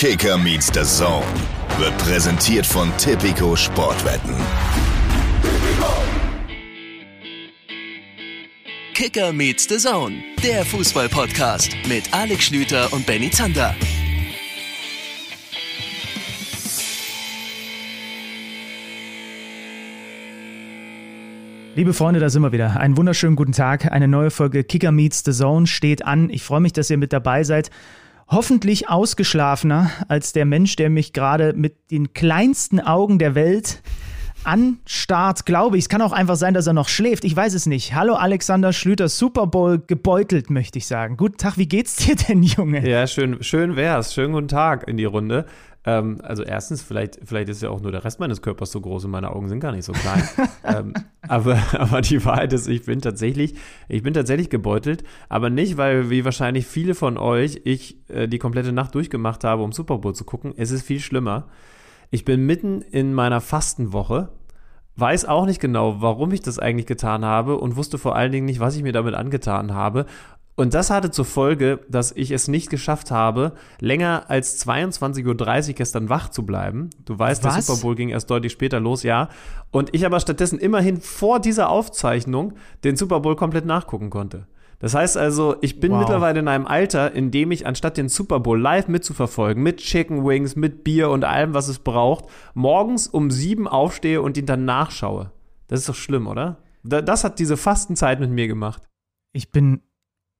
Kicker meets the Zone wird präsentiert von Tipico Sportwetten. Kicker meets the Zone, der Fußball-Podcast mit Alex Schlüter und Benny Zander. Liebe Freunde, da sind wir wieder. Einen wunderschönen guten Tag. Eine neue Folge Kicker Meets the Zone steht an. Ich freue mich, dass ihr mit dabei seid. Hoffentlich ausgeschlafener als der Mensch, der mich gerade mit den kleinsten Augen der Welt anstarrt, glaube ich. Es kann auch einfach sein, dass er noch schläft. Ich weiß es nicht. Hallo Alexander Schlüter, Super Bowl gebeutelt, möchte ich sagen. Guten Tag, wie geht's dir denn, Junge? Ja, schön, schön wär's. Schönen guten Tag in die Runde. Ähm, also erstens, vielleicht, vielleicht ist ja auch nur der Rest meines Körpers so groß und meine Augen sind gar nicht so klein. ähm, aber, aber die Wahrheit ist, ich bin tatsächlich, ich bin tatsächlich gebeutelt, aber nicht, weil wie wahrscheinlich viele von euch ich äh, die komplette Nacht durchgemacht habe, um Super Bowl zu gucken. Es ist viel schlimmer. Ich bin mitten in meiner Fastenwoche, weiß auch nicht genau, warum ich das eigentlich getan habe und wusste vor allen Dingen nicht, was ich mir damit angetan habe. Und das hatte zur Folge, dass ich es nicht geschafft habe, länger als 22.30 Uhr gestern wach zu bleiben. Du weißt, Was? der Super Bowl ging erst deutlich später los, ja. Und ich aber stattdessen immerhin vor dieser Aufzeichnung den Super Bowl komplett nachgucken konnte. Das heißt also, ich bin wow. mittlerweile in einem Alter, in dem ich anstatt den Super Bowl live mitzuverfolgen, mit Chicken Wings, mit Bier und allem, was es braucht, morgens um sieben aufstehe und ihn dann nachschaue. Das ist doch schlimm, oder? Das hat diese Fastenzeit mit mir gemacht. Ich bin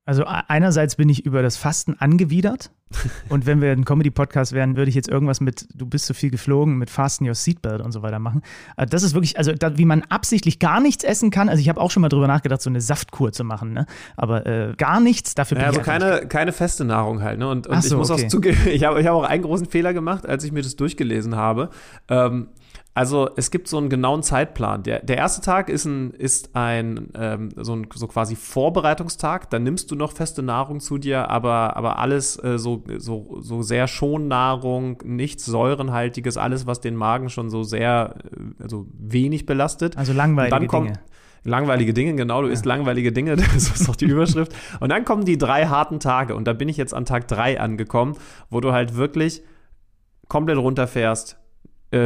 also einerseits bin ich über das Fasten angewidert und wenn wir ein Comedy-Podcast wären, würde ich jetzt irgendwas mit du bist zu viel geflogen, mit Fasten Your Seatbelt und so weiter machen. Äh, das ist wirklich, also da, wie man absichtlich gar nichts essen kann. Also ich habe auch schon mal drüber nachgedacht, so eine Saftkur zu machen, ne? aber äh, gar nichts, dafür bin ja, also ich keine, keine feste Nahrung halt. Ne? Und, und so, ich muss okay. auch zugeben, ich habe ich hab auch einen großen Fehler gemacht, als ich mir das durchgelesen habe. Ähm, also es gibt so einen genauen Zeitplan. Der, der erste Tag ist ein, ist ein, ähm, so ein so quasi Vorbereitungstag. Da nimmst du noch feste Nahrung zu dir, aber, aber alles äh, so, so, so sehr Schonnahrung, nichts Säurenhaltiges, alles, was den Magen schon so sehr, äh, also wenig belastet. Also langweilige Dinge. Langweilige Dinge, genau, du ja. isst langweilige Dinge, das ist doch die Überschrift. Und dann kommen die drei harten Tage und da bin ich jetzt an Tag drei angekommen, wo du halt wirklich komplett runterfährst,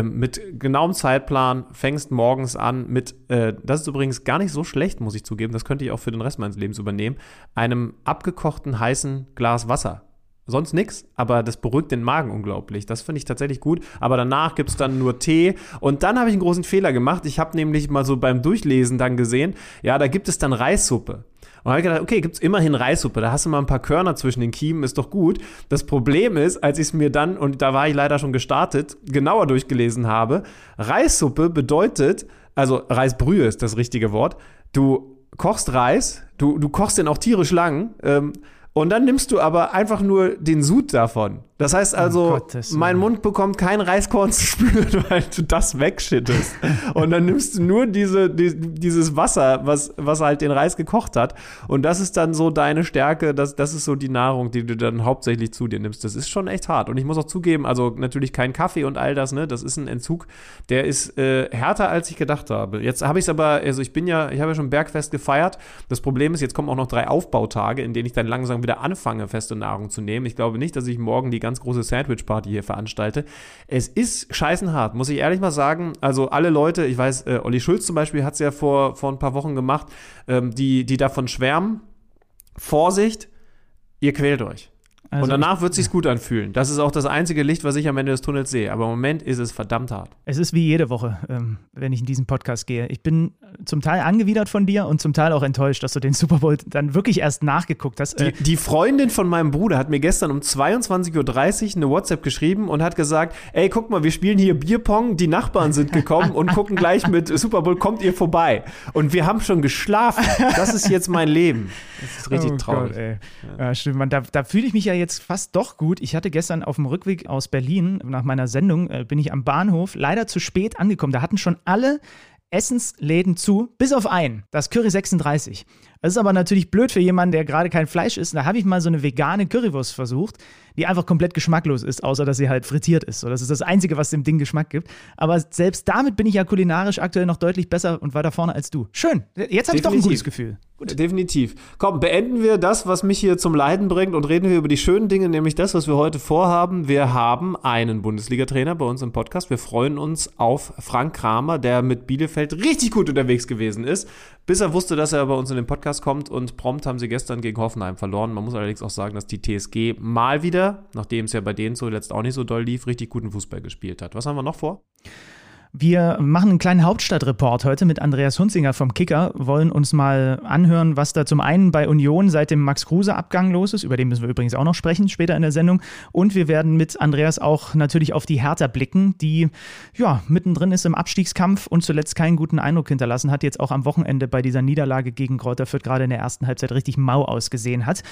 mit genauem Zeitplan, fängst morgens an mit, äh, das ist übrigens gar nicht so schlecht, muss ich zugeben, das könnte ich auch für den Rest meines Lebens übernehmen, einem abgekochten heißen Glas Wasser. Sonst nichts, aber das beruhigt den Magen unglaublich. Das finde ich tatsächlich gut. Aber danach gibt es dann nur Tee. Und dann habe ich einen großen Fehler gemacht. Ich habe nämlich mal so beim Durchlesen dann gesehen, ja, da gibt es dann Reissuppe. Und habe gedacht, okay, gibt es immerhin Reissuppe, da hast du mal ein paar Körner zwischen den Kiemen, ist doch gut. Das Problem ist, als ich es mir dann, und da war ich leider schon gestartet, genauer durchgelesen habe, Reissuppe bedeutet, also Reisbrühe ist das richtige Wort, du kochst Reis, du, du kochst den auch tierisch lang, ähm, und dann nimmst du aber einfach nur den Sud davon. Das heißt also, oh mein Mund bekommt kein Reiskorn zu spüren, weil du das wegschüttest. und dann nimmst du nur diese, die, dieses Wasser, was, was halt den Reis gekocht hat. Und das ist dann so deine Stärke, das, das ist so die Nahrung, die du dann hauptsächlich zu dir nimmst. Das ist schon echt hart. Und ich muss auch zugeben, also natürlich kein Kaffee und all das, ne? Das ist ein Entzug, der ist äh, härter, als ich gedacht habe. Jetzt habe ich es aber, also ich bin ja, ich habe ja schon Bergfest gefeiert. Das Problem ist, jetzt kommen auch noch drei Aufbautage, in denen ich dann langsam wieder anfange, feste Nahrung zu nehmen. Ich glaube nicht, dass ich morgen die ganze ganz große Sandwich-Party hier veranstalte. Es ist scheißenhart, muss ich ehrlich mal sagen. Also alle Leute, ich weiß, äh, Olli Schulz zum Beispiel hat es ja vor, vor ein paar Wochen gemacht, ähm, die, die davon schwärmen. Vorsicht, ihr quält euch. Also und danach wird es sich gut anfühlen. Das ist auch das einzige Licht, was ich am Ende des Tunnels sehe. Aber im Moment ist es verdammt hart. Es ist wie jede Woche, ähm, wenn ich in diesen Podcast gehe. Ich bin zum Teil angewidert von dir und zum Teil auch enttäuscht, dass du den Super Bowl dann wirklich erst nachgeguckt hast. Die, äh, die Freundin von meinem Bruder hat mir gestern um 22.30 Uhr eine WhatsApp geschrieben und hat gesagt: Ey, guck mal, wir spielen hier Bierpong, die Nachbarn sind gekommen und gucken gleich mit Super Bowl, kommt ihr vorbei? Und wir haben schon geschlafen. Das ist jetzt mein Leben. Das ist richtig oh traurig. Gott. Ja. Ja, stimmt, man, da, da fühle ich mich ja jetzt fast doch gut. Ich hatte gestern auf dem Rückweg aus Berlin nach meiner Sendung, äh, bin ich am Bahnhof leider zu spät angekommen. Da hatten schon alle Essensläden zu, bis auf einen, das Curry 36. Das ist aber natürlich blöd für jemanden, der gerade kein Fleisch isst. Da habe ich mal so eine vegane Currywurst versucht die einfach komplett geschmacklos ist, außer dass sie halt frittiert ist. So, das ist das Einzige, was dem Ding Geschmack gibt. Aber selbst damit bin ich ja kulinarisch aktuell noch deutlich besser und weiter vorne als du. Schön. Jetzt habe ich doch ein gutes Gefühl. Gut. Definitiv. Komm, beenden wir das, was mich hier zum Leiden bringt und reden wir über die schönen Dinge, nämlich das, was wir heute vorhaben. Wir haben einen Bundesliga-Trainer bei uns im Podcast. Wir freuen uns auf Frank Kramer, der mit Bielefeld richtig gut unterwegs gewesen ist, bis er wusste, dass er bei uns in den Podcast kommt und prompt haben sie gestern gegen Hoffenheim verloren. Man muss allerdings auch sagen, dass die TSG mal wieder wieder, nachdem es ja bei denen zuletzt auch nicht so doll lief, richtig guten Fußball gespielt hat. Was haben wir noch vor? Wir machen einen kleinen Hauptstadtreport heute mit Andreas Hunzinger vom Kicker, wollen uns mal anhören, was da zum einen bei Union seit dem Max-Kruse-Abgang los ist, über den müssen wir übrigens auch noch sprechen später in der Sendung. Und wir werden mit Andreas auch natürlich auf die Hertha blicken, die ja mittendrin ist im Abstiegskampf und zuletzt keinen guten Eindruck hinterlassen hat, jetzt auch am Wochenende bei dieser Niederlage gegen Kräuter Fürth gerade in der ersten Halbzeit richtig mau ausgesehen hat.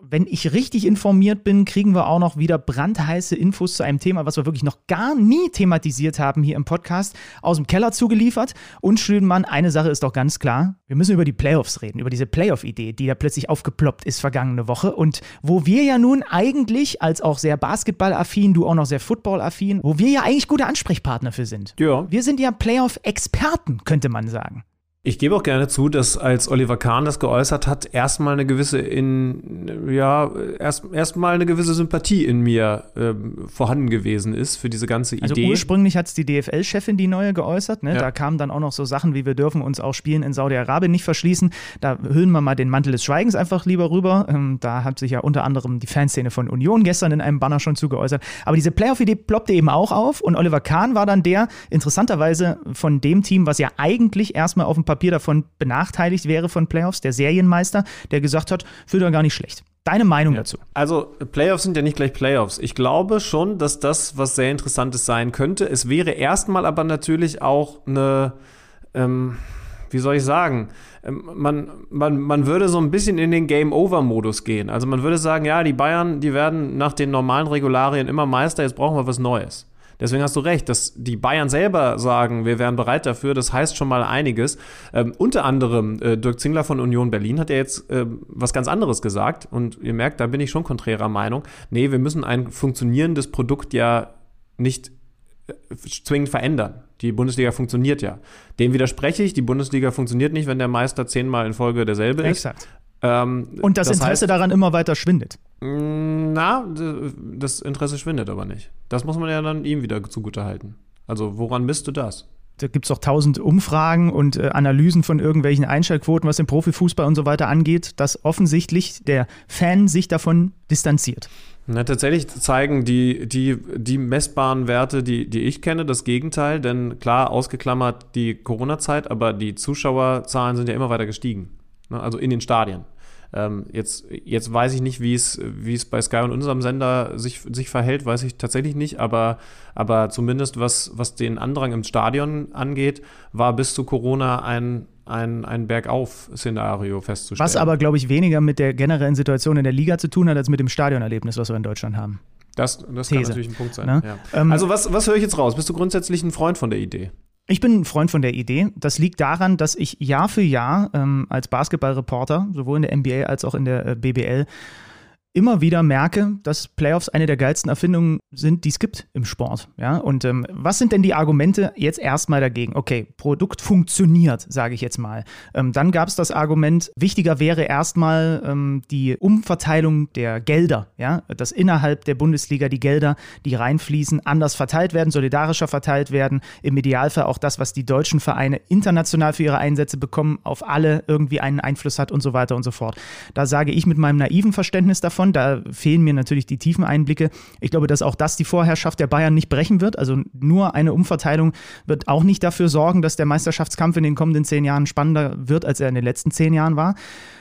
Wenn ich richtig informiert bin, kriegen wir auch noch wieder brandheiße Infos zu einem Thema, was wir wirklich noch gar nie thematisiert haben hier im Podcast. Podcast aus dem Keller zugeliefert. Und Schlüdenmann, eine Sache ist doch ganz klar. Wir müssen über die Playoffs reden, über diese Playoff-Idee, die da plötzlich aufgeploppt ist vergangene Woche. Und wo wir ja nun eigentlich, als auch sehr basketballaffin, du auch noch sehr footballaffin, wo wir ja eigentlich gute Ansprechpartner für sind. Ja. Wir sind ja Playoff-Experten, könnte man sagen. Ich gebe auch gerne zu, dass als Oliver Kahn das geäußert hat, erstmal eine gewisse in ja erst erstmal eine gewisse Sympathie in mir ähm, vorhanden gewesen ist für diese ganze also Idee. Also ursprünglich hat es die DFL-Chefin die neue geäußert. Ne? Ja. Da kamen dann auch noch so Sachen wie wir dürfen uns auch Spielen in Saudi-Arabien nicht verschließen. Da hüllen wir mal den Mantel des Schweigens einfach lieber rüber. Ähm, da hat sich ja unter anderem die Fanszene von Union gestern in einem Banner schon zugeäußert. Aber diese Playoff-Idee ploppte eben auch auf und Oliver Kahn war dann der interessanterweise von dem Team, was ja eigentlich erstmal auf dem Papier davon benachteiligt wäre von Playoffs, der Serienmeister, der gesagt hat, fühlt er gar nicht schlecht. Deine Meinung ja. dazu? Also, Playoffs sind ja nicht gleich Playoffs. Ich glaube schon, dass das was sehr Interessantes sein könnte. Es wäre erstmal aber natürlich auch eine, ähm, wie soll ich sagen, ähm, man, man, man würde so ein bisschen in den Game-Over-Modus gehen. Also man würde sagen, ja, die Bayern, die werden nach den normalen Regularien immer Meister, jetzt brauchen wir was Neues. Deswegen hast du recht, dass die Bayern selber sagen, wir wären bereit dafür, das heißt schon mal einiges. Ähm, unter anderem äh, Dirk Zingler von Union Berlin hat ja jetzt äh, was ganz anderes gesagt und ihr merkt, da bin ich schon konträrer Meinung. Nee, wir müssen ein funktionierendes Produkt ja nicht äh, zwingend verändern. Die Bundesliga funktioniert ja. Dem widerspreche ich, die Bundesliga funktioniert nicht, wenn der Meister zehnmal in Folge derselbe ist. Ähm, und das, das Interesse heißt, daran immer weiter schwindet. Mm, na, das Interesse schwindet aber nicht. Das muss man ja dann ihm wieder zugutehalten. Also woran misst du das? Da gibt es auch tausend Umfragen und äh, Analysen von irgendwelchen Einschaltquoten, was den Profifußball und so weiter angeht, dass offensichtlich der Fan sich davon distanziert. Na, tatsächlich zeigen die, die, die messbaren Werte, die, die ich kenne, das Gegenteil. Denn klar, ausgeklammert die Corona-Zeit, aber die Zuschauerzahlen sind ja immer weiter gestiegen ne? also in den Stadien. Ähm, jetzt, jetzt weiß ich nicht, wie es, wie es bei Sky und unserem Sender sich, sich verhält, weiß ich tatsächlich nicht, aber, aber zumindest was, was den Andrang im Stadion angeht, war bis zu Corona ein, ein, ein Bergauf-Szenario festzustellen. Was aber, glaube ich, weniger mit der generellen Situation in der Liga zu tun hat, als mit dem Stadionerlebnis, was wir in Deutschland haben. Das, das kann natürlich ein Punkt sein. Ne? Ja. Ähm, also, was, was höre ich jetzt raus? Bist du grundsätzlich ein Freund von der Idee? Ich bin ein Freund von der Idee. Das liegt daran, dass ich Jahr für Jahr ähm, als Basketballreporter, sowohl in der NBA als auch in der äh, BBL, immer wieder merke, dass Playoffs eine der geilsten Erfindungen sind, die es gibt im Sport. Ja? Und ähm, was sind denn die Argumente jetzt erstmal dagegen? Okay, Produkt funktioniert, sage ich jetzt mal. Ähm, dann gab es das Argument, wichtiger wäre erstmal ähm, die Umverteilung der Gelder, ja? dass innerhalb der Bundesliga die Gelder, die reinfließen, anders verteilt werden, solidarischer verteilt werden. Im Idealfall auch das, was die deutschen Vereine international für ihre Einsätze bekommen, auf alle irgendwie einen Einfluss hat und so weiter und so fort. Da sage ich mit meinem naiven Verständnis davon, davon. Da fehlen mir natürlich die tiefen Einblicke. Ich glaube, dass auch das die Vorherrschaft der Bayern nicht brechen wird. Also nur eine Umverteilung wird auch nicht dafür sorgen, dass der Meisterschaftskampf in den kommenden zehn Jahren spannender wird, als er in den letzten zehn Jahren war.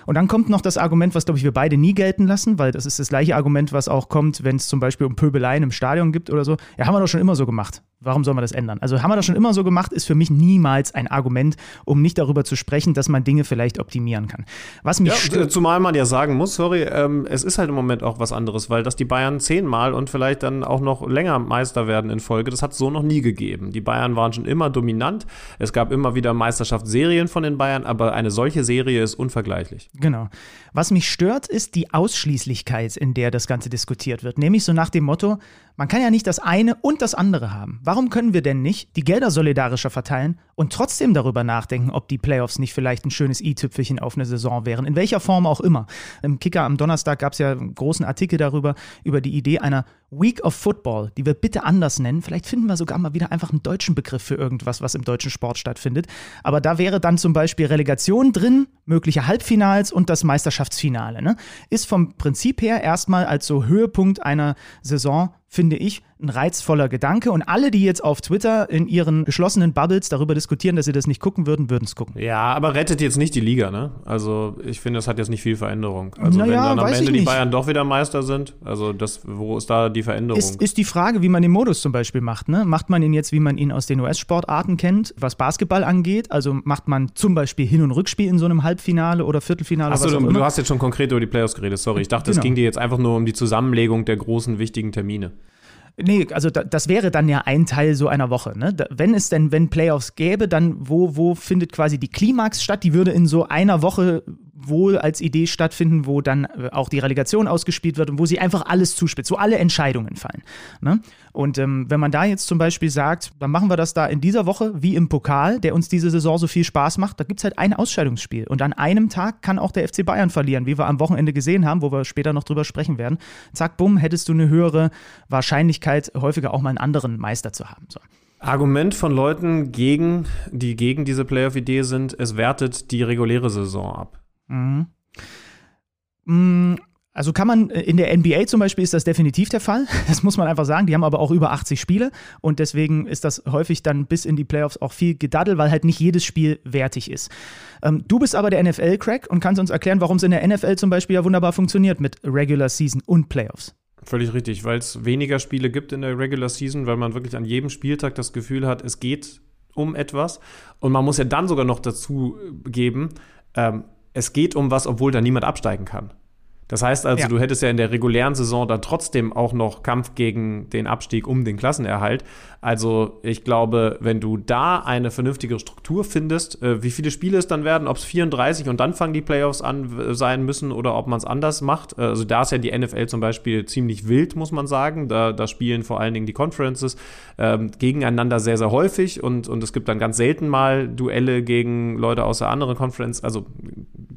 Und dann kommt noch das Argument, was, glaube ich, wir beide nie gelten lassen, weil das ist das gleiche Argument, was auch kommt, wenn es zum Beispiel um Pöbeleien im Stadion gibt oder so. Ja, haben wir doch schon immer so gemacht. Warum soll man das ändern? Also haben wir das schon immer so gemacht, ist für mich niemals ein Argument, um nicht darüber zu sprechen, dass man Dinge vielleicht optimieren kann. Was mich Ja, stört, zumal man ja sagen muss, sorry, ähm, es ist halt im Moment auch was anderes, weil dass die Bayern zehnmal und vielleicht dann auch noch länger Meister werden in Folge, das hat es so noch nie gegeben. Die Bayern waren schon immer dominant. Es gab immer wieder Meisterschaftsserien von den Bayern, aber eine solche Serie ist unvergleichlich. Genau. Was mich stört, ist die Ausschließlichkeit, in der das Ganze diskutiert wird. Nämlich so nach dem Motto, man kann ja nicht das eine und das andere haben. Warum können wir denn nicht die Gelder solidarischer verteilen und trotzdem darüber nachdenken, ob die Playoffs nicht vielleicht ein schönes i-Tüpfelchen auf eine Saison wären? In welcher Form auch immer. Im Kicker am Donnerstag gab es ja einen großen Artikel darüber, über die Idee einer Week of Football, die wir bitte anders nennen. Vielleicht finden wir sogar mal wieder einfach einen deutschen Begriff für irgendwas, was im deutschen Sport stattfindet. Aber da wäre dann zum Beispiel Relegation drin, mögliche Halbfinals und das Meisterschaftsfinale. Ne? Ist vom Prinzip her erstmal als so Höhepunkt einer Saison finde ich, ein reizvoller Gedanke. Und alle, die jetzt auf Twitter in ihren geschlossenen Bubbles darüber diskutieren, dass sie das nicht gucken würden, würden es gucken. Ja, aber rettet jetzt nicht die Liga, ne? Also ich finde, das hat jetzt nicht viel Veränderung. Also Naja, wenn dann am Ende die. Bayern doch wieder Meister sind, also das, wo ist da die Veränderung? Ist, ist die Frage, wie man den Modus zum Beispiel macht. Ne? Macht man ihn jetzt, wie man ihn aus den US-Sportarten kennt, was Basketball angeht? Also macht man zum Beispiel Hin- und Rückspiel in so einem Halbfinale oder Viertelfinale? Achso, du, du hast jetzt schon konkret über die Playoffs geredet, sorry. Ich dachte, es Genau. ging dir jetzt einfach nur um die Zusammenlegung der großen, wichtigen Termine. Nee, also da, das wäre dann ja ein Teil so einer Woche. Ne? Da, wenn es denn, wenn Playoffs gäbe, dann wo, wo findet quasi die Klimax statt? Die würde in so einer Woche wohl als Idee stattfinden, wo dann äh, auch die Relegation ausgespielt wird und wo sie einfach alles zuspitzt, wo alle Entscheidungen fallen. Ne? Und ähm, wenn man da jetzt zum Beispiel sagt, dann machen wir das da in dieser Woche wie im Pokal, der uns diese Saison so viel Spaß macht, da gibt es halt ein Ausscheidungsspiel. Und an einem Tag kann auch der FC Bayern verlieren, wie wir am Wochenende gesehen haben, wo wir später noch drüber sprechen werden. Zack, bumm, hättest du eine höhere Wahrscheinlichkeit, häufiger auch mal einen anderen Meister zu haben. So. Argument von Leuten, gegen, die gegen diese Playoff-Idee sind, es wertet die reguläre Saison ab. Mm, Also kann man, in der NBA zum Beispiel ist das definitiv der Fall. Das muss man einfach sagen. Die haben aber auch über 80 Spiele und deswegen ist das häufig dann bis in die Playoffs auch viel Gedaddel, weil halt nicht jedes Spiel wertig ist. Ähm, du bist aber der NFL-Crack und kannst uns erklären, warum es in der NFL zum Beispiel ja wunderbar funktioniert mit Regular Season und Playoffs. Völlig richtig, weil es weniger Spiele gibt in der Regular Season, weil man wirklich an jedem Spieltag das Gefühl hat, es geht um etwas. Und man muss ja dann sogar noch dazu geben, ähm, es geht um was, obwohl da niemand absteigen kann. Das heißt also, Ja. du hättest ja in der regulären Saison dann trotzdem auch noch Kampf gegen den Abstieg um den Klassenerhalt. Also ich glaube, wenn du da eine vernünftige Struktur findest, äh, wie viele Spiele es dann werden, ob es 34 und dann fangen die Playoffs an sein müssen oder ob man es anders macht. Äh, Also da ist ja die NFL zum Beispiel ziemlich wild, muss man sagen. Da, da spielen vor allen Dingen die Conferences ähm, gegeneinander sehr, sehr häufig und, und es gibt dann ganz selten mal Duelle gegen Leute aus der anderen Conference. Also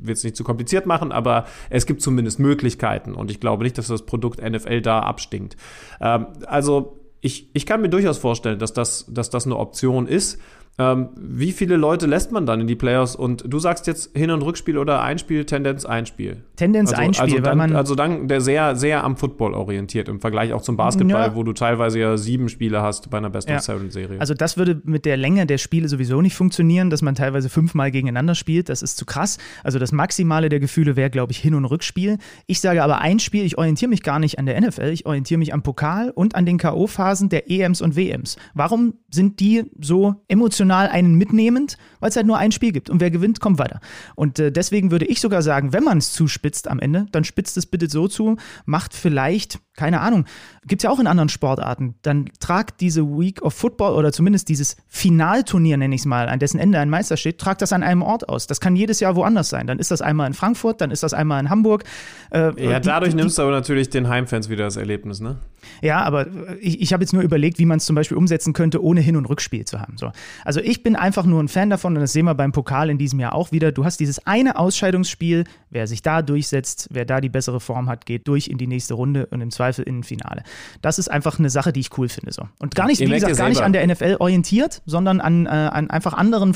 will es nicht zu kompliziert machen, aber es gibt zumindest Möglichkeiten und ich glaube nicht, dass das Produkt NFL da abstinkt. Ähm, also ich, ich kann mir durchaus vorstellen, dass das, dass das eine Option ist. Ähm, wie viele Leute lässt man dann in die Playoffs? Und du sagst jetzt Hin- und Rückspiel oder Einspiel, Tendenz Einspiel. Tendenz Also, Einspiel, also weil dann, man. also dann der sehr, sehr am Football orientiert im Vergleich auch zum Basketball, Ja. wo du teilweise ja sieben Spiele hast bei einer Best Ja. of Seven Serie. Also das würde mit der Länge der Spiele sowieso nicht funktionieren, dass man teilweise fünfmal gegeneinander spielt. Das ist zu krass. Also das Maximale der Gefühle wäre, glaube ich, Hin- und Rückspiel. Ich sage aber ein Spiel, ich orientiere mich gar nicht an der NFL, ich orientiere mich am Pokal und an den K.O.-Phasen der EMs und WMs. Warum sind die so emotional einen mitnehmend? Weil es halt nur ein Spiel gibt und wer gewinnt, kommt weiter. Und äh, deswegen würde ich sogar sagen, wenn man es zuspitzt am Ende, dann spitzt es bitte so zu, macht vielleicht, keine Ahnung, gibt es ja auch in anderen Sportarten, dann tragt diese Week of Football oder zumindest dieses Finalturnier, nenne ich es mal, an dessen Ende ein Meister steht, tragt das an einem Ort aus. Das kann jedes Jahr woanders sein. Dann ist das einmal in Frankfurt, dann ist das einmal in Hamburg. Äh, ja, die- dadurch die, nimmst du aber natürlich den Heimfans wieder das Erlebnis, ne? ja, aber ich, ich habe jetzt nur überlegt, wie man es zum Beispiel umsetzen könnte, ohne Hin- und Rückspiel zu haben. So. Also ich bin einfach nur ein Fan davon und das sehen wir beim Pokal in diesem Jahr auch wieder. Du hast dieses eine Ausscheidungsspiel, wer sich da durchsetzt, wer da die bessere Form hat, geht durch in die nächste Runde und im Zweifel in ein Finale. Das ist einfach eine Sache, die ich cool finde. So. Und gar nicht, Ihr wie gesagt, gar nicht an der NFL orientiert, sondern an, äh, an einfach anderen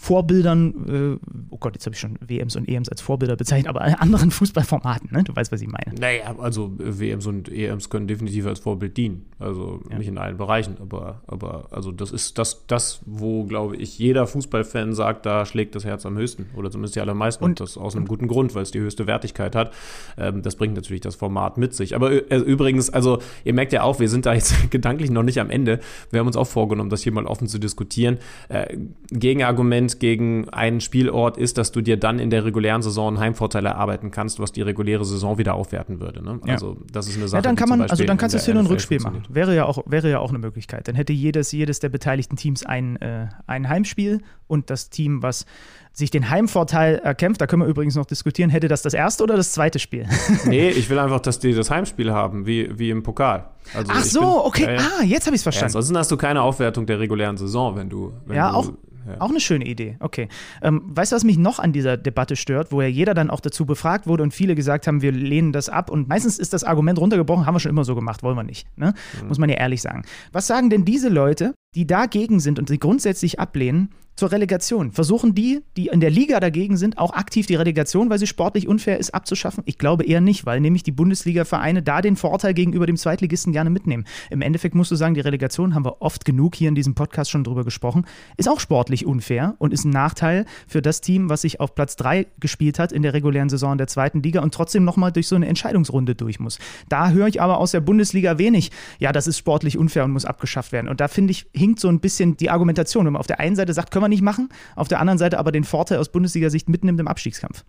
Vorbildern, äh, oh Gott, jetzt habe ich schon WMs und EMs als Vorbilder bezeichnet, aber anderen Fußballformaten, ne? Du weißt, was ich meine. Naja, also WMs und EMs können definitiv als Vorbild dienen. Also ja. nicht in allen Bereichen, aber, aber also das ist das, das, wo, glaube ich, jeder Fußballfan sagt, da schlägt das Herz am höchsten. Oder zumindest die allermeisten. Und, und das aus einem guten Grund, weil es die höchste Wertigkeit hat. Ähm, das bringt natürlich das Format mit sich. Aber äh, übrigens, also ihr merkt ja auch, wir sind da jetzt gedanklich noch nicht am Ende. Wir haben uns auch vorgenommen, das hier mal offen zu diskutieren. Äh, Gegenargument gegen einen Spielort ist, dass du dir dann in der regulären Saison einen Heimvorteil erarbeiten kannst, was die reguläre Saison wieder aufwerten würde. Ne? Ja. Also das ist eine Sache. Ja, dann kann man, also dann kannst du Hin- und Rückspiel machen. Wäre ja auch, wäre ja auch eine Möglichkeit. Dann hätte jedes, jedes der beteiligten Teams ein, äh, ein Heimspiel und das Team, was sich den Heimvorteil erkämpft, da können wir übrigens noch diskutieren, hätte das das erste oder das zweite Spiel? nee, ich will einfach, dass die das Heimspiel haben, wie, wie im Pokal. Also Ach so, bin, okay, äh, ah, jetzt habe ich es verstanden. Ja, ansonsten hast du keine Aufwertung der regulären Saison, wenn du. Wenn ja, du, auch, ja. Auch eine schöne Idee, okay. Ähm, weißt du, was mich noch an dieser Debatte stört, wo ja jeder dann auch dazu befragt wurde und viele gesagt haben, wir lehnen das ab und meistens ist das Argument runtergebrochen, haben wir schon immer so gemacht, wollen wir nicht. Ne? Mhm. Muss man ja ehrlich sagen. Was sagen denn diese Leute, die dagegen sind und sie grundsätzlich ablehnen, zur Relegation. Versuchen die, die in der Liga dagegen sind, auch aktiv die Relegation, weil sie sportlich unfair ist, abzuschaffen? Ich glaube eher nicht, weil nämlich die Bundesliga-Vereine da den Vorteil gegenüber dem Zweitligisten gerne mitnehmen. Im Endeffekt musst du sagen, die Relegation haben wir oft genug hier in diesem Podcast schon drüber gesprochen, ist auch sportlich unfair und ist ein Nachteil für das Team, was sich auf Platz 3 gespielt hat in der regulären Saison der zweiten Liga und trotzdem nochmal durch so eine Entscheidungsrunde durch muss. Da höre ich aber aus der Bundesliga wenig, ja, das ist sportlich unfair und muss abgeschafft werden. Und da finde ich, hinkt so ein bisschen die Argumentation, wenn man auf der einen Seite sagt, können wir nicht machen, auf der anderen Seite aber den Vorteil aus Bundesliga-Sicht mitnimmt im Abstiegskampf.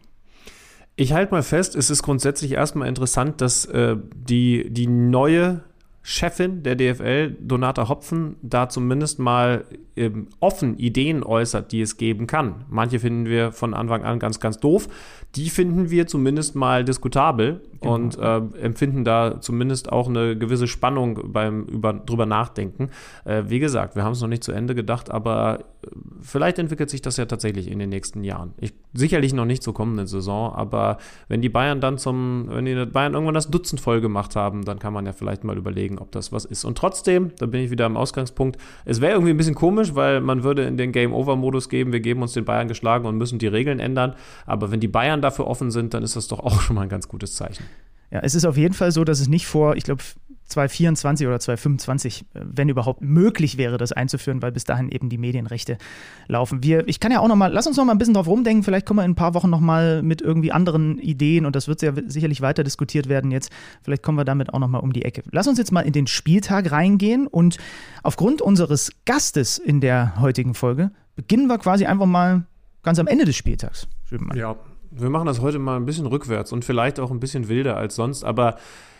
Ich halte mal fest, es ist grundsätzlich erstmal interessant, dass äh, die, die neue Chefin der DFL, Donata Hopfen, da zumindest mal ähm, offen Ideen äußert, die es geben kann. Manche finden wir von Anfang an ganz, ganz doof. Die finden wir zumindest mal diskutabel genau. und äh, empfinden da zumindest auch eine gewisse Spannung beim über, drüber nachdenken. Äh, wie gesagt, wir haben es noch nicht zu Ende gedacht, aber äh, vielleicht entwickelt sich das ja tatsächlich in den nächsten Jahren. Ich, sicherlich noch nicht zur kommenden Saison, aber wenn die Bayern dann zum, wenn die Bayern irgendwann das Dutzend voll gemacht haben, dann kann man ja vielleicht mal überlegen, ob das was ist. Und trotzdem, da bin ich wieder am Ausgangspunkt, es wäre irgendwie ein bisschen komisch, weil man würde in den Game-Over-Modus geben, wir geben uns den Bayern geschlagen und müssen die Regeln ändern. Aber wenn die Bayern dafür offen sind, dann ist das doch auch schon mal ein ganz gutes Zeichen. Ja, es ist auf jeden Fall so, dass es nicht vor, ich glaube, 2024 oder 2025, äh, wenn überhaupt möglich wäre, das einzuführen, weil bis dahin eben die Medienrechte laufen. Wir, ich kann ja auch noch mal, lass uns noch mal ein bisschen drauf rumdenken. Vielleicht kommen wir in ein paar Wochen noch mal mit irgendwie anderen Ideen und das wird ja sicherlich weiter diskutiert werden jetzt. Vielleicht kommen wir damit auch noch mal um die Ecke. Lass uns jetzt mal in den Spieltag reingehen und aufgrund unseres Gastes in der heutigen Folge beginnen wir quasi einfach mal ganz am Ende des Spieltags. Ja, wir machen das heute mal ein bisschen rückwärts und vielleicht auch ein bisschen wilder als sonst, aber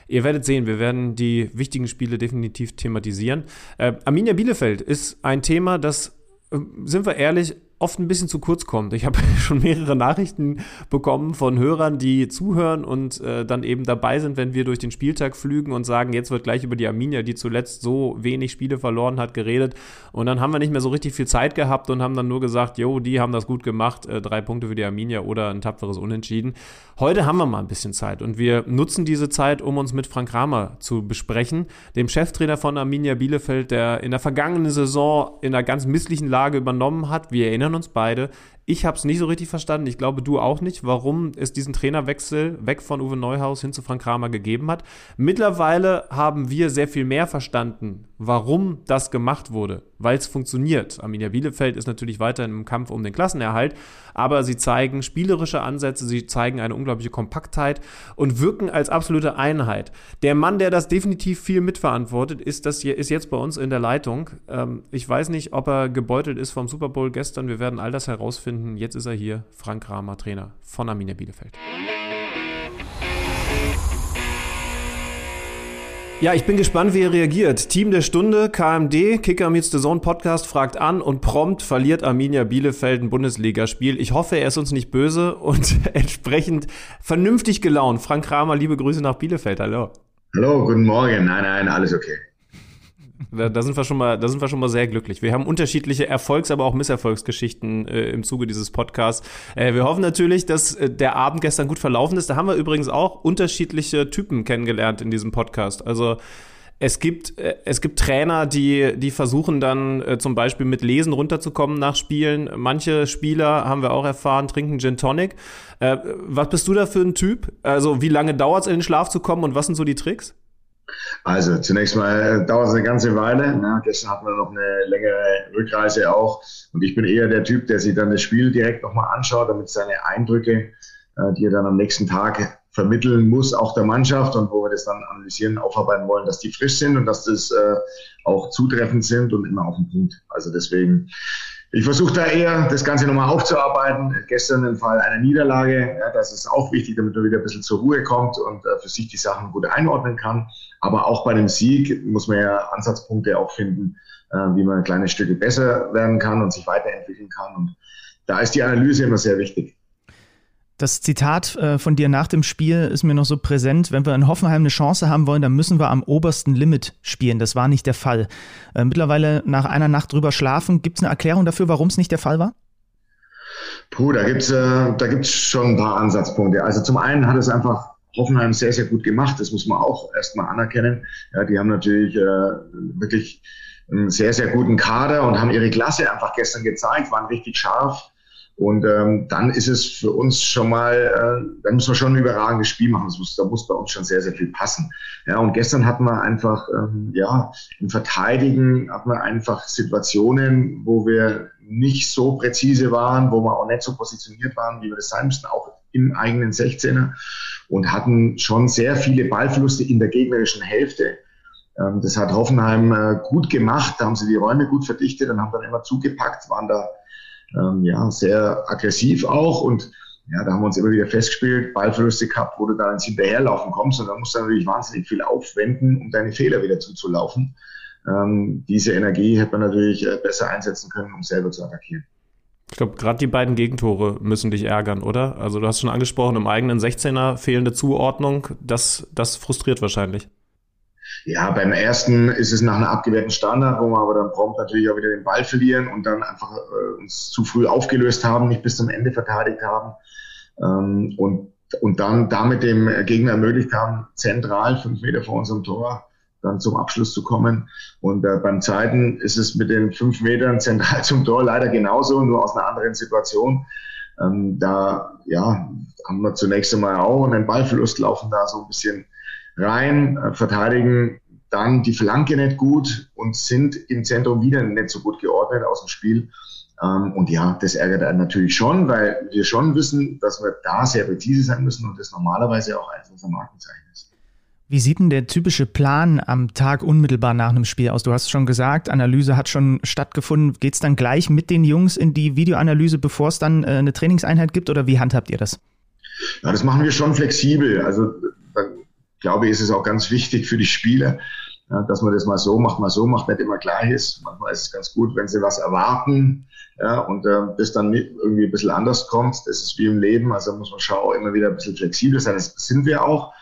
Ihr werdet sehen, wir werden die wichtigen Spiele definitiv thematisieren. Äh, Arminia Bielefeld ist ein Thema, das, äh, sind wir ehrlich, oft ein bisschen zu kurz kommt. Ich habe schon mehrere Nachrichten bekommen von Hörern, die zuhören und äh, dann eben dabei sind, wenn wir durch den Spieltag flügen und sagen, jetzt wird gleich über die Arminia, die zuletzt so wenig Spiele verloren hat, geredet. Und dann haben wir nicht mehr so richtig viel Zeit gehabt und haben dann nur gesagt, jo, die haben das gut gemacht, äh, drei Punkte für die Arminia oder ein tapferes Unentschieden. Heute haben wir mal ein bisschen Zeit und wir nutzen diese Zeit, um uns mit Frank Kramer zu besprechen, dem Cheftrainer von Arminia Bielefeld, der in der vergangenen Saison in einer ganz misslichen Lage übernommen hat. Wir erinnern uns beide. Ich habe es nicht so richtig verstanden, ich glaube du auch nicht, warum es diesen Trainerwechsel weg von Uwe Neuhaus hin zu Frank Kramer gegeben hat. Mittlerweile haben wir sehr viel mehr verstanden, warum das gemacht wurde, weil es funktioniert. Arminia Bielefeld ist natürlich weiter im Kampf um den Klassenerhalt, aber sie zeigen spielerische Ansätze, sie zeigen eine unglaubliche Kompaktheit und wirken als absolute Einheit. Der Mann, der das definitiv viel mitverantwortet, ist, das hier, ist jetzt bei uns in der Leitung. Ähm, ich weiß nicht, ob er gebeutelt ist vom Super Bowl gestern, wir werden all das herausfinden finden. Jetzt ist er hier, Frank Kramer, Trainer von Arminia Bielefeld. Ja, ich bin gespannt, wie er reagiert. Team der Stunde, KMD, Kicker meets the Zone Podcast fragt an und prompt verliert Arminia Bielefeld ein Bundesligaspiel. Ich hoffe, er ist uns nicht böse und entsprechend vernünftig gelaunt. Frank Kramer, liebe Grüße nach Bielefeld. Hallo. Hallo, guten Morgen. Nein, nein, alles okay. Da, da, sind wir schon mal, da sind wir schon mal sehr glücklich. Wir haben unterschiedliche Erfolgs-, aber auch Misserfolgsgeschichten äh, im Zuge dieses Podcasts. Äh, wir hoffen natürlich, dass äh, der Abend gestern gut verlaufen ist. Da haben wir übrigens auch unterschiedliche Typen kennengelernt in diesem Podcast. Also Es gibt, äh, es gibt Trainer, die, die versuchen dann äh, zum Beispiel mit Lesen runterzukommen nach Spielen. Manche Spieler, haben wir auch erfahren, trinken Gin Tonic. Äh, was bist du da für ein Typ? Also wie lange dauert es, in den Schlaf zu kommen und was sind so die Tricks? Also zunächst mal äh, dauert es eine ganze Weile. Ne? Gestern hatten wir noch eine längere Rückreise auch. Und ich bin eher der Typ, der sich dann das Spiel direkt nochmal anschaut, damit seine Eindrücke, äh, die er dann am nächsten Tag vermitteln muss, auch der Mannschaft und wo wir das dann analysieren, aufarbeiten wollen, dass die frisch sind und dass das äh, auch zutreffend sind und immer auf den Punkt. Also deswegen, ich versuche da eher das Ganze nochmal aufzuarbeiten. Gestern im Fall einer Niederlage, ja, das ist auch wichtig, damit man wieder ein bisschen zur Ruhe kommt und äh, für sich die Sachen gut einordnen kann. Aber auch bei dem Sieg muss man ja Ansatzpunkte auch finden, äh, wie man kleine Stücke besser werden kann und sich weiterentwickeln kann. Und da ist die Analyse immer sehr wichtig. Das Zitat äh, von dir nach dem Spiel ist mir noch so präsent. Wenn wir in Hoffenheim eine Chance haben wollen, dann müssen wir am obersten Limit spielen. Das war nicht der Fall. Äh, mittlerweile nach einer Nacht drüber schlafen, gibt es eine Erklärung dafür, warum es nicht der Fall war? Puh, da gibt's äh, da gibt's schon ein paar Ansatzpunkte. Also zum einen hat es einfach Hoffenheim sehr, sehr gut gemacht. Das muss man auch erstmal anerkennen. Ja, die haben natürlich äh, wirklich einen sehr, sehr guten Kader und haben ihre Klasse einfach gestern gezeigt, waren richtig scharf und ähm, dann ist es für uns schon mal, äh, dann müssen wir schon ein überragendes Spiel machen. Muss, da muss bei uns schon sehr, sehr viel passen. Ja, und gestern hatten wir einfach, ähm, ja, im Verteidigen hatten wir einfach Situationen, wo wir nicht so präzise waren, wo wir auch nicht so positioniert waren, wie wir das sein müssten, auch im eigenen 16er und hatten schon sehr viele Ballverluste in der gegnerischen Hälfte. Ähm, das hat Hoffenheim äh, gut gemacht, da haben sie die Räume gut verdichtet und haben dann immer zugepackt, waren da ähm, ja, sehr aggressiv auch und ja, da haben wir uns immer wieder festgespielt, Ballverluste gehabt, wo du da ins Hinterherlaufen kommst und dann musst du natürlich wahnsinnig viel aufwenden, um deine Fehler wieder zuzulaufen. Ähm, diese Energie hätte man natürlich äh, besser einsetzen können, um selber zu attackieren. Ich glaube, gerade die beiden Gegentore müssen dich ärgern, oder? Also du hast schon angesprochen, im eigenen 16er fehlende Zuordnung, das, das frustriert wahrscheinlich. Ja, beim ersten ist es nach einer abgewehrten Standard, wo wir aber dann prompt natürlich auch wieder den Ball verlieren und dann einfach äh, uns zu früh aufgelöst haben, nicht bis zum Ende verteidigt haben ähm, und, und dann damit dem Gegner ermöglicht haben, zentral fünf Meter vor unserem Tor dann zum Abschluss zu kommen. Und äh, beim zweiten ist es mit den fünf Metern zentral zum Tor leider genauso, nur aus einer anderen Situation. Ähm, da ja, haben wir zunächst einmal auch einen Ballverlust laufen da so ein bisschen rein, äh, verteidigen dann die Flanke nicht gut und sind im Zentrum wieder nicht so gut geordnet aus dem Spiel. Ähm, und ja, das ärgert einen natürlich schon, weil wir schon wissen, dass wir da sehr präzise sein müssen und das normalerweise auch eines unserer Markenzeichen ist. Wie sieht denn der typische Plan am Tag unmittelbar nach einem Spiel aus? Du hast schon gesagt, Analyse hat schon stattgefunden. Geht es dann gleich mit den Jungs in die Videoanalyse, bevor es dann äh, eine Trainingseinheit gibt oder wie handhabt ihr das? Ja, das machen wir schon flexibel. Also glaube ich, ist es auch ganz wichtig für die Spieler, ja, dass man das mal so macht, mal so macht, nicht immer gleich ist. Manchmal ist es ganz gut, wenn sie was erwarten ja, und äh, das dann irgendwie ein bisschen anders kommt. Das ist wie im Leben, also muss man schauen, immer wieder ein bisschen flexibel sein. Das sind wir auch.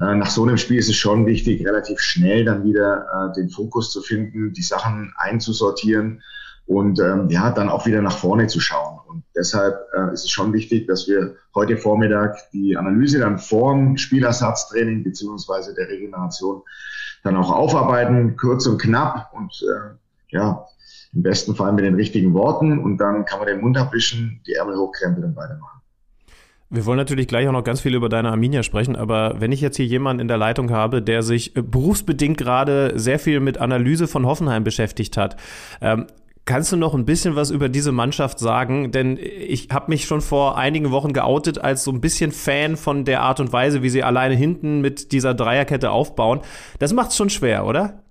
Äh, nach so einem Spiel ist es schon wichtig, relativ schnell dann wieder äh, den Fokus zu finden, die Sachen einzusortieren und ähm, ja, dann auch wieder nach vorne zu schauen. Und deshalb äh, ist es schon wichtig, dass wir heute Vormittag die Analyse dann vorm Spielersatztraining beziehungsweise der Regeneration dann auch aufarbeiten, kurz und knapp und äh, ja, im besten Fall mit den richtigen Worten und dann kann man den Mund abwischen, die Ärmel hochkrempeln und weitermachen. Wir wollen natürlich gleich auch noch ganz viel über deine Arminia sprechen, aber wenn ich jetzt hier jemanden in der Leitung habe, der sich äh, berufsbedingt gerade sehr viel mit Analyse von Hoffenheim beschäftigt hat, ähm, Kannst du noch ein bisschen was über diese Mannschaft sagen? Denn ich habe mich schon vor einigen Wochen geoutet als so ein bisschen Fan von der Art und Weise, wie sie alleine hinten mit dieser Dreierkette aufbauen. Das macht es schon schwer, oder?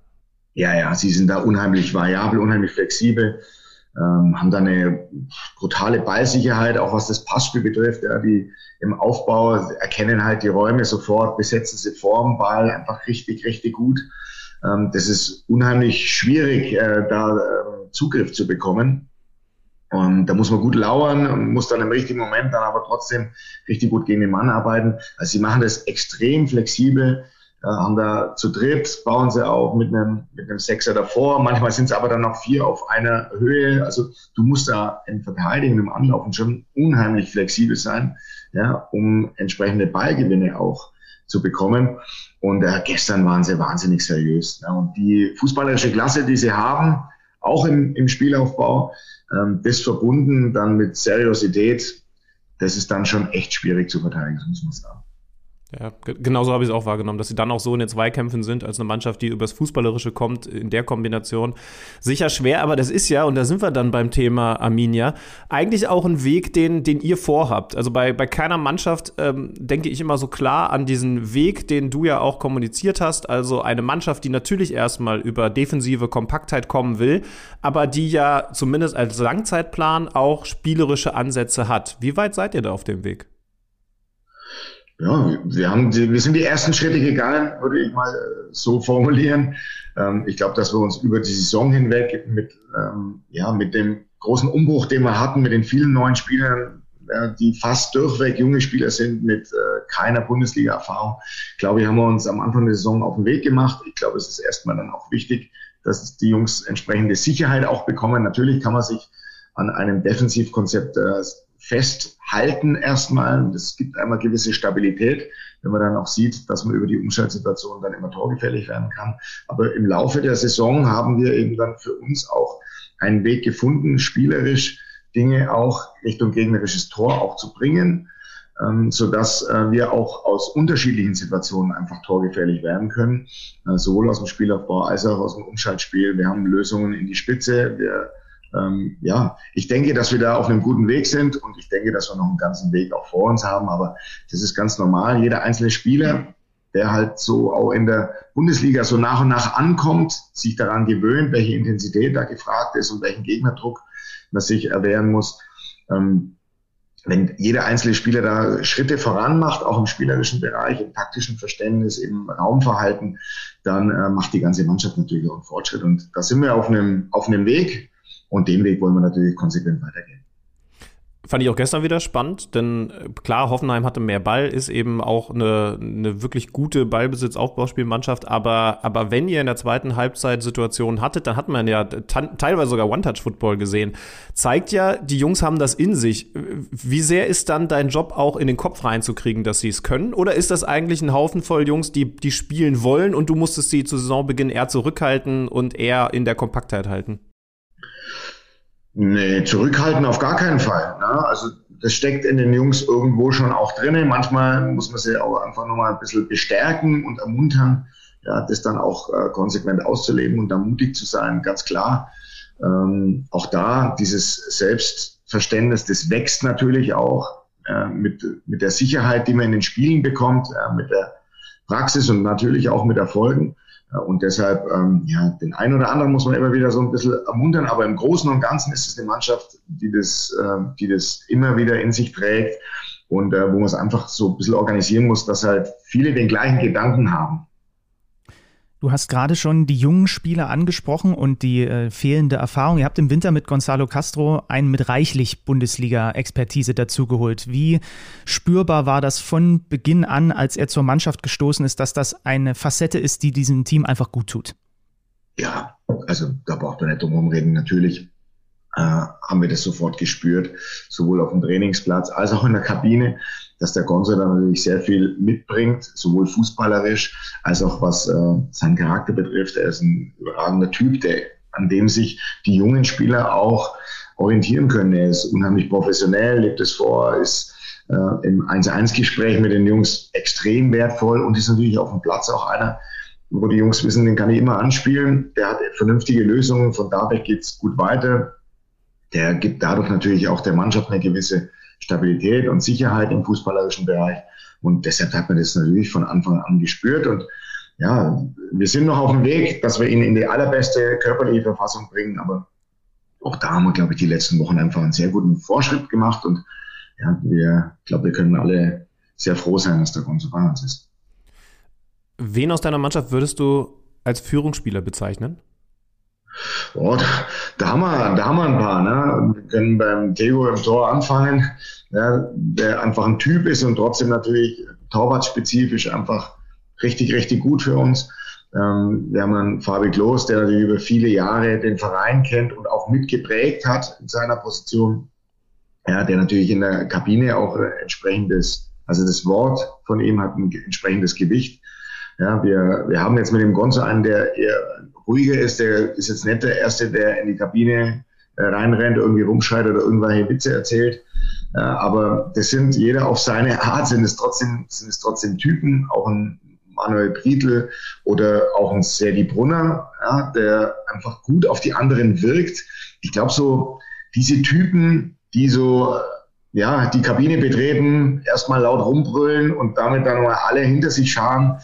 Ja, ja, sie sind da unheimlich variabel, unheimlich flexibel, ähm, haben da eine brutale Ballsicherheit, auch was das Passspiel betrifft. Ja, die im Aufbau erkennen halt die Räume sofort, besetzen sie vor dem Ball einfach richtig, richtig gut. Ähm, das ist unheimlich schwierig, äh, da äh, Zugriff zu bekommen. Und da muss man gut lauern und muss dann im richtigen Moment dann aber trotzdem richtig gut gegen den Mann arbeiten. Also sie machen das extrem flexibel, haben da zu dritt, bauen sie auch mit einem, mit einem Sechser davor. Manchmal sind es aber dann noch vier auf einer Höhe. Also du musst da im Verteidigen, im Anlaufen schon unheimlich flexibel sein, ja, um entsprechende Ballgewinne auch zu bekommen. Und äh, gestern waren sie wahnsinnig seriös. Ja. Und die fußballerische Klasse, die sie haben, auch im, im Spielaufbau, ähm, das verbunden dann mit Seriosität, das ist dann schon echt schwierig zu verteidigen, muss man sagen. Ja, genauso habe ich es auch wahrgenommen, dass sie dann auch so in den Zweikämpfen sind, als eine Mannschaft, die übers Fußballerische kommt, in der Kombination. Sicher schwer, aber das ist ja, und da sind wir dann beim Thema Arminia, eigentlich auch ein Weg, den, den ihr vorhabt. Also bei, bei keiner Mannschaft ähm, denke ich immer so klar an diesen Weg, den du ja auch kommuniziert hast. Also eine Mannschaft, die natürlich erstmal über defensive Kompaktheit kommen will, aber die ja zumindest als Langzeitplan auch spielerische Ansätze hat. Wie weit seid ihr da auf dem Weg? Ja, wir, haben die, wir sind die ersten Schritte gegangen, würde ich mal äh, so formulieren. Ähm, ich glaube, dass wir uns über die Saison hinweg mit, ähm, ja, mit dem großen Umbruch, den wir hatten, mit den vielen neuen Spielern, äh, die fast durchweg junge Spieler sind mit äh, keiner Bundesliga-Erfahrung, glaube ich, haben wir uns am Anfang der Saison auf den Weg gemacht. Ich glaube, es ist erstmal dann auch wichtig, dass die Jungs entsprechende Sicherheit auch bekommen. Natürlich kann man sich an einem Defensivkonzept äh, festhalten erstmal. Das gibt einmal gewisse Stabilität, wenn man dann auch sieht, dass man über die Umschaltsituation dann immer torgefährlich werden kann. Aber im Laufe der Saison haben wir eben dann für uns auch einen Weg gefunden, spielerisch Dinge auch Richtung gegnerisches Tor auch zu bringen, ähm, so dass äh, wir auch aus unterschiedlichen Situationen einfach torgefährlich werden können, äh, sowohl aus dem Spielaufbau als auch aus dem Umschaltspiel. Wir haben Lösungen in die Spitze. Wir ähm, ja, ich denke, dass wir da auf einem guten Weg sind und ich denke, dass wir noch einen ganzen Weg auch vor uns haben. Aber das ist ganz normal. Jeder einzelne Spieler, der halt so auch in der Bundesliga so nach und nach ankommt, sich daran gewöhnt, welche Intensität da gefragt ist und welchen Gegnerdruck man sich erwehren muss. Ähm, wenn jeder einzelne Spieler da Schritte voran macht, auch im spielerischen Bereich, im taktischen Verständnis, im Raumverhalten, dann äh, macht die ganze Mannschaft natürlich auch einen Fortschritt. Und da sind wir auf einem, auf einem Weg. Und den Weg wollen wir natürlich konsequent weitergehen. Fand ich auch gestern wieder spannend, denn äh, klar, Hoffenheim hatte mehr Ball, ist eben auch eine, eine wirklich gute Ballbesitz-Aufbauspielmannschaft, aber, aber wenn ihr in der zweiten Halbzeit Situationen hattet, dann hat man ja teilweise sogar One-Touch-Football gesehen. Zeigt ja, die Jungs haben das in sich. Wie sehr ist dann dein Job auch in den Kopf reinzukriegen, dass sie es können? Oder ist das eigentlich ein Haufen voll Jungs, die, die spielen wollen und du musstest sie zu Saisonbeginn eher zurückhalten und eher in der Kompaktheit halten? Nee, zurückhalten auf gar keinen Fall. Ne? Also das steckt in den Jungs irgendwo schon auch drin. Manchmal muss man sie auch einfach nochmal ein bisschen bestärken und ermuntern, ja, das dann auch äh, konsequent auszuleben und da mutig zu sein, ganz klar. Ähm, auch da dieses Selbstverständnis, das wächst natürlich auch äh, mit, mit der Sicherheit, die man in den Spielen bekommt, äh, mit der Praxis und natürlich auch mit Erfolgen. Und deshalb, ähm, ja, den einen oder anderen muss man immer wieder so ein bisschen ermuntern, aber im Großen und Ganzen ist es eine Mannschaft, die das, äh, die das immer wieder in sich trägt und äh, wo man es einfach so ein bisschen organisieren muss, dass halt viele den gleichen Gedanken haben. Du hast gerade schon die jungen Spieler angesprochen und die äh, fehlende Erfahrung. Ihr habt im Winter mit Gonzalo Castro einen mit reichlich Bundesliga-Expertise dazugeholt. Wie spürbar war das von Beginn an, als er zur Mannschaft gestoßen ist, dass das eine Facette ist, die diesem Team einfach gut tut? Ja, also da braucht man nicht drum reden. Natürlich äh, haben wir das sofort gespürt, sowohl auf dem Trainingsplatz als auch in der Kabine dass der Gonzo da natürlich sehr viel mitbringt, sowohl fußballerisch als auch was äh, seinen Charakter betrifft. Er ist ein überragender Typ, der, an dem sich die jungen Spieler auch orientieren können. Er ist unheimlich professionell, lebt es vor, ist äh, im 1-1-Gespräch mit den Jungs extrem wertvoll und ist natürlich auf dem Platz auch einer, wo die Jungs wissen, den kann ich immer anspielen. Der hat vernünftige Lösungen, von da weg geht's gut weiter. Der gibt dadurch natürlich auch der Mannschaft eine gewisse Stabilität und Sicherheit im fußballerischen Bereich. Und deshalb hat man das natürlich von Anfang an gespürt. Und ja, wir sind noch auf dem Weg, dass wir ihn in die allerbeste körperliche Verfassung bringen. Aber auch da haben wir, glaube ich, die letzten Wochen einfach einen sehr guten Fortschritt gemacht. Und ja, wir, glaube, wir können alle sehr froh sein, dass der Gonzo bei uns ist. Wen aus deiner Mannschaft würdest du als Führungsspieler bezeichnen? Oh, da, da, haben wir, da haben wir ein paar. Ne? Wir können beim Tego im Tor anfangen, ja, der einfach ein Typ ist und trotzdem natürlich torwartspezifisch einfach richtig, richtig gut für uns. Ähm, wir haben einen Fabi Klos, der natürlich über viele Jahre den Verein kennt und auch mitgeprägt hat in seiner Position. Ja, der natürlich in der Kabine auch entsprechendes Also das Wort von ihm hat ein entsprechendes Gewicht. Ja, wir, wir haben jetzt mit dem Gonzo einen, der eher ruhiger ist. Der ist jetzt nicht der Erste, der in die Kabine äh, reinrennt, irgendwie rumschreit oder irgendwelche Witze erzählt. Ja, aber das sind jeder auf seine Art, sind es trotzdem, sind es trotzdem Typen, auch ein Manuel Briedl oder auch ein Sergi Brunner, ja, der einfach gut auf die anderen wirkt. Ich glaube, so diese Typen, die so ja, die Kabine betreten, erstmal laut rumbrüllen und damit dann mal alle hinter sich scharen.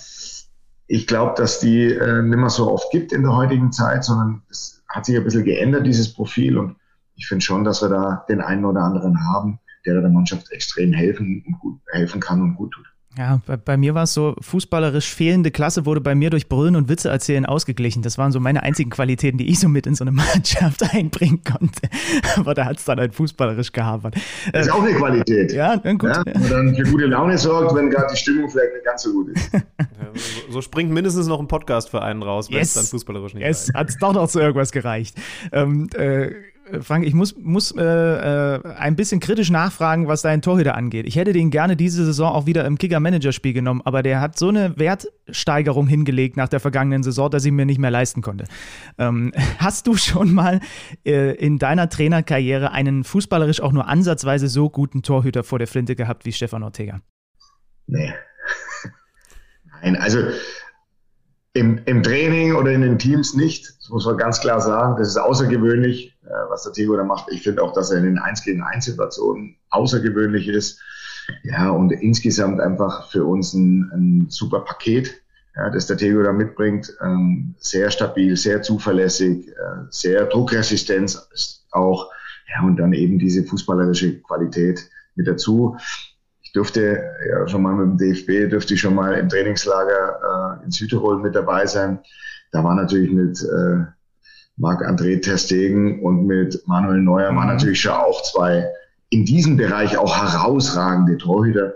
Ich glaube, dass die äh, nicht mehr so oft gibt in der heutigen Zeit, sondern es hat sich ein bisschen geändert, dieses Profil. Und ich finde schon, dass wir da den einen oder anderen haben, der der Mannschaft extrem helfen und gut helfen kann und gut tut. Ja, bei, bei mir war es so, fußballerisch fehlende Klasse wurde bei mir durch Brüllen und Witze erzählen ausgeglichen. Das waren so meine einzigen Qualitäten, die ich so mit in so eine Mannschaft einbringen konnte. Aber da hat es dann halt fußballerisch gehabert. Das ist auch eine Qualität. Ja, dann gut. Ja, und dann für gute Laune sorgt, wenn gerade die Stimmung vielleicht nicht ganz so gut ist. Ja, so, so, springt mindestens noch ein Podcast für einen raus, wenn yes. es dann fußballerisch nicht Es yes. hat doch noch zu irgendwas gereicht. Ähm, äh, äh, Frank, ich muss, muss äh, äh, ein bisschen kritisch nachfragen, was deinen Torhüter angeht. Ich hätte den gerne diese Saison auch wieder im Kicker-Manager-Spiel genommen, aber der hat so eine Wertsteigerung hingelegt nach der vergangenen Saison, dass ich mir nicht mehr leisten konnte. Ähm, hast du schon mal äh, in deiner Trainerkarriere einen fußballerisch auch nur ansatzweise so guten Torhüter vor der Flinte gehabt wie Stefan Ortega? Nee. Nein, also im, im Training oder in den Teams nicht. Das muss man ganz klar sagen. Das ist außergewöhnlich, äh, was der Tego da macht. Ich finde auch, dass er in den 1 gegen 1 Situationen außergewöhnlich ist. Ja, und insgesamt einfach für uns ein, ein super Paket, ja, das der Tego da mitbringt. Ähm, sehr stabil, sehr zuverlässig, äh, sehr druckresistent auch. Ja, und dann eben diese fußballerische Qualität mit dazu ich durfte ja schon mal mit dem DFB, durfte ich schon mal im Trainingslager äh, in Südtirol mit dabei sein. Da war natürlich mit äh, Marc-André Terstegen und mit Manuel Neuer mhm. waren natürlich schon auch zwei in diesem Bereich auch herausragende Torhüter.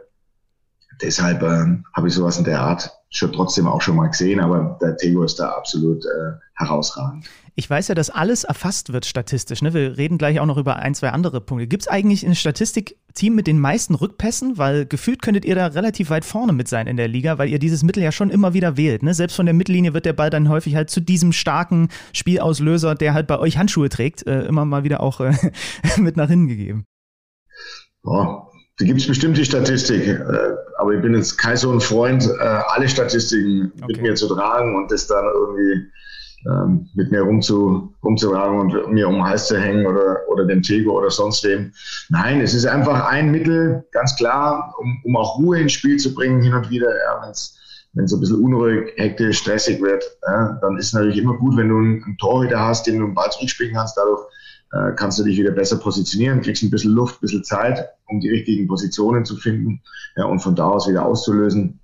Deshalb äh, habe ich sowas in der Art schon trotzdem auch schon mal gesehen, aber der Tego ist da absolut äh, herausragend. Ich weiß ja, dass alles erfasst wird statistisch. Ne? Wir reden gleich auch noch über ein, zwei andere Punkte. Gibt es eigentlich ein Statistikteam mit den meisten Rückpässen? Weil gefühlt könntet ihr da relativ weit vorne mit sein in der Liga, weil ihr dieses Mittel ja schon immer wieder wählt. Ne? Selbst von der Mittellinie wird der Ball dann häufig halt zu diesem starken Spielauslöser, der halt bei euch Handschuhe trägt, äh, immer mal wieder auch äh, mit nach hinten gegeben. Oh, da gibt es bestimmt die Statistik, äh, aber ich bin jetzt kein so ein Freund, äh, alle Statistiken okay. mit mir zu tragen und das dann irgendwie ähm, mit mir rumzu, rumzutragen und mir um den Hals zu hängen oder, oder dem Tego oder sonst wem. Nein, es ist einfach ein Mittel, ganz klar, um, um auch Ruhe ins Spiel zu bringen hin und wieder. Ja, wenn es ein bisschen unruhig, hektisch, stressig wird, ja, dann ist es natürlich immer gut, wenn du einen, einen Torhüter hast, den du einen Ball zurückspielen kannst. Dadurch äh, kannst du dich wieder besser positionieren, kriegst ein bisschen Luft, ein bisschen Zeit, um die richtigen Positionen zu finden ja, und von da aus wieder auszulösen.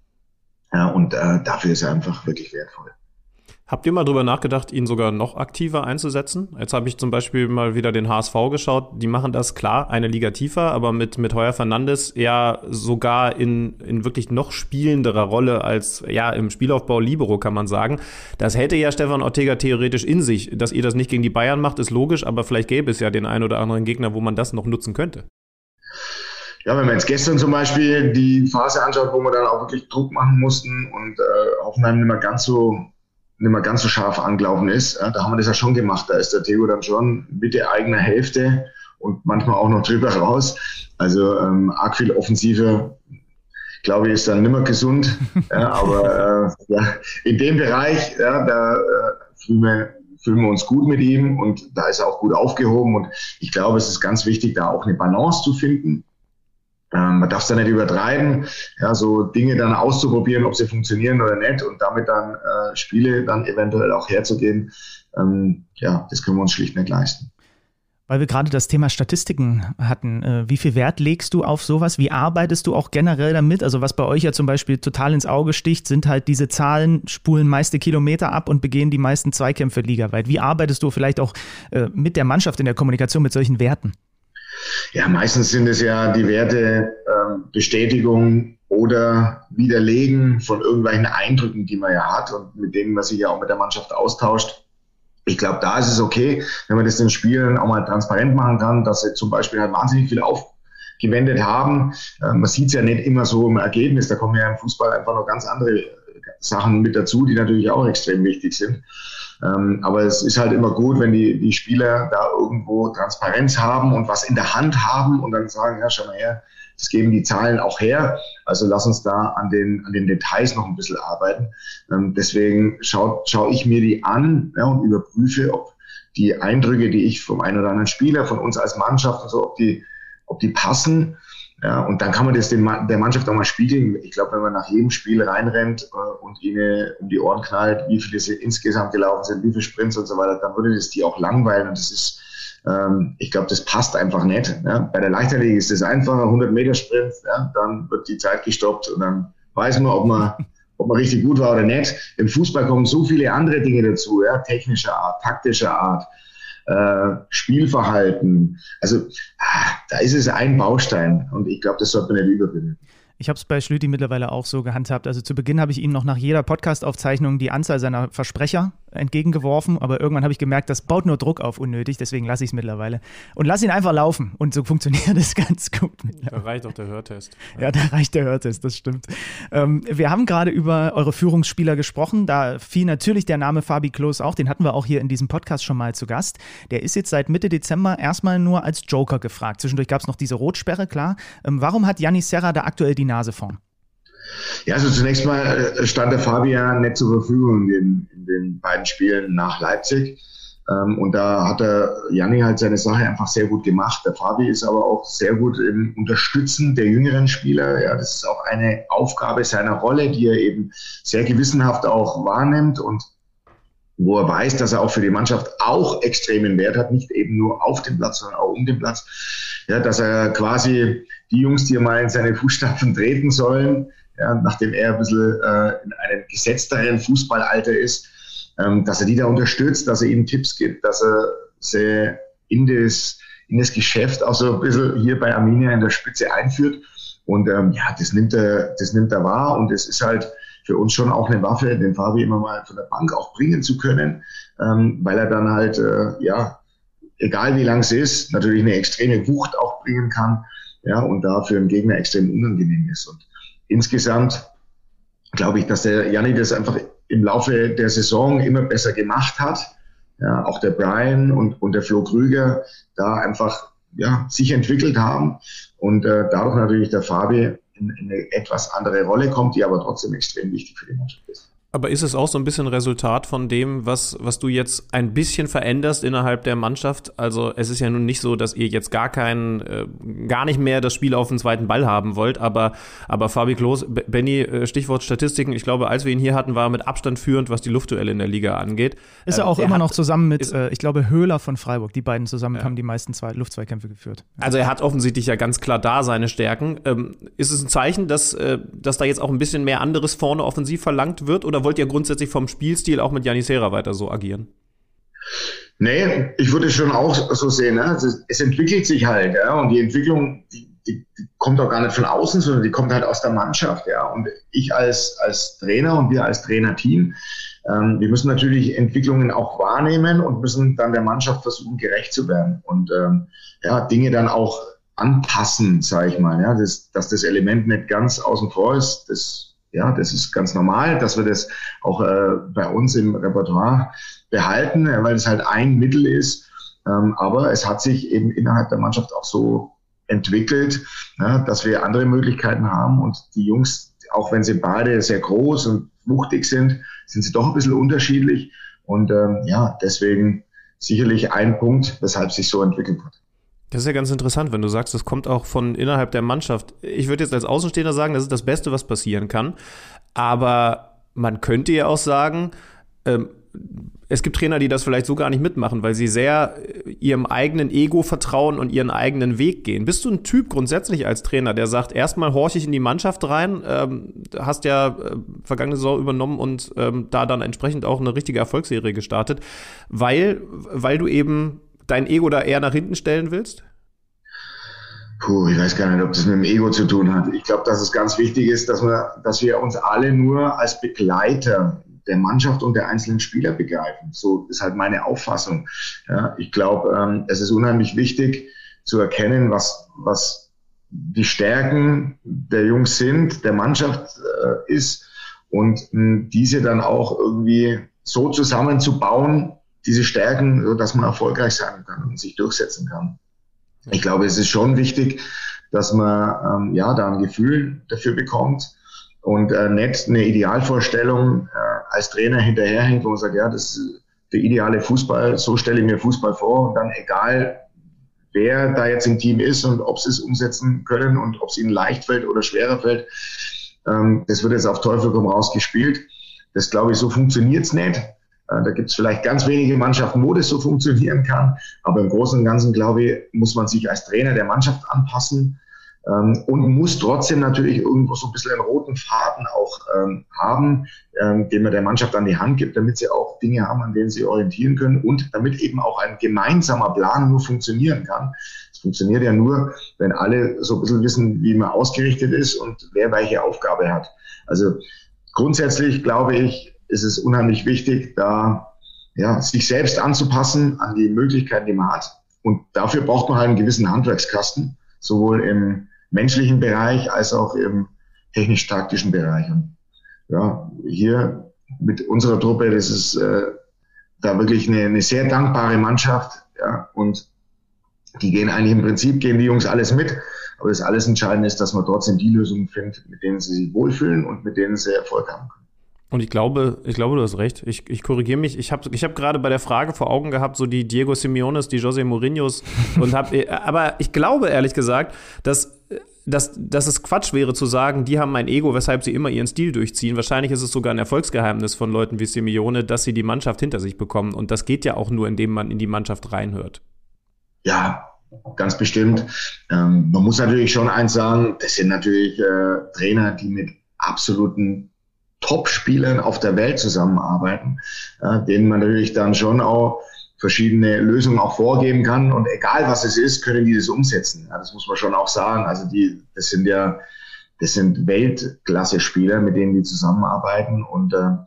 Ja, und äh, dafür ist er einfach wirklich wertvoll. Habt ihr mal drüber nachgedacht, ihn sogar noch aktiver einzusetzen? Jetzt habe ich zum Beispiel mal wieder den HSV geschaut. Die machen das klar, eine Liga tiefer, aber mit, mit Heuer Fernandes ja sogar in, in wirklich noch spielenderer Rolle als ja im Spielaufbau Libero, kann man sagen. Das hätte ja Stefan Ortega theoretisch in sich. Dass ihr das nicht gegen die Bayern macht, ist logisch, aber vielleicht gäbe es ja den einen oder anderen Gegner, wo man das noch nutzen könnte. Ja, wenn man jetzt gestern zum Beispiel die Phase anschaut, wo wir dann auch wirklich Druck machen mussten und äh, Hoffenheim nicht mehr ganz so nicht mehr ganz so scharf angelaufen ist. Da haben wir das ja schon gemacht. Da ist der Theo dann schon mit der eigenen Hälfte und manchmal auch noch drüber raus. Also ähm, arg viel Offensive, glaube ich, ist dann nicht mehr gesund. ja, aber äh, ja, in dem Bereich, ja, da äh, fühlen, wir, fühlen wir uns gut mit ihm und da ist er auch gut aufgehoben. Und ich glaube, es ist ganz wichtig, da auch eine Balance zu finden. Ähm, man darf es da nicht übertreiben, ja, so Dinge dann auszuprobieren, ob sie funktionieren oder nicht und damit dann äh, Spiele dann eventuell auch herzugehen. Ähm, ja, das können wir uns schlicht nicht leisten. Weil wir gerade das Thema Statistiken hatten. Äh, wie viel Wert legst du auf sowas? Wie arbeitest du auch generell damit? Also was bei euch ja zum Beispiel total ins Auge sticht, sind halt diese Zahlen, spulen meiste Kilometer ab und begehen die meisten Zweikämpfe ligaweit. Wie arbeitest du vielleicht auch äh, mit der Mannschaft in der Kommunikation mit solchen Werten? Ja, meistens sind es ja die Werte ähm, Bestätigung oder Widerlegen von irgendwelchen Eindrücken, die man ja hat und mit denen man sich ja auch mit der Mannschaft austauscht. Ich glaube, da ist es okay, wenn man das den Spielern auch mal transparent machen kann, dass sie zum Beispiel halt wahnsinnig viel auf, gewendet haben. Äh, man sieht es ja nicht immer so im Ergebnis, da kommen ja im Fußball einfach noch ganz andere Sachen mit dazu, die natürlich auch extrem wichtig sind. Ähm, aber es ist halt immer gut, wenn die, die Spieler da irgendwo Transparenz haben und was in der Hand haben und dann sagen, ja, schau mal her, das geben die Zahlen auch her. Also lass uns da an den, an den Details noch ein bisschen arbeiten. Ähm, deswegen schaue schau ich mir die an ja, und überprüfe, ob die Eindrücke, die ich vom einen oder anderen Spieler, von uns als Mannschaft und so, ob die, ob die passen. Ja, und dann kann man das den, der Mannschaft auch mal spiegeln. Ich glaube, wenn man nach jedem Spiel reinrennt äh, und ihnen um die Ohren knallt, wie viele sie insgesamt gelaufen sind, wie viele Sprints und so weiter, dann würde das die auch langweilen. Und das ist, ähm, ich glaube, das passt einfach nicht. Ja. Bei der Leichtathletik ist es einfacher, 100 Meter Sprint, ja, dann wird die Zeit gestoppt und dann weiß man, ob man, ob man richtig gut war oder nicht. Im Fußball kommen so viele andere Dinge dazu, ja, technischer Art, taktischer Art äh, Spielverhalten. Also ah, da ist es ein Baustein und ich glaube, das sollte man nicht überbewerten. Ich habe es bei Schlüti mittlerweile auch so gehandhabt. Also zu Beginn habe ich ihm noch nach jeder Podcast-Aufzeichnung die Anzahl seiner Versprecher entgegengeworfen, aber irgendwann habe ich gemerkt, das baut nur Druck auf unnötig, deswegen lasse ich es mittlerweile. Und lass ihn einfach laufen und so funktioniert es ganz gut. Da reicht auch der Hörtest. Ja, da reicht der Hörtest, das stimmt. Ähm, wir haben gerade über eure Führungsspieler gesprochen, da fiel natürlich der Name Fabi Klos auch, den hatten wir auch hier in diesem Podcast schon mal zu Gast. Der ist jetzt seit Mitte Dezember erstmal nur als Joker gefragt. Zwischendurch gab es noch diese Rotsperre, klar. Ähm, warum hat Janis Serra da aktuell die Nase vorn? Ja, also zunächst mal äh, stand der Fabian nicht zur Verfügung in, in den beiden Spielen nach Leipzig. Ähm, und da hat der Janni halt seine Sache einfach sehr gut gemacht. Der Fabi ist aber auch sehr gut im Unterstützen der jüngeren Spieler. Ja, das ist auch eine Aufgabe seiner Rolle, die er eben sehr gewissenhaft auch wahrnimmt und wo er weiß, dass er auch für die Mannschaft auch extremen Wert hat, nicht eben nur auf dem Platz, sondern auch um den Platz. Ja, dass er quasi die Jungs, die mal in seine Fußstapfen treten sollen, ja, nachdem er ein bisschen äh, in einem gesetzteren Fußballalter ist, ähm, dass er die da unterstützt, dass er ihnen Tipps gibt, dass er sie in das, in das Geschäft auch so ein bisschen hier bei Arminia in der Spitze einführt. Und ähm, ja, das nimmt er, das nimmt er wahr und es ist halt für uns schon auch eine Waffe, den Fabi immer mal von der Bank auch bringen zu können, ähm, weil er dann halt, äh, ja, egal wie lang es ist, natürlich eine extreme Wucht auch bringen kann, ja, und da für einen Gegner extrem unangenehm ist. Und insgesamt glaube ich, dass der Janni das einfach im Laufe der Saison immer besser gemacht hat. Ja, auch der Brian und, und der Flo Krüger da einfach ja, sich entwickelt haben und äh, dadurch natürlich der Fabi in, in eine etwas andere Rolle kommt, die aber trotzdem extrem wichtig für die Mannschaft ist. Aber ist es auch so ein bisschen Resultat von dem, was, was du jetzt ein bisschen veränderst innerhalb der Mannschaft? Also es ist ja nun nicht so, dass ihr jetzt gar keinen, äh, gar nicht mehr das Spiel auf den zweiten Ball haben wollt, aber, aber Fabi Klos, Benny, äh, Stichwort Statistiken, ich glaube, als wir ihn hier hatten, war er mit Abstand führend, was die Luftduelle in der Liga angeht. Ist er ähm, auch immer hat, noch zusammen mit, äh, ich glaube, Höhler von Freiburg. Die beiden zusammen ja. haben die meisten zwei Luftzweikämpfe geführt. Also er hat offensichtlich ja ganz klar da seine Stärken. Ähm, ist es ein Zeichen, dass, äh, dass da jetzt auch ein bisschen mehr anderes vorne offensiv verlangt wird oder wollt ihr grundsätzlich vom Spielstil auch mit Janis Hera weiter so agieren? Nee, ich würde schon auch so sehen. Ne? Es, entwickelt sich halt, ja, und die Entwicklung, die, die, die, kommt auch gar nicht von außen, sondern die kommt halt aus der Mannschaft, ja. Und ich als, als Trainer und wir als Trainerteam, ähm, wir müssen natürlich Entwicklungen auch wahrnehmen und müssen dann der Mannschaft versuchen, gerecht zu werden und ähm, ja, Dinge dann auch anpassen, sage ich mal, ja, das, dass das Element nicht ganz außen vor ist, das ja, das ist ganz normal, dass wir das auch äh, bei uns im Repertoire behalten, weil es halt ein Mittel ist. Ähm, aber es hat sich eben innerhalb der Mannschaft auch so entwickelt, ja, dass wir andere Möglichkeiten haben und die Jungs, auch wenn sie beide sehr groß und wuchtig sind, sind sie doch ein bisschen unterschiedlich. Und ähm, ja, deswegen sicherlich ein Punkt, weshalb sich so entwickelt hat. Das ist ja ganz interessant, wenn du sagst, das kommt auch von innerhalb der Mannschaft. Ich würde jetzt als Außenstehender sagen, das ist das Beste, was passieren kann. Aber man könnte ja auch sagen, ähm, es gibt Trainer, die das vielleicht so gar nicht mitmachen, weil sie sehr äh, ihrem eigenen Ego vertrauen und ihren eigenen Weg gehen. Bist du ein Typ grundsätzlich als Trainer, der sagt, erstmal horche ich in die Mannschaft rein, ähm, hast ja äh, vergangene Saison übernommen und ähm, da dann entsprechend auch eine richtige Erfolgsserie gestartet, weil, weil du eben dein Ego da eher nach hinten stellen willst? Puh, ich weiß gar nicht, ob das mit dem Ego zu tun hat. Ich glaube, dass es ganz wichtig ist, dass wir, dass wir uns alle nur als Begleiter der Mannschaft und der einzelnen Spieler begreifen. So ist halt meine Auffassung. Ja, ich glaube, ähm, es ist unheimlich wichtig zu erkennen, was, was die Stärken der Jungs sind, der Mannschaft äh, ist und mh, diese dann auch irgendwie so zusammenzubauen, diese Stärken, so dass man erfolgreich sein kann und sich durchsetzen kann. Ich glaube, es ist schon wichtig, dass man ähm, ja da ein Gefühl dafür bekommt und äh, nicht eine Idealvorstellung äh, als Trainer hinterherhängt, wo man sagt, ja, das ist der ideale Fußball, so stelle ich mir Fußball vor und dann egal, wer da jetzt im Team ist und ob sie es umsetzen können und ob es ihnen leicht fällt oder schwerer fällt, ähm, das wird jetzt auf Teufel komm raus gespielt. Das glaube ich, so funktioniert es nicht. Äh, da gibt es vielleicht ganz wenige Mannschaften, wo das so funktionieren kann. Aber im Großen und Ganzen, glaube ich, muss man sich als Trainer der Mannschaft anpassen ähm, und muss trotzdem natürlich irgendwo so ein bisschen einen roten Faden auch ähm, haben, ähm, den man der Mannschaft an die Hand gibt, damit sie auch Dinge haben, an denen sie orientieren können und damit eben auch ein gemeinsamer Plan nur funktionieren kann. Es funktioniert ja nur, wenn alle so ein bisschen wissen, wie man ausgerichtet ist und wer welche Aufgabe hat. Also grundsätzlich glaube ich, ist es unheimlich wichtig, da ja, sich selbst anzupassen an die Möglichkeiten, die man hat. Und dafür braucht man halt einen gewissen Handwerkskasten, sowohl im menschlichen Bereich als auch im technisch-taktischen Bereich. Und ja, hier mit unserer Truppe, das ist äh, da wirklich eine, eine sehr dankbare Mannschaft. Ja, und die gehen eigentlich im Prinzip, gehen die Jungs alles mit. Aber das alles Entscheidende ist, dass man trotzdem die Lösungen findet, mit denen sie sich wohlfühlen und mit denen sie Erfolg haben können. Und ich glaube, ich glaube, du hast recht. Ich, ich korrigiere mich. Ich habe ich hab gerade bei der Frage vor Augen gehabt, so die Diego Simeones, die José Mourinhos und hab, aber ich glaube ehrlich gesagt, dass, dass, dass es Quatsch wäre zu sagen, die haben ein Ego, weshalb sie immer ihren Stil durchziehen. Wahrscheinlich ist es sogar ein Erfolgsgeheimnis von Leuten wie Simeone, dass sie die Mannschaft hinter sich bekommen. Und das geht ja auch nur, indem man in die Mannschaft reinhört. Ja, ganz bestimmt. Ähm, man muss natürlich schon eins sagen, das sind natürlich äh, Trainer, die mit absoluten Top-Spielern auf der Welt zusammenarbeiten, äh, denen man natürlich dann schon auch verschiedene Lösungen auch vorgeben kann. Und egal was es ist, können die das umsetzen. Ja, das muss man schon auch sagen. Also die, das sind ja, das sind Weltklasse-Spieler, mit denen die zusammenarbeiten. Und äh,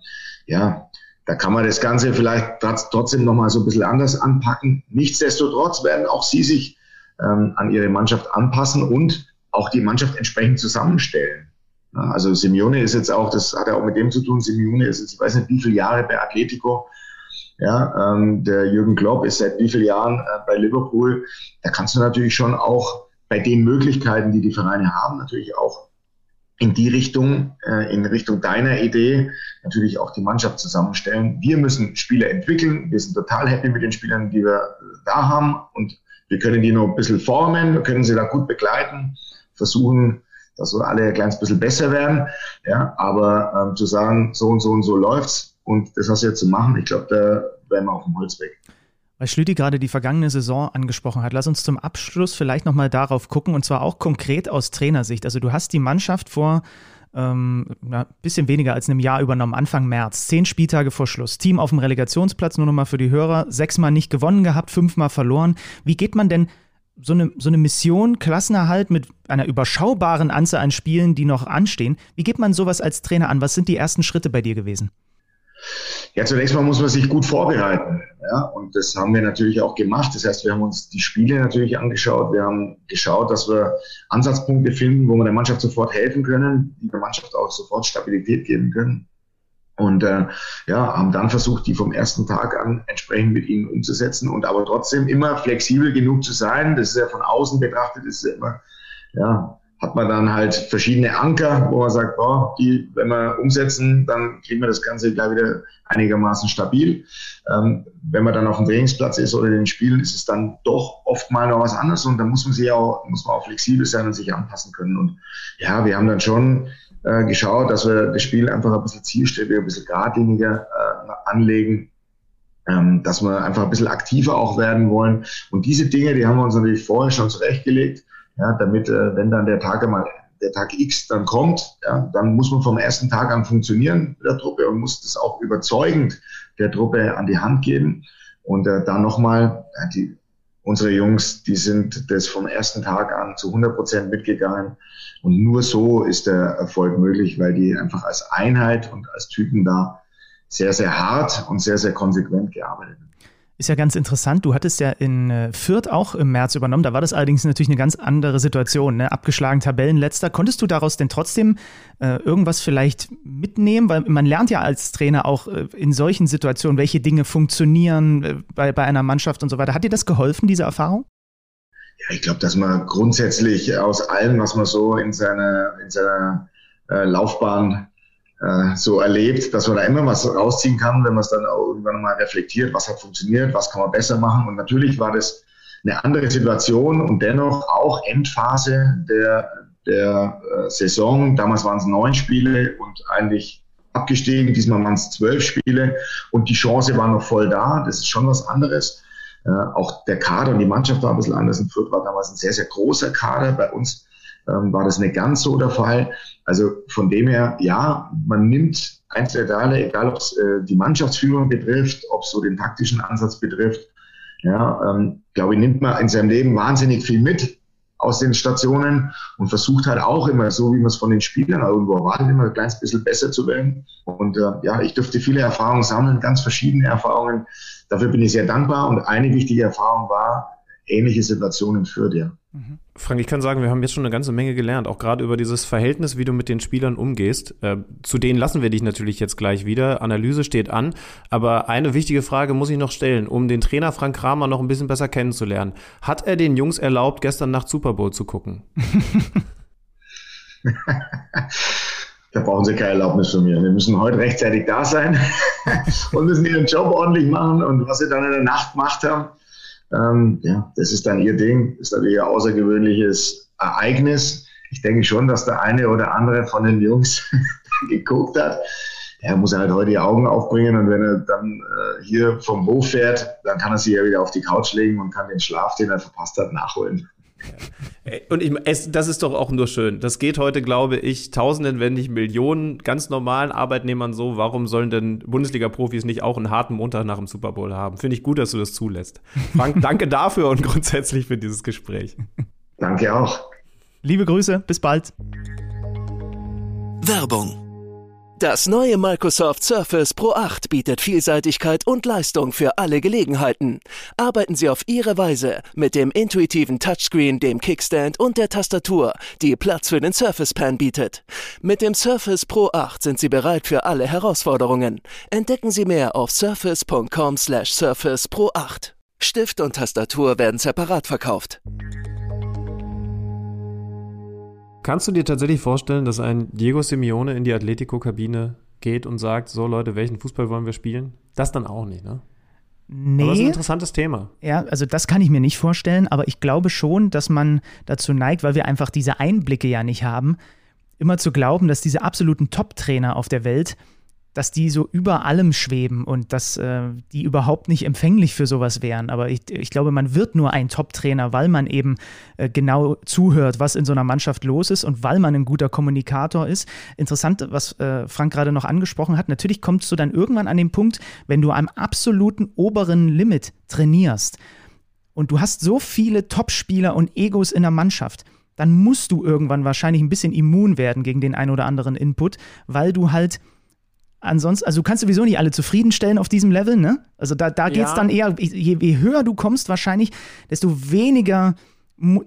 ja, da kann man das Ganze vielleicht trotzdem nochmal so ein bisschen anders anpacken. Nichtsdestotrotz werden auch sie sich ähm, an ihre Mannschaft anpassen und auch die Mannschaft entsprechend zusammenstellen. Also Simeone ist jetzt auch, das hat ja auch mit dem zu tun, Simeone ist jetzt, ich weiß nicht, wie viele Jahre bei Atletico. Ja, ähm, der Jürgen Klopp ist seit wie vielen Jahren äh, bei Liverpool. Da kannst du natürlich schon auch bei den Möglichkeiten, die die Vereine haben, natürlich auch in die Richtung, äh, in Richtung deiner Idee, natürlich auch die Mannschaft zusammenstellen. Wir müssen Spieler entwickeln. Wir sind total happy mit den Spielern, die wir da haben. Und wir können die noch ein bisschen formen, wir können sie da gut begleiten, versuchen, dass wir alle ein kleines bisschen besser werden. Ja, aber ähm, zu sagen, so und so und so läuft's und das hast du jetzt zu machen, ich glaube, da wären wir auf dem Holzweg. Weil Schlüti gerade die vergangene Saison angesprochen hat, lass uns zum Abschluss vielleicht nochmal darauf gucken und zwar auch konkret aus Trainersicht. Also du hast die Mannschaft vor ähm, ein bisschen weniger als einem Jahr übernommen, Anfang März, zehn Spieltage vor Schluss. Team auf dem Relegationsplatz, nur nochmal für die Hörer, sechsmal nicht gewonnen gehabt, fünfmal verloren. Wie geht man denn so eine, so eine Mission, Klassenerhalt mit einer überschaubaren Anzahl an Spielen, die noch anstehen. Wie geht man sowas als Trainer an? Was sind die ersten Schritte bei dir gewesen? Ja, zunächst mal muss man sich gut vorbereiten. Ja, und das haben wir natürlich auch gemacht. Das heißt, wir haben uns die Spiele natürlich angeschaut. Wir haben geschaut, dass wir Ansatzpunkte finden, wo wir der Mannschaft sofort helfen können, die der Mannschaft auch sofort Stabilität geben können. Und äh, ja, haben dann versucht, die vom ersten Tag an entsprechend mit ihnen umzusetzen und aber trotzdem immer flexibel genug zu sein. Das ist ja von außen betrachtet, ist ja immer, ja, hat man dann halt verschiedene Anker, wo man sagt, oh, die, wenn wir umsetzen, dann kriegen wir das Ganze gleich wieder einigermaßen stabil. Ähm, wenn man dann auf dem Trainingsplatz ist oder in den Spielen, ist es dann doch oft mal noch was anderes und da muss man sich auch, muss man auch flexibel sein und sich anpassen können. Und ja, wir haben dann schon äh, geschaut, dass wir das Spiel einfach ein bisschen zielstrebiger, ein bisschen geradliniger äh, anlegen, ähm, dass wir einfach ein bisschen aktiver auch werden wollen. Und diese Dinge, die haben wir uns natürlich vorher schon zurechtgelegt, ja, damit, äh, wenn dann der Tag einmal der Tag X dann kommt, ja, dann muss man vom ersten Tag an funktionieren mit der Truppe und muss das auch überzeugend der Truppe an die Hand geben. Und äh, dann nochmal, die, unsere Jungs, die sind das vom ersten Tag an zu 100 Prozent mitgegangen. Und nur so ist der Erfolg möglich, weil die einfach als Einheit und als Typen da sehr, sehr hart und sehr, sehr konsequent gearbeitet haben. Ist ja ganz interessant. Du hattest ja in äh, Fürth auch im März übernommen. Da war das allerdings natürlich eine ganz andere Situation. Ne? Abgeschlagen Tabellenletzter. Konntest du daraus denn trotzdem äh, irgendwas vielleicht mitnehmen? Weil man lernt ja als Trainer auch äh, in solchen Situationen, welche Dinge funktionieren äh, bei, bei einer Mannschaft und so weiter. Hat dir das geholfen, diese Erfahrung? Ja, ich glaube, dass man grundsätzlich aus allem, was man so in seiner, in seiner äh, Laufbahn äh, so erlebt, dass man da immer was rausziehen kann, wenn man es dann auch irgendwann mal reflektiert, was hat funktioniert, was kann man besser machen. Und natürlich war das eine andere Situation und dennoch auch Endphase der, der äh, Saison. Damals waren es neun Spiele und eigentlich abgestiegen. Diesmal waren es zwölf Spiele und die Chance war noch voll da. Das ist schon was anderes. Äh, auch der Kader und die Mannschaft war ein bisschen anders. In Fürth war damals ein sehr, sehr großer Kader. Bei uns ähm, war das nicht ganz so der Fall. Also von dem her, ja, man nimmt einzelne Teile, egal ob es äh, die Mannschaftsführung betrifft, ob es so den taktischen Ansatz betrifft. Ja, ähm, glaube ich, nimmt man in seinem Leben wahnsinnig viel mit aus den Stationen und versucht halt auch immer, so wie man es von den Spielern irgendwo erwartet, immer ein kleines bisschen besser zu werden. Und äh, ja, ich durfte viele Erfahrungen sammeln, ganz verschiedene Erfahrungen. Dafür bin ich sehr dankbar. Und eine wichtige Erfahrung war, ähnliche Situationen für dir. Mhm. Frank, ich kann sagen, wir haben jetzt schon eine ganze Menge gelernt, auch gerade über dieses Verhältnis, wie du mit den Spielern umgehst. Äh, zu denen lassen wir dich natürlich jetzt gleich wieder. Analyse steht an. Aber eine wichtige Frage muss ich noch stellen, um den Trainer Frank Kramer noch ein bisschen besser kennenzulernen. Hat er den Jungs erlaubt, gestern Nacht Super Bowl zu gucken? da brauchen sie keine Erlaubnis von mir. Wir müssen heute rechtzeitig da sein und müssen ihren Job ordentlich machen. Und was sie dann in der Nacht gemacht haben, ähm, ja, das ist dann ihr Ding. Das ist natürlich ein außergewöhnliches Ereignis. Ich denke schon, dass der eine oder andere von den Jungs geguckt hat. Er muss halt heute die Augen aufbringen und wenn er dann äh, hier vom Hof fährt, dann kann er sich ja wieder auf die Couch legen und kann den Schlaf, den er verpasst hat, nachholen. Und ich, es, das ist doch auch nur schön. Das geht heute, glaube ich, Tausenden, wenn nicht Millionen ganz normalen Arbeitnehmern so. Warum sollen denn Bundesliga-Profis nicht auch einen harten Montag nach dem Super Bowl haben? Finde ich gut, dass du das zulässt. Frank, danke dafür und grundsätzlich für dieses Gespräch. Danke auch. Liebe Grüße, bis bald. Werbung das neue Microsoft Surface Pro 8 bietet Vielseitigkeit und Leistung für alle Gelegenheiten. Arbeiten Sie auf Ihre Weise mit dem intuitiven Touchscreen, dem Kickstand und der Tastatur, die Platz für den Surface Pen bietet. Mit dem Surface Pro 8 sind Sie bereit für alle Herausforderungen. Entdecken Sie mehr auf surface.com/surface Pro 8. Stift und Tastatur werden separat verkauft. Kannst du dir tatsächlich vorstellen, dass ein Diego Simeone in die Atletico-Kabine geht und sagt, so Leute, welchen Fußball wollen wir spielen? Das dann auch nicht, ne? Nee. Aber das ist ein interessantes Thema. Ja, also das kann ich mir nicht vorstellen, aber ich glaube schon, dass man dazu neigt, weil wir einfach diese Einblicke ja nicht haben, immer zu glauben, dass diese absoluten Top-Trainer auf der Welt dass die so über allem schweben und dass äh, die überhaupt nicht empfänglich für sowas wären. Aber ich, ich glaube, man wird nur ein Top-Trainer, weil man eben äh, genau zuhört, was in so einer Mannschaft los ist und weil man ein guter Kommunikator ist. Interessant, was äh, Frank gerade noch angesprochen hat. Natürlich kommst du dann irgendwann an den Punkt, wenn du am absoluten oberen Limit trainierst und du hast so viele Top-Spieler und Egos in der Mannschaft dann musst du irgendwann wahrscheinlich ein bisschen immun werden gegen den ein oder anderen Input, weil du halt Ansonsten, also du kannst sowieso nicht alle zufriedenstellen auf diesem Level, ne? Also da, da geht es ja. dann eher, je, je, höher du kommst wahrscheinlich, desto weniger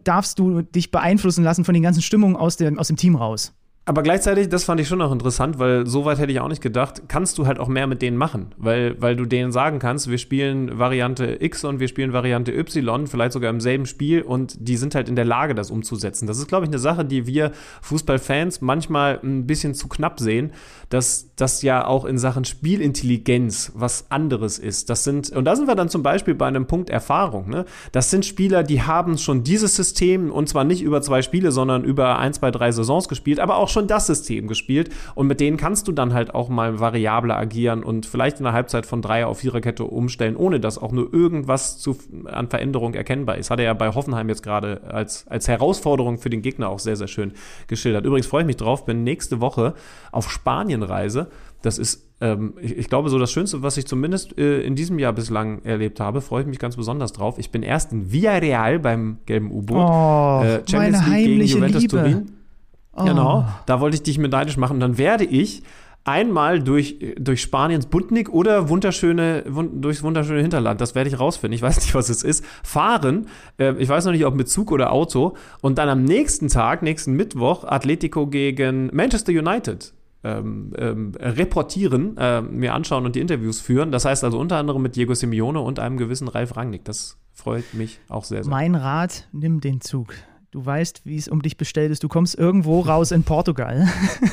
darfst du dich beeinflussen lassen von den ganzen Stimmungen aus, der, aus dem Team raus. Aber gleichzeitig, das fand ich schon noch interessant, weil so weit hätte ich auch nicht gedacht, kannst du halt auch mehr mit denen machen, weil, weil du denen sagen kannst, wir spielen Variante X und wir spielen Variante Y, vielleicht sogar im selben Spiel und die sind halt in der Lage, das umzusetzen. Das ist, glaube ich, eine Sache, die wir Fußballfans manchmal ein bisschen zu knapp sehen, dass das ja auch in Sachen Spielintelligenz was anderes ist. Das sind, und da sind wir dann zum Beispiel bei einem Punkt Erfahrung. Ne? Das sind Spieler, die haben schon dieses System und zwar nicht über zwei Spiele, sondern über ein, zwei, drei Saisons gespielt, aber auch schon das System gespielt und mit denen kannst du dann halt auch mal variabler agieren und vielleicht in der Halbzeit von Dreier auf Viererkette umstellen, ohne dass auch nur irgendwas zu, an Veränderung erkennbar ist. Hat er ja bei Hoffenheim jetzt gerade als, als Herausforderung für den Gegner auch sehr, sehr schön geschildert. Übrigens freue ich mich drauf, bin nächste Woche auf Spanienreise. Das ist, ähm, ich, glaube, so das Schönste, was ich zumindest äh, in diesem Jahr bislang erlebt habe. Freue ich mich ganz besonders drauf. Ich bin erst in Villarreal beim gelben U-Boot. Oh, äh, Champions League gegen Juventus Liebe. Turin. Oh. Genau, da wollte ich dich mit neidisch machen. Und dann werde ich einmal durch, durch Spaniens Bundnik oder wunderschöne, wund, durchs wunderschöne Hinterland, das werde ich rausfinden, ich weiß nicht, was es ist, fahren, äh, ich weiß noch nicht, ob mit Zug oder Auto, und dann am nächsten Tag, nächsten Mittwoch, Atletico gegen Manchester United. Ähm, ähm, reportieren, äh, mir anschauen und die Interviews führen. Das heißt also unter anderem mit Diego Simeone und einem gewissen Ralf Rangnick. Das freut mich auch sehr, sehr. Mein Rat, nimm den Zug. Du weißt, wie es um dich bestellt ist. Du kommst irgendwo raus in Portugal.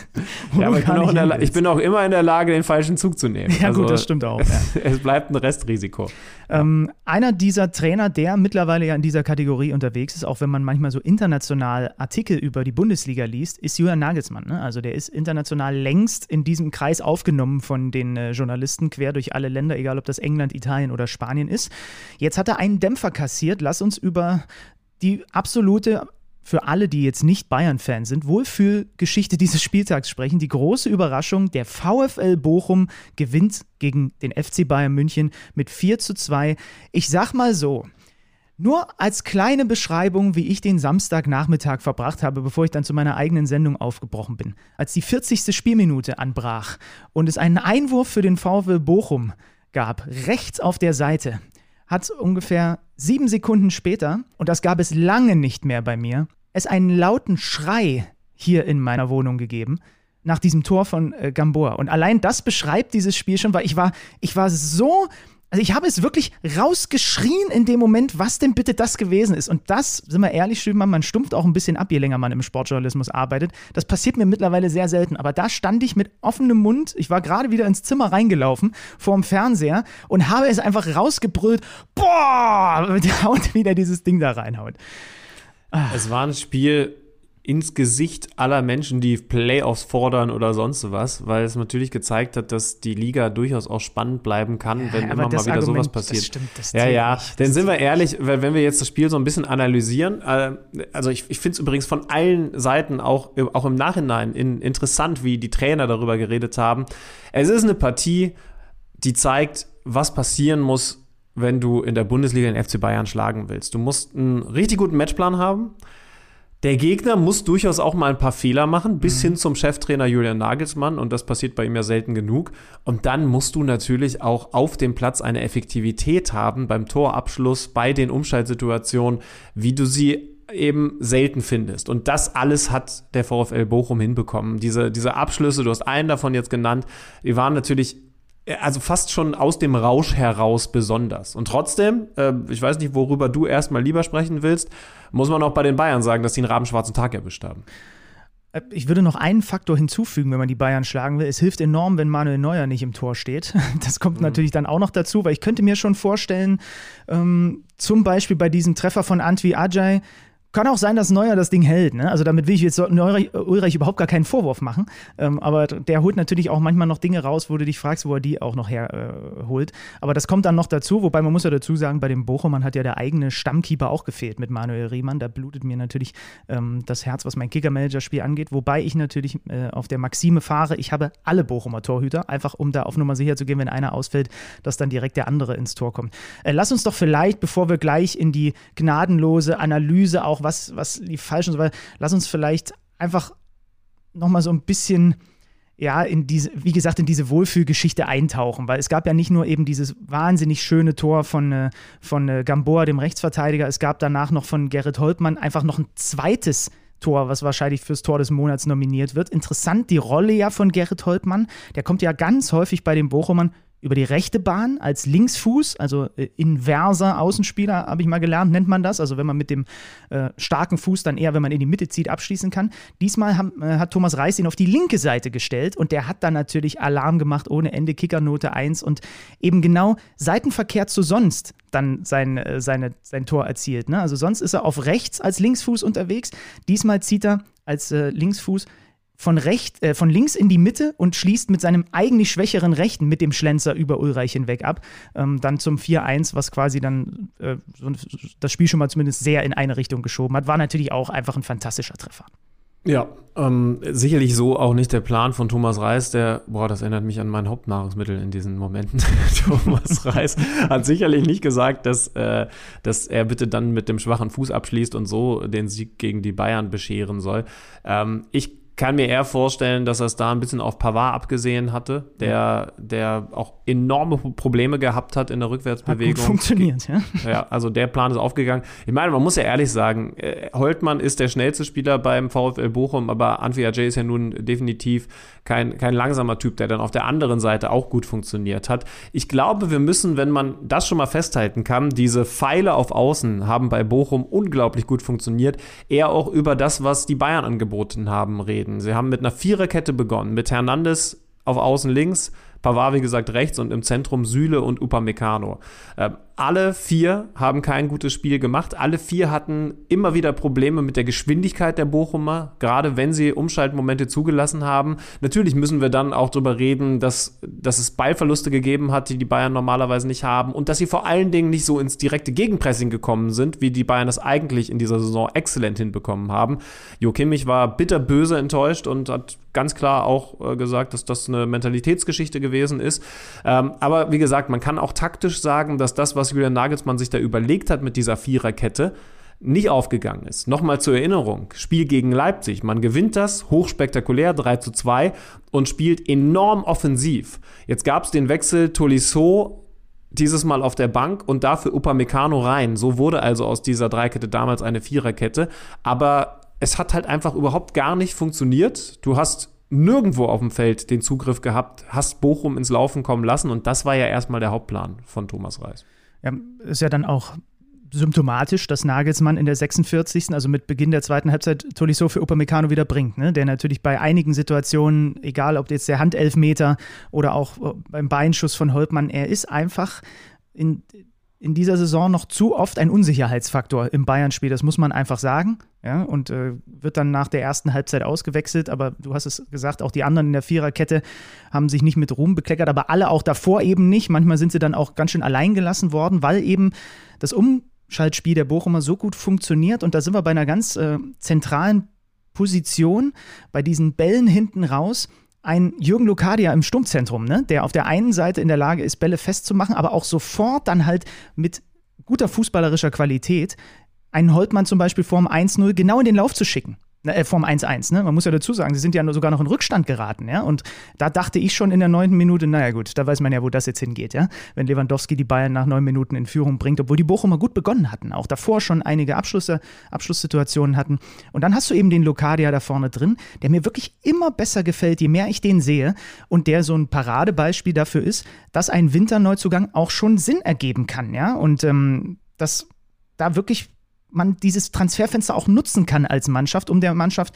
ja, aber ich bin, der, ich bin, auch immer in der Lage, den falschen Zug zu nehmen. Ja, also, gut, das stimmt auch. Ja. es bleibt ein Restrisiko. Ähm, einer dieser Trainer, der mittlerweile ja in dieser Kategorie unterwegs ist, auch wenn man manchmal so international Artikel über die Bundesliga liest, ist Julian Nagelsmann. Ne? Also der ist international längst in diesem Kreis aufgenommen von den äh, Journalisten quer durch alle Länder, egal ob das England, Italien oder Spanien ist. Jetzt hat er einen Dämpfer kassiert. Lass uns über die absolute für alle, die jetzt nicht Bayern-Fan sind, Wohlfühlgeschichte dieses Spieltags sprechen. Die große Überraschung, der VfL Bochum gewinnt gegen den FC Bayern München mit 4 zu 2. Ich sag mal so, nur als kleine Beschreibung, wie ich den Samstagnachmittag verbracht habe, bevor ich dann zu meiner eigenen Sendung aufgebrochen bin. Als die 40. Spielminute anbrach und es einen Einwurf für den VfL Bochum gab, rechts auf der Seite, hat ungefähr sieben Sekunden später, und das gab es lange nicht mehr bei mir, es einen lauten Schrei hier in meiner Wohnung gegeben nach diesem Tor von äh, Gamboa. Und allein das beschreibt dieses Spiel schon, weil ich war, ich war so also ich habe es wirklich rausgeschrien in dem Moment, was denn bitte das gewesen ist. Und das, sind wir ehrlich, Schümann, man stumpft auch ein bisschen ab, je länger man im Sportjournalismus arbeitet. Das passiert mir mittlerweile sehr selten. Aber da stand ich mit offenem Mund, ich war gerade wieder ins Zimmer reingelaufen, vorm Fernseher und habe es einfach rausgebrüllt, boah, Haut wieder dieses Ding da reinhaut. Ah. Es war ein Spiel, ins Gesicht aller Menschen, die Playoffs fordern oder sonst was, weil es natürlich gezeigt hat, dass die Liga durchaus auch spannend bleiben kann, ja, wenn immer mal wieder Argument, sowas passiert. Das stimmt, das ja, ja. Nicht. Denn sind wir ehrlich, weil wenn wir jetzt das Spiel so ein bisschen analysieren, äh, also ich, ich finde es übrigens von allen Seiten auch, auch im Nachhinein in, interessant, wie die Trainer darüber geredet haben. Es ist eine Partie, die zeigt, was passieren muss, wenn du in der Bundesliga den FC Bayern schlagen willst. Du musst einen richtig guten Matchplan haben. Der Gegner muss durchaus auch mal ein paar Fehler machen, bis mhm. hin zum Cheftrainer Julian Nagelsmann und das passiert bei ihm ja selten genug. Und dann musst du natürlich auch auf dem Platz eine Effektivität haben beim Torabschluss, bei den Umschaltsituationen, wie du sie eben selten findest. Und das alles hat der VfL Bochum hinbekommen. Diese, diese Abschlüsse, du hast einen davon jetzt genannt, die waren natürlich also fast schon aus dem Rausch heraus besonders. Und trotzdem, äh, ich weiß nicht, worüber du erstmal lieber sprechen willst, muss man auch bei den Bayern sagen, dass die einen rabenschwarzen Tag erwischt haben. Äh, ich würde noch einen Faktor hinzufügen, wenn man die Bayern schlagen will. Es hilft enorm, wenn Manuel Neuer nicht im Tor steht. Das kommt mhm. natürlich dann auch noch dazu, weil ich könnte mir schon vorstellen, ähm, zum Beispiel bei diesem Treffer von Antwi Ajay, kann auch sein, dass Neuer das Ding hält. Ne? Also damit will ich jetzt Ulreich, Ulreich überhaupt gar keinen Vorwurf machen. Ähm, aber der holt natürlich auch manchmal noch Dinge raus, wo du dich fragst, wo er die auch noch herholt. Äh, aber das kommt dann noch dazu, wobei man muss ja dazu sagen, bei dem Bochumann hat ja der eigene Stammkeeper auch gefehlt mit Manuel Riemann. Da blutet mir natürlich ähm, das Herz, was mein Kicker-Manager-Spiel angeht. Wobei ich natürlich äh, auf der Maxime fahre, ich habe alle Bochumer Torhüter, einfach um da auf Nummer sicher zu gehen, wenn einer ausfällt, dass dann direkt der andere ins Tor kommt. Äh, lass uns doch vielleicht, bevor wir gleich in die gnadenlose Analyse auch was, was lief falsch und so weiter. Lass uns vielleicht einfach nochmal so ein bisschen ja, in diese, wie gesagt, in diese Wohlfühlgeschichte eintauchen, weil es gab ja nicht nur eben dieses wahnsinnig schöne Tor von, äh, von äh, Gamboa, dem Rechtsverteidiger, es gab danach noch von Gerrit Holtmann einfach noch ein zweites Tor, was wahrscheinlich fürs Tor des Monats nominiert wird. Interessant, die Rolle ja von Gerrit Holtmann, der kommt ja ganz häufig bei den Bochumern über die rechte Bahn als Linksfuß, also äh, inverser Außenspieler, habe ich mal gelernt, nennt man das. Also wenn man mit dem äh, starken Fuß dann eher, wenn man in die Mitte zieht, abschließen kann. Diesmal haben, äh, hat Thomas Reis ihn auf die linke Seite gestellt und der hat dann natürlich Alarm gemacht ohne Ende, Kickernote 1 und eben genau Seitenverkehr zu sonst dann sein, äh, seine, sein Tor erzielt. Ne? Also sonst ist er auf rechts als Linksfuß unterwegs. Diesmal zieht er als äh, Linksfuß von, recht, äh, von links in die Mitte und schließt mit seinem eigentlich schwächeren Rechten mit dem Schlenzer über Ulreich hinweg ab. Ähm, dann zum 4-1, was quasi dann äh, das Spiel schon mal zumindest sehr in eine Richtung geschoben hat. War natürlich auch einfach ein fantastischer Treffer. Ja, ähm, sicherlich so auch nicht der Plan von Thomas Reis, der, boah, das erinnert mich an mein Hauptnahrungsmittel in diesen Momenten. Thomas Reis hat sicherlich nicht gesagt, dass, äh, dass er bitte dann mit dem schwachen Fuß abschließt und so den Sieg gegen die Bayern bescheren soll. Ähm, ich kann mir eher vorstellen, dass er es da ein bisschen auf Pavard abgesehen hatte, der, der auch enorme Probleme gehabt hat in der Rückwärtsbewegung. Hat gut funktioniert, ja. Ja, also der Plan ist aufgegangen. Ich meine, man muss ja ehrlich sagen, äh, Holtmann ist der schnellste Spieler beim VfL Bochum, aber Anfi Ajay ist ja nun definitiv kein, kein langsamer Typ, der dann auf der anderen Seite auch gut funktioniert hat. Ich glaube, wir müssen, wenn man das schon mal festhalten kann, diese Pfeile auf Außen haben bei Bochum unglaublich gut funktioniert, eher auch über das, was die Bayern angeboten haben, reden reden. Sie haben mit einer Viererkette begonnen, mit Hernandez auf Außen links, Pavard, wie gesagt, rechts und im Zentrum Süle und Upamecano. Alle vier haben kein gutes Spiel gemacht. Alle vier hatten immer wieder Probleme mit der Geschwindigkeit der Bochumer, gerade wenn sie Umschaltmomente zugelassen haben. Natürlich müssen wir dann auch darüber reden, dass, dass es Ballverluste gegeben hat, die die Bayern normalerweise nicht haben und dass sie vor allen Dingen nicht so ins direkte Gegenpressing gekommen sind, wie die Bayern das eigentlich in dieser Saison exzellent hinbekommen haben. Jo Kimmich war bitterböse enttäuscht und hat ganz klar auch äh, gesagt, dass das eine Mentalitätsgeschichte gewesen ist. Ähm, aber wie gesagt, man kann auch taktisch sagen, dass das, was Julian Nagelsmann sich da überlegt hat mit dieser Viererkette, nicht aufgegangen ist. Nochmal zur Erinnerung, Spiel gegen Leipzig. Man gewinnt das hochspektakulär 3 zu 2 und spielt enorm offensiv. Jetzt gab es den Wechsel Tolisso dieses Mal auf der Bank und dafür Upamecano rein. So wurde also aus dieser Dreikette damals eine Viererkette. Aber es hat halt einfach überhaupt gar nicht funktioniert. Du hast nirgendwo auf dem Feld den Zugriff gehabt, hast Bochum ins Laufen kommen lassen und das war ja erstmal der Hauptplan von Thomas Reis. Ja, ist ja dann auch symptomatisch, dass Nagelsmann in der 46., also mit Beginn der zweiten Halbzeit, Tolisso für Upamecano wieder bringt, ne? der natürlich bei einigen Situationen, egal ob jetzt der Handelfmeter oder auch äh, beim Beinschuss von Holtmann, er ist einfach in, in dieser Saison noch zu oft ein Unsicherheitsfaktor im Bayern-Spiel, das muss man einfach sagen. Ja, und äh, wird dann nach der ersten Halbzeit ausgewechselt. Aber du hast es gesagt, auch die anderen in der Viererkette haben sich nicht mit Ruhm bekleckert, aber alle auch davor eben nicht. Manchmal sind sie dann auch ganz schön allein gelassen worden, weil eben das Umschaltspiel der Bochumer so gut funktioniert. Und da sind wir bei einer ganz äh, zentralen Position, bei diesen Bällen hinten raus ein Jürgen Lukadia im Sturmzentrum, ne? der auf der einen Seite in der Lage ist, Bälle festzumachen, aber auch sofort dann halt mit guter fußballerischer Qualität einen Holtmann zum Beispiel vorm 1-0 genau in den Lauf zu schicken äh, vom 1-1, ne? Man muss ja dazu sagen, sie sind ja sogar noch in Rückstand geraten, ja. Und da dachte ich schon in der neunten Minute, naja gut, da weiß man ja, wo das jetzt hingeht, ja. Wenn Lewandowski die Bayern nach neun Minuten in Führung bringt, obwohl die Bochumer gut begonnen hatten, auch davor schon einige Abschlüsse, Abschlusssituationen hatten. Und dann hast du eben den Lokadia da vorne drin, der mir wirklich immer besser gefällt, je mehr ich den sehe und der so ein Paradebeispiel dafür ist, dass ein Winterneuzugang auch schon Sinn ergeben kann, ja. Und ähm, dass da wirklich man dieses Transferfenster auch nutzen kann als Mannschaft, um der Mannschaft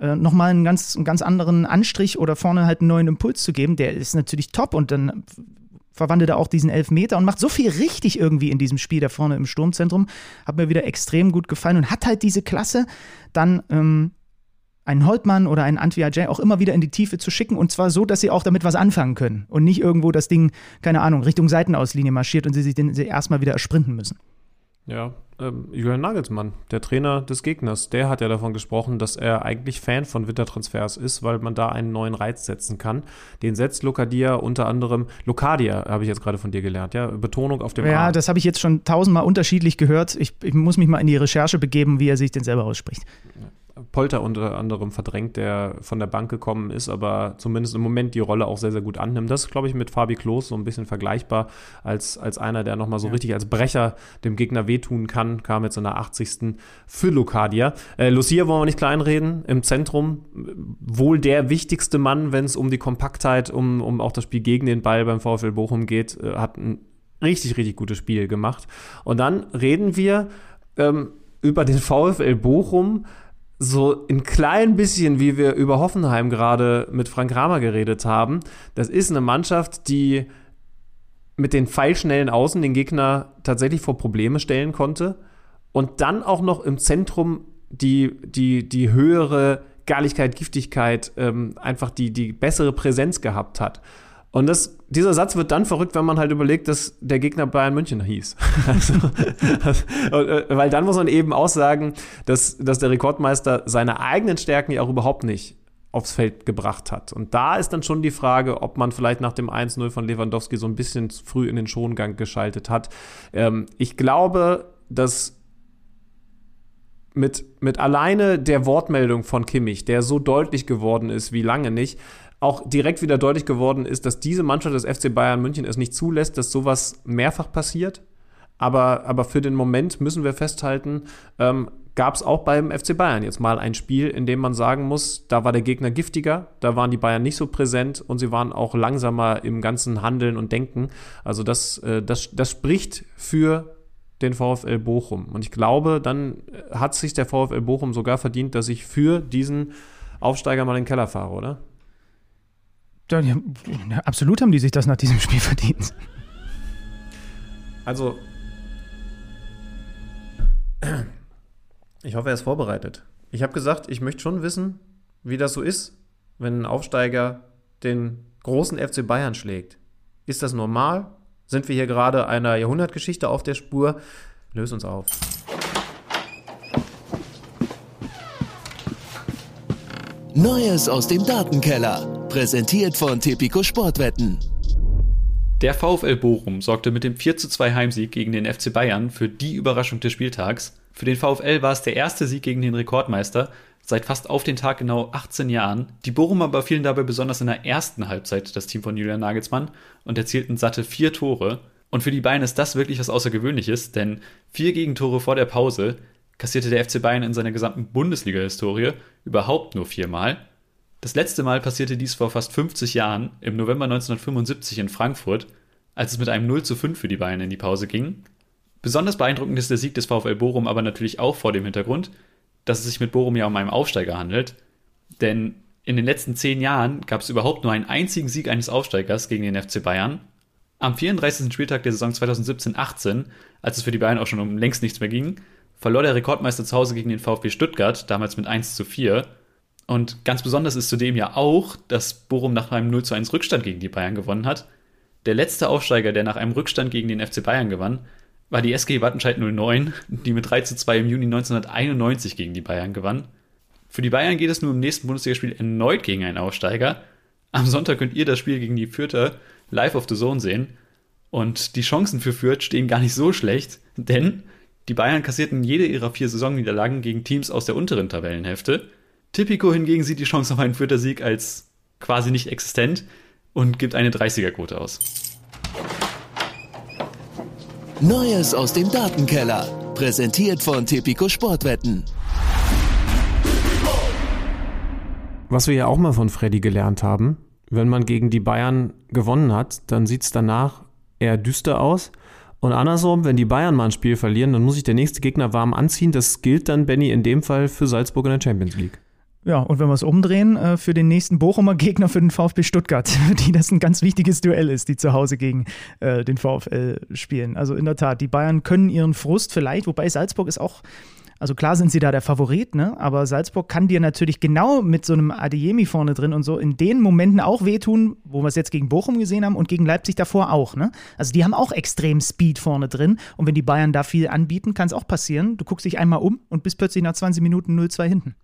äh, nochmal einen ganz, einen ganz anderen Anstrich oder vorne halt einen neuen Impuls zu geben. Der ist natürlich top und dann verwandelt er auch diesen Elfmeter und macht so viel richtig irgendwie in diesem Spiel da vorne im Sturmzentrum. Hat mir wieder extrem gut gefallen und hat halt diese Klasse, dann ähm, einen Holtmann oder einen Antwi Ajay auch immer wieder in die Tiefe zu schicken und zwar so, dass sie auch damit was anfangen können und nicht irgendwo das Ding, keine Ahnung, Richtung Seitenauslinie marschiert und sie sich den erstmal wieder ersprinten müssen. Ja, ähm, Julian Nagelsmann, der Trainer des Gegners, der hat ja davon gesprochen, dass er eigentlich Fan von Wintertransfers ist, weil man da einen neuen Reiz setzen kann. Den setzt Lokadia unter anderem, Lokadia habe ich jetzt gerade von dir gelernt, ja, Betonung auf dem Ja, A. das habe ich jetzt schon tausendmal unterschiedlich gehört. Ich, ich, muss mich mal in die Recherche begeben, wie er sich denn selber ausspricht. Polter unter anderem verdrängt, der von der Bank gekommen ist, aber zumindest im Moment die Rolle auch sehr, sehr gut annimmt. Das ist, glaube ich, mit Fabi Klos so ein bisschen vergleichbar als, als einer, der nochmal so ja. richtig als Brecher dem Gegner wehtun kann, kam jetzt in der 80. für Lucadia. Äh, Lucia wollen wir nicht kleinreden, im Zentrum wohl der wichtigste Mann, wenn es um die Kompaktheit, um, um auch das Spiel gegen den Ball beim VfL Bochum geht, äh, hat ein richtig, richtig gutes Spiel gemacht. Und dann reden wir ähm, über den VfL Bochum, so ein klein bisschen, wie wir über Hoffenheim gerade mit Frank Kramer geredet haben. Das ist eine Mannschaft, die mit den pfeilschnellen Außen den Gegner tatsächlich vor Probleme stellen konnte und dann auch noch im Zentrum die, die, die höhere Galligkeit, Giftigkeit, ähm, einfach die, die bessere Präsenz gehabt hat. Und das, dieser Satz wird dann verrückt, wenn man halt überlegt, dass der Gegner Bayern München hieß. also, äh, weil dann muss man eben auch sagen, dass, dass der Rekordmeister seine eigenen Stärken ja auch überhaupt nicht aufs Feld gebracht hat. Und da ist dann schon die Frage, ob man vielleicht nach dem 1-0 von Lewandowski so ein bisschen früh in den Schongang geschaltet hat. Ähm, ich glaube, dass mit, mit alleine der Wortmeldung von Kimmich, der so deutlich geworden ist wie lange nicht, auch direkt wieder deutlich geworden ist, dass diese Mannschaft des FC Bayern München es nicht zulässt, dass sowas mehrfach passiert. Aber, aber für den Moment müssen wir festhalten, ähm, gab es auch beim FC Bayern jetzt mal ein Spiel, in dem man sagen muss, da war der Gegner giftiger, da waren die Bayern nicht so präsent und sie waren auch langsamer im ganzen Handeln und Denken. Also das, äh, das, das spricht für den VfL Bochum. Und ich glaube, dann hat sich der VfL Bochum sogar verdient, dass ich für diesen Aufsteiger mal in den Keller fahre, oder? Ja, ja, absolut haben die sich das nach diesem Spiel verdient. Also, ich hoffe, er ist vorbereitet. Ich habe gesagt, ich möchte schon wissen, wie das so ist, wenn ein Aufsteiger den großen FC Bayern schlägt. Ist das normal? Sind wir hier gerade einer Jahrhundertgeschichte auf der Spur? Löse uns auf. Neues aus dem Datenkeller. Präsentiert von Tipico Sportwetten. Der VfL Bochum sorgte mit dem 4:2 Heimsieg gegen den FC Bayern für die Überraschung des Spieltags. Für den VfL war es der erste Sieg gegen den Rekordmeister seit fast auf den Tag genau 18 Jahren. Die Bochumer überfielen dabei besonders in der ersten Halbzeit das Team von Julian Nagelsmann und erzielten satte vier Tore. Und für die Bayern ist das wirklich was Außergewöhnliches, denn vier Gegentore vor der Pause kassierte der FC Bayern in seiner gesamten Bundesliga-Historie überhaupt nur viermal. Das letzte Mal passierte dies vor fast 50 Jahren, im November 1975 in Frankfurt, als es mit einem 0 zu 5 für die Bayern in die Pause ging. Besonders beeindruckend ist der Sieg des VfL Bochum aber natürlich auch vor dem Hintergrund, dass es sich mit Bochum ja um einen Aufsteiger handelt. Denn in den letzten zehn Jahren gab es überhaupt nur einen einzigen Sieg eines Aufsteigers gegen den FC Bayern. Am 34. Spieltag der Saison 2017-18, als es für die Bayern auch schon um längst nichts mehr ging, verlor der Rekordmeister zu Hause gegen den VfB Stuttgart, damals mit 1 zu 4. Und ganz besonders ist zudem ja auch, dass Bochum nach einem 0 zu 1 Rückstand gegen die Bayern gewonnen hat. Der letzte Aufsteiger, der nach einem Rückstand gegen den FC Bayern gewann, war die SG Wattenscheid 09, die mit 3 zu 2 im Juni 1991 gegen die Bayern gewann. Für die Bayern geht es nur im nächsten Bundesligaspiel erneut gegen einen Aufsteiger. Am Sonntag könnt ihr das Spiel gegen die Fürther live auf The Zone sehen. Und die Chancen für Fürth stehen gar nicht so schlecht, denn die Bayern kassierten jede ihrer vier Saisonniederlagen gegen Teams aus der unteren Tabellenhälfte. Tipico hingegen sieht die Chance auf einen Fürther Sieg als quasi nicht existent und gibt eine 30er-Quote aus. Neues aus dem Datenkeller. Präsentiert von Tipico Sportwetten. Was wir ja auch mal von Freddy gelernt haben, wenn man gegen die Bayern gewonnen hat, dann sieht es danach eher düster aus. Und andersrum, wenn die Bayern mal ein Spiel verlieren, dann muss sich der nächste Gegner warm anziehen. Das gilt dann, Benny, in dem Fall für Salzburg in der Champions League. Ja, und wenn wir es umdrehen, äh, für den nächsten Bochumer Gegner, für den VfB Stuttgart, für die das ein ganz wichtiges Duell ist, die zu Hause gegen äh, den VfL spielen. Also in der Tat, die Bayern können ihren Frust vielleicht, wobei Salzburg ist auch also klar sind sie da der Favorit, ne? aber Salzburg kann dir natürlich genau mit so einem Adeyemi vorne drin und so in den Momenten auch wehtun, wo wir es jetzt gegen Bochum gesehen haben und gegen Leipzig davor auch. Ne? Also die haben auch extrem Speed vorne drin und wenn die Bayern da viel anbieten, kann es auch passieren. Du guckst dich einmal um und bist plötzlich nach 20 Minuten 0-2 hinten.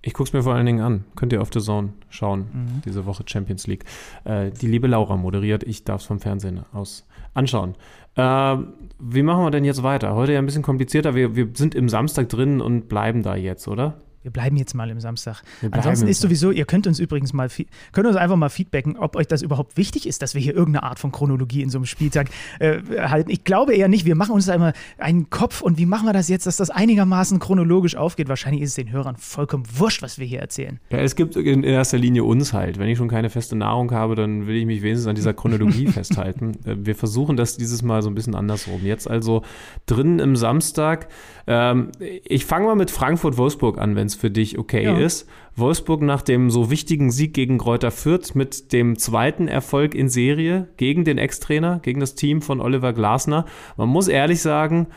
Ich gucke es mir vor allen Dingen an. Könnt ihr auf The Zone schauen, mhm. diese Woche Champions League. Äh, die liebe Laura moderiert, ich darf es vom Fernsehen aus anschauen. Äh, wie machen wir denn jetzt weiter? Heute ja ein bisschen komplizierter. Wir, wir sind im Samstag drin und bleiben da jetzt, oder? Wir bleiben jetzt mal im Samstag. Ansonsten ist sowieso, ihr könnt uns übrigens mal, könnt uns einfach mal feedbacken, ob euch das überhaupt wichtig ist, dass wir hier irgendeine Art von Chronologie in so einem Spieltag äh, halten. Ich glaube eher nicht. Wir machen uns da immer einen Kopf und wie machen wir das jetzt, dass das einigermaßen chronologisch aufgeht? Wahrscheinlich ist es den Hörern vollkommen wurscht, was wir hier erzählen. Ja, es gibt in erster Linie uns halt. Wenn ich schon keine feste Nahrung habe, dann will ich mich wenigstens an dieser Chronologie festhalten. Äh, wir versuchen das dieses Mal so ein bisschen andersrum. Jetzt also drin im Samstag. Ähm, ich fange mal mit Frankfurt-Wolfsburg an, wenn es für dich okay ja. ist. Wolfsburg nach dem so wichtigen Sieg gegen Kräuter Fürth mit dem zweiten Erfolg in Serie gegen den Ex-Trainer, gegen das Team von Oliver Glasner. Man muss ehrlich sagen,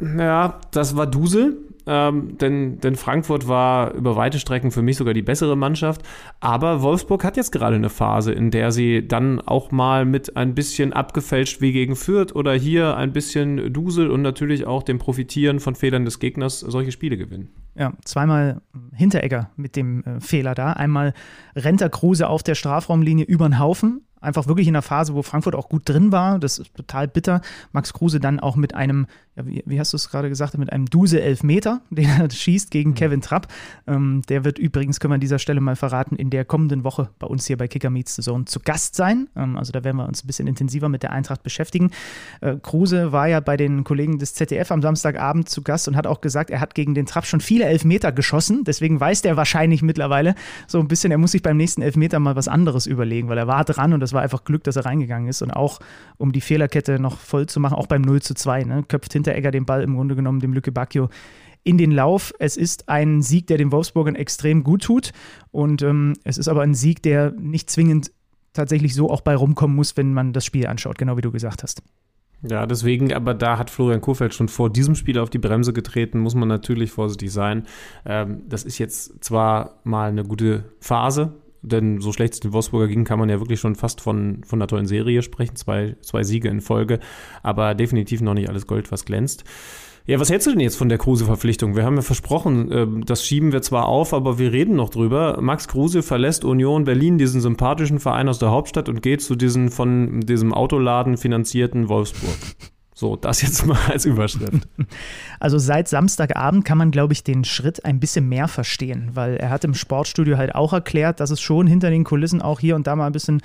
ja, das war Dusel ähm, denn, denn Frankfurt war über weite Strecken für mich sogar die bessere Mannschaft. Aber Wolfsburg hat jetzt gerade eine Phase, in der sie dann auch mal mit ein bisschen abgefälscht wie gegen Fürth oder hier ein bisschen Dusel und natürlich auch dem Profitieren von Fehlern des Gegners solche Spiele gewinnen. Ja, zweimal Hinteregger mit dem äh, Fehler da. Einmal rennt er Kruse auf der Strafraumlinie über den Haufen, einfach wirklich in einer Phase, wo Frankfurt auch gut drin war. Das ist total bitter. Max Kruse dann auch mit einem, ja, wie, wie, hast du es gerade gesagt, mit einem Duse-Elfmeter, den er schießt gegen mhm. Kevin Trapp. Ähm, der wird übrigens, können wir an dieser Stelle mal verraten, in der kommenden Woche bei uns hier bei Kicker Meets the Zone zu Gast sein. Ähm, also da werden wir uns ein bisschen intensiver mit der Eintracht beschäftigen. Äh, Kruse war ja bei den Kollegen des ZDF am Samstagabend zu Gast und hat auch gesagt, er hat gegen den Trapp schon viele Elfmeter geschossen. Deswegen weiß der wahrscheinlich mittlerweile so ein bisschen, er muss sich beim nächsten Elfmeter mal was anderes überlegen, weil er war dran und das war einfach Glück, dass er reingegangen ist und auch, um die Fehlerkette noch voll zu machen, auch beim 0 zu 2, ne, köpft Hinteregger den Ball im Grunde genommen dem Lücke Bacchio in den Lauf. Es ist ein Sieg, der den Wolfsburgern extrem gut tut und ähm, es ist aber ein Sieg, der nicht zwingend tatsächlich so auch bei rumkommen muss, wenn man das Spiel anschaut, genau wie du gesagt hast. Ja, deswegen, aber da hat Florian Kohfeldt schon vor diesem Spiel auf die Bremse getreten, muss man natürlich vorsichtig sein. Ähm, das ist jetzt zwar mal eine gute Phase, denn so schlecht es den Wolfsburger ging, kann man ja wirklich schon fast von, von einer tollen Serie sprechen. Zwei, zwei Siege in Folge, aber definitiv noch nicht alles Gold, was glänzt. Ja, was hältst du denn jetzt von der Kruse-Verpflichtung? Wir haben ja versprochen, ähm, das schieben wir zwar auf, aber wir reden noch drüber. Max Kruse verlässt Union Berlin, diesen sympathischen Verein aus der Hauptstadt und geht zu diesem von diesem Autoladen finanzierten Wolfsburg. So, das jetzt mal als Überschrift. Also seit Samstagabend kann man, glaube ich, den Schritt ein bisschen mehr verstehen, weil er hat im Sportstudio halt auch erklärt, dass es schon hinter den Kulissen auch hier und da mal ein bisschen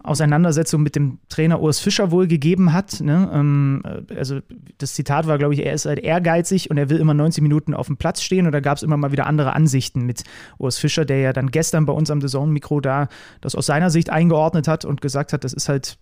Auseinandersetzung mit dem Trainer Urs Fischer wohl gegeben hat. Ne? Ähm, also das Zitat war, glaube ich, er ist halt ehrgeizig und er will immer 90 Minuten auf dem Platz stehen und da gab es immer mal wieder andere Ansichten mit Urs Fischer, der ja dann gestern bei uns am The Zone-Mikro da das aus seiner Sicht eingeordnet hat und gesagt hat, das ist halt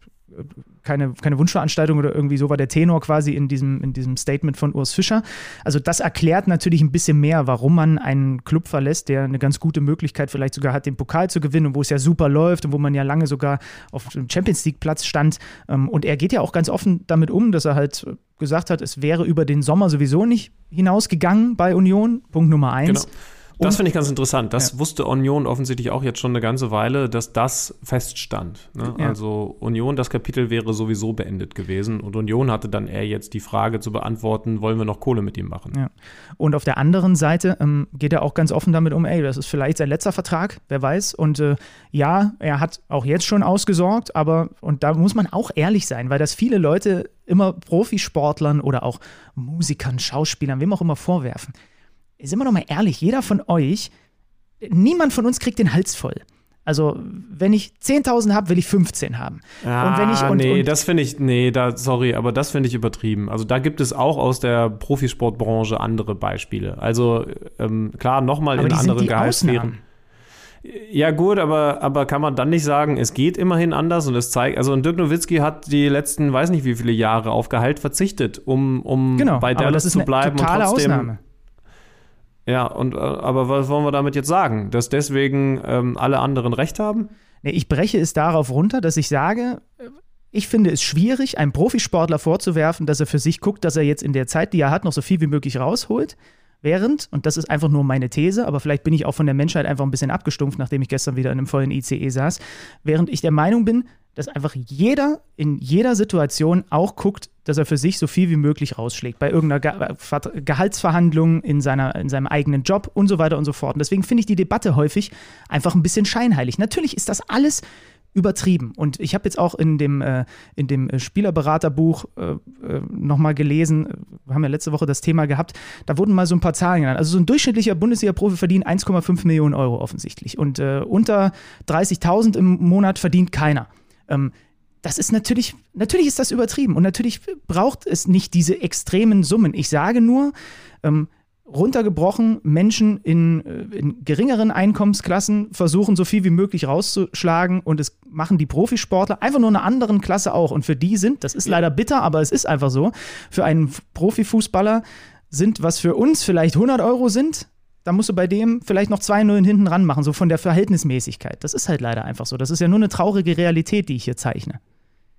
keine, keine Wunschveranstaltung oder irgendwie so war der Tenor quasi in diesem, in diesem Statement von Urs Fischer. Also das erklärt natürlich ein bisschen mehr, warum man einen Club verlässt, der eine ganz gute Möglichkeit vielleicht sogar hat, den Pokal zu gewinnen und wo es ja super läuft und wo man ja lange sogar auf dem Champions League Platz stand. Ähm, und er geht ja auch ganz offen damit um, dass er halt gesagt hat, es wäre über den Sommer sowieso nicht hinausgegangen bei Union. Punkt Nummer eins. Genau. Das finde ich ganz interessant. Das ja. wusste Union offensichtlich auch jetzt schon eine ganze Weile, dass das feststand. Ne? Ja. Also Union, das Kapitel wäre sowieso beendet gewesen. Und Union hatte dann eher jetzt die Frage zu beantworten, wollen wir noch Kohle mit ihm machen? Ja. Und auf der anderen Seite ähm, geht er auch ganz offen damit um, ey, das ist vielleicht sein letzter Vertrag, wer weiß. Und äh, ja, er hat auch jetzt schon ausgesorgt, aber, und da muss man auch ehrlich sein, weil das viele Leute immer Profisportlern oder auch Musikern, Schauspielern, wem auch immer vorwerfen sind wir doch mal ehrlich, jeder von euch, niemand von uns kriegt den Hals voll. Also, wenn ich 10.000 habe, will ich 15 haben. Ah, und wenn ich, und, nee, und das finde ich, nee, da, sorry, aber das finde ich übertrieben. Also, da gibt es auch aus der Profisportbranche andere Beispiele. Also, ähm, klar, nochmal in anderen Gehaltssphären. Ja, gut, aber, aber kann man dann nicht sagen, es geht immerhin anders und es zeigt, also Dirk Nowitzki hat die letzten, weiß nicht wie viele Jahre auf Gehalt verzichtet, um, um genau, bei Dallas zu bleiben und trotzdem. Ausnahme. Ja, und äh, aber was wollen wir damit jetzt sagen? Dass deswegen ähm, alle anderen Recht haben? Nee, ich breche es darauf runter, dass ich sage, ich finde es schwierig, einem Profisportler vorzuwerfen, dass er für sich guckt, dass er jetzt in der Zeit, die er hat, noch so viel wie möglich rausholt. Während, und das ist einfach nur meine These, aber vielleicht bin ich auch von der Menschheit einfach ein bisschen abgestumpft, nachdem ich gestern wieder in einem vollen ICE saß, während ich der Meinung bin, dass einfach jeder in jeder Situation auch guckt, dass er für sich so viel wie möglich rausschlägt. Bei irgendeiner Ge Gehaltsverhandlung, in, seiner, in seinem eigenen Job und so weiter und so fort. Und deswegen finde ich die Debatte häufig einfach ein bisschen scheinheilig. Natürlich ist das alles übertrieben. Und ich habe jetzt auch in dem, äh, in dem äh, Spielerberaterbuch äh, äh, nochmal gelesen, wir haben ja letzte Woche das Thema gehabt, da wurden mal so ein paar Zahlen genannt. Also so ein durchschnittlicher Bundesliga-Profi verdient 1,5 Millionen Euro offensichtlich. Und äh, unter 30.000 im Monat verdient keiner. Ähm, das ist natürlich, natürlich ist das übertrieben und natürlich braucht es nicht diese extremen Summen. Ich sage nur, ähm, runtergebrochen, Menschen in, äh, in, geringeren Einkommensklassen versuchen so viel wie möglich rauszuschlagen und es machen die Profisportler einfach nur in einer anderen Klasse auch. Und für die sind, das ist leider bitter, aber es ist einfach so, für einen Profifußballer sind, was für uns vielleicht 100 Euro sind, da musst du bei dem vielleicht noch zwei Nullen hinten ran machen, so von der Verhältnismäßigkeit. Das ist halt leider einfach so. Das ist ja nur eine traurige Realität, die ich hier zeichne.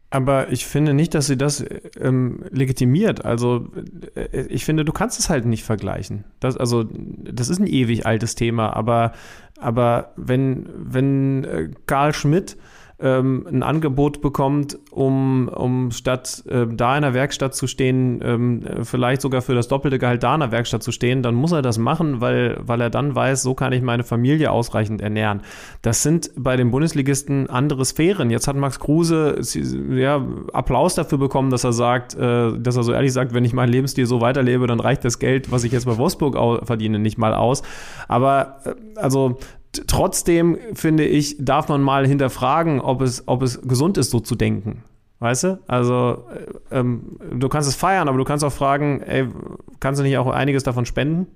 Aber ich finde nicht, dass sie das ähm, legitimiert. Also äh, ich finde, du kannst es halt nicht vergleichen. Das, also das ist ein ewig altes Thema. Aber, aber wenn, wenn äh, Karl Schmidt ähm, ein Angebot bekommt, um, um statt äh, da in der Werkstatt zu stehen, ähm, vielleicht sogar für das doppelte Gehalt da in der Werkstatt zu stehen, dann muss er das machen, weil, weil er dann weiß, so kann ich meine Familie ausreichend ernähren. Das sind bei den Bundesligisten andere Sphären. Jetzt hat Max Kruse ja, Applaus dafür bekommen, dass er sagt, äh, dass er so ehrlich sagt, wenn ich meinen Lebensstil so weiterlebe, dann reicht das Geld, was ich jetzt bei Wolfsburg verdiene, nicht mal aus. Aber äh, also trotzdem finde ich, darf man mal hinterfragen, ob es, ob es gesund ist, so zu denken. Weißt du? Also, äh, ähm, du kannst es feiern, aber du kannst auch fragen, ey, kannst du nicht auch einiges davon spenden?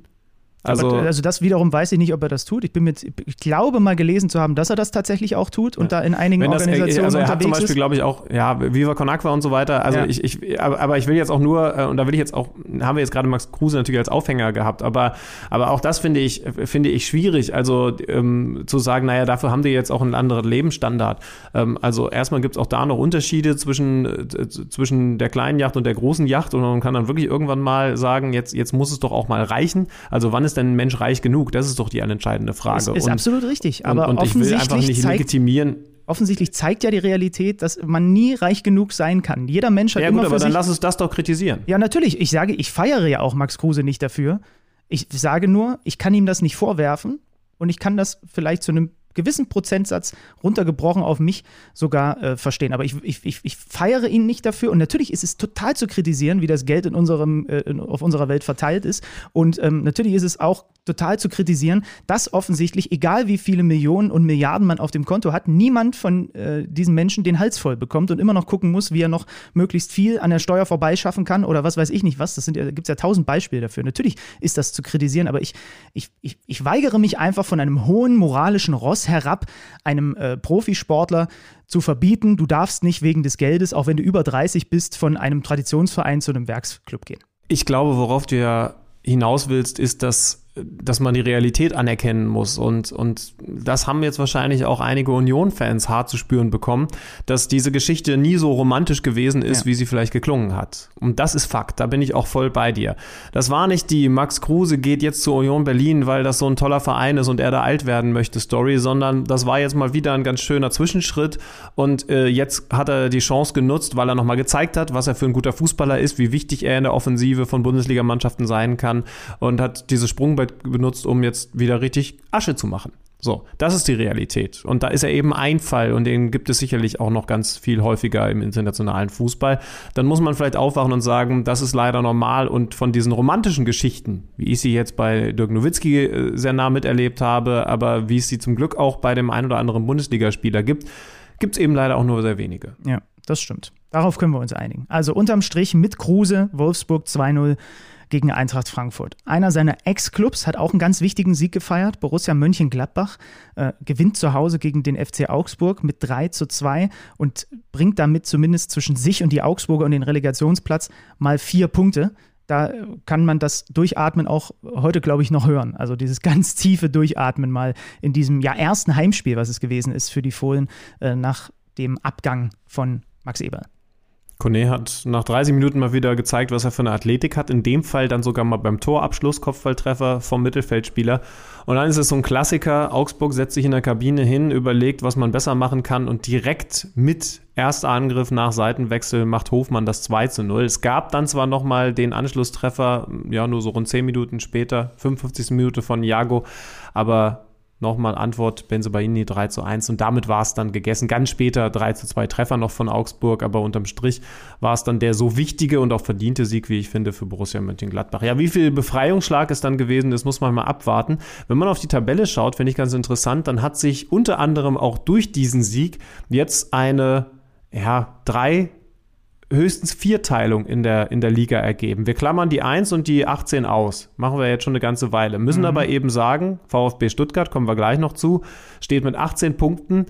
Also, Aber, also das wiederum weiß ich nicht, ob er das tut. Ich bin mit, ich glaube mal gelesen zu haben, dass er das tatsächlich auch tut und ja. da in einigen das, Organisationen also er hat zum Beispiel, glaube ich, auch, ja, Viva Con Aqua und so weiter. Also ja. ich, ich, aber, ich will jetzt auch nur, äh, und da will ich jetzt auch, haben wir jetzt gerade Max Kruse natürlich als Aufhänger gehabt, aber, aber auch das finde ich, finde ich schwierig. Also ähm, zu sagen, naja, dafür haben die jetzt auch einen anderen Lebensstandard. Ähm, also erstmal gibt es auch da noch Unterschiede zwischen, äh, zwischen der kleinen Yacht und der großen Yacht und man kann dann wirklich irgendwann mal sagen, jetzt, jetzt muss es doch auch mal reichen. Also wann ist ist denn ein Mensch reich genug? Das ist doch die entscheidende Frage. Ist, ist und, absolut richtig. Aber und, und ich will einfach nicht zeigt, legitimieren. Offensichtlich zeigt ja die Realität, dass man nie reich genug sein kann. Jeder Mensch hat ja, immer gut, aber dann lass uns das doch kritisieren. Ja, natürlich. Ich sage, ich feiere ja auch Max Kruse nicht dafür. Ich sage nur, ich kann ihm das nicht vorwerfen und ich kann das vielleicht zu einem gewissen Prozentsatz runtergebrochen auf mich sogar äh, verstehen. Aber ich, ich, ich, ich, feiere ihn nicht dafür. Und natürlich ist es total zu kritisieren, wie das Geld in unserem, äh, in, auf unserer Welt verteilt ist. Und ähm, natürlich ist es auch total zu kritisieren, dass offensichtlich, egal wie viele Millionen und Milliarden man auf dem Konto hat, niemand von äh, diesen Menschen den Hals voll bekommt und immer noch gucken muss, wie er noch möglichst viel an der Steuer vorbeischaffen kann oder was weiß ich nicht was. Das sind, da gibt es ja tausend Beispiele dafür. Natürlich ist das zu kritisieren, aber ich, ich, ich, ich weigere mich einfach von einem hohen moralischen Ross herab, einem äh, Profisportler zu verbieten, du darfst nicht wegen des Geldes, auch wenn du über 30 bist, von einem Traditionsverein zu einem Werksclub gehen. Ich glaube, worauf du ja hinaus willst, ist, dass dass man die Realität anerkennen muss. Und, und das haben jetzt wahrscheinlich auch einige Union-Fans hart zu spüren bekommen, dass diese Geschichte nie so romantisch gewesen ist, ja. wie sie vielleicht geklungen hat. Und das ist Fakt, da bin ich auch voll bei dir. Das war nicht die Max Kruse geht jetzt zur Union Berlin, weil das so ein toller Verein ist und er da alt werden möchte Story, sondern das war jetzt mal wieder ein ganz schöner Zwischenschritt. Und äh, jetzt hat er die Chance genutzt, weil er nochmal gezeigt hat, was er für ein guter Fußballer ist, wie wichtig er in der Offensive von Bundesligamannschaften sein kann und hat diese Sprung Sprungbrett benutzt, um jetzt wieder richtig Asche zu machen. So, das ist die Realität. Und da ist er eben ein Fall und den gibt es sicherlich auch noch ganz viel häufiger im internationalen Fußball. Dann muss man vielleicht aufwachen und sagen, das ist leider normal und von diesen romantischen Geschichten, wie ich sie jetzt bei Dirk Nowitzki äh, sehr nah miterlebt habe, aber wie es sie zum Glück auch bei dem ein oder anderen Bundesligaspieler gibt, gibt es eben leider auch nur sehr wenige. Ja, das stimmt. Darauf können wir uns einigen. Also unterm Strich mit Kruse, Wolfsburg 2-0 gegen Eintracht Frankfurt. Einer seiner Ex-Clubs hat auch einen ganz wichtigen Sieg gefeiert. Borussia Mönchengladbach äh, gewinnt zu Hause gegen den FC Augsburg mit 3 zu 2 und bringt damit zumindest zwischen sich und die Augsburger und den Relegationsplatz mal vier Punkte. Da kann man das Durchatmen auch heute, glaube ich, noch hören. Also dieses ganz tiefe Durchatmen mal in diesem ja ersten Heimspiel, was es gewesen ist für die Fohlen äh, nach dem Abgang von Max Eberl. Kone hat nach 30 Minuten mal wieder gezeigt, was er für eine Athletik hat. In dem Fall dann sogar mal beim Torabschluss, Kopfballtreffer vom Mittelfeldspieler. Und dann ist es so ein Klassiker. Augsburg setzt sich in der Kabine hin, überlegt, was man besser machen kann und direkt mit erster Angriff nach Seitenwechsel macht Hofmann das 2 zu 0. Es gab dann zwar nochmal den Anschlusstreffer, ja, nur so rund 10 Minuten später, 55. Minute von Jago, aber Nochmal Antwort Benzebaini 3 zu 1 und damit war es dann gegessen. Ganz später 3 zu 2 Treffer noch von Augsburg, aber unterm Strich war es dann der so wichtige und auch verdiente Sieg, wie ich finde, für Borussia Mönchengladbach. Ja, wie viel Befreiungsschlag es dann gewesen ist, muss man mal abwarten. Wenn man auf die Tabelle schaut, finde ich ganz interessant, dann hat sich unter anderem auch durch diesen Sieg jetzt eine ja, drei höchstens Vierteilung in der, in der Liga ergeben. Wir klammern die 1 und die 18 aus. Machen wir jetzt schon eine ganze Weile. Müssen mhm. aber eben sagen, VfB Stuttgart, kommen wir gleich noch zu, steht mit 18 Punkten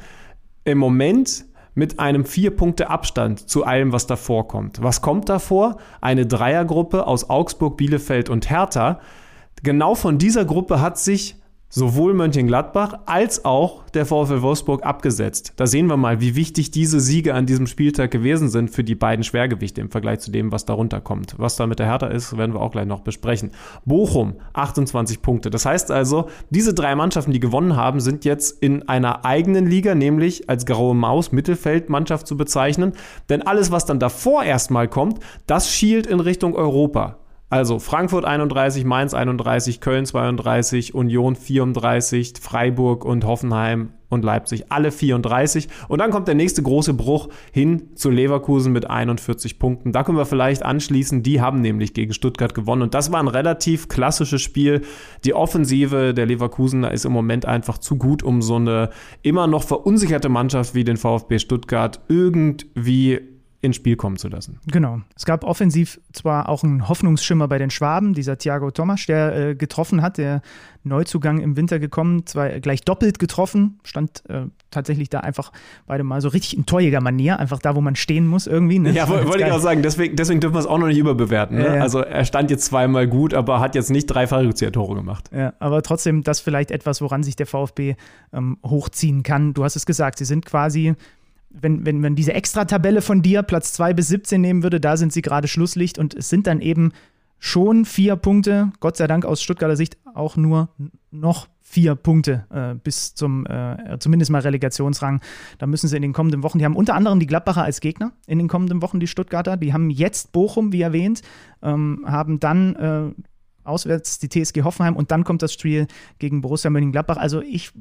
im Moment mit einem vier Punkte Abstand zu allem, was davor kommt. Was kommt davor? Eine Dreiergruppe aus Augsburg, Bielefeld und Hertha. Genau von dieser Gruppe hat sich sowohl Mönchengladbach als auch der VfL Wolfsburg abgesetzt. Da sehen wir mal, wie wichtig diese Siege an diesem Spieltag gewesen sind für die beiden Schwergewichte im Vergleich zu dem, was darunter kommt. Was da mit der Hertha ist, werden wir auch gleich noch besprechen. Bochum, 28 Punkte. Das heißt also, diese drei Mannschaften, die gewonnen haben, sind jetzt in einer eigenen Liga, nämlich als graue Maus Mittelfeldmannschaft zu bezeichnen. Denn alles, was dann davor erstmal kommt, das schielt in Richtung Europa. Also Frankfurt 31, Mainz 31, Köln 32, Union 34, Freiburg und Hoffenheim und Leipzig alle 34. Und dann kommt der nächste große Bruch hin zu Leverkusen mit 41 Punkten. Da können wir vielleicht anschließen. Die haben nämlich gegen Stuttgart gewonnen. Und das war ein relativ klassisches Spiel. Die Offensive der Leverkusener ist im Moment einfach zu gut, um so eine immer noch verunsicherte Mannschaft wie den VfB Stuttgart irgendwie ins Spiel kommen zu lassen. Genau. Es gab offensiv zwar auch einen Hoffnungsschimmer bei den Schwaben, dieser Thiago Thomas, der äh, getroffen hat, der Neuzugang im Winter gekommen, zwar gleich doppelt getroffen, stand äh, tatsächlich da einfach beide mal so richtig in torjäger Manier, einfach da, wo man stehen muss irgendwie. Ne? Ja, wollte ich auch sagen, deswegen, deswegen dürfen wir es auch noch nicht überbewerten. Ne? Ja, ja. Also er stand jetzt zweimal gut, aber hat jetzt nicht drei Fallrückzieher-Tore gemacht. Ja, aber trotzdem, das vielleicht etwas, woran sich der VfB ähm, hochziehen kann. Du hast es gesagt, sie sind quasi wenn, wenn man diese Extra-Tabelle von dir, Platz 2 bis 17 nehmen würde, da sind sie gerade Schlusslicht und es sind dann eben schon vier Punkte, Gott sei Dank aus Stuttgarter Sicht auch nur noch vier Punkte äh, bis zum äh, zumindest mal Relegationsrang. Da müssen sie in den kommenden Wochen, die haben unter anderem die Gladbacher als Gegner in den kommenden Wochen, die Stuttgarter. Die haben jetzt Bochum, wie erwähnt, ähm, haben dann äh, auswärts die TSG Hoffenheim und dann kommt das Spiel gegen Borussia Mönchengladbach. Also ich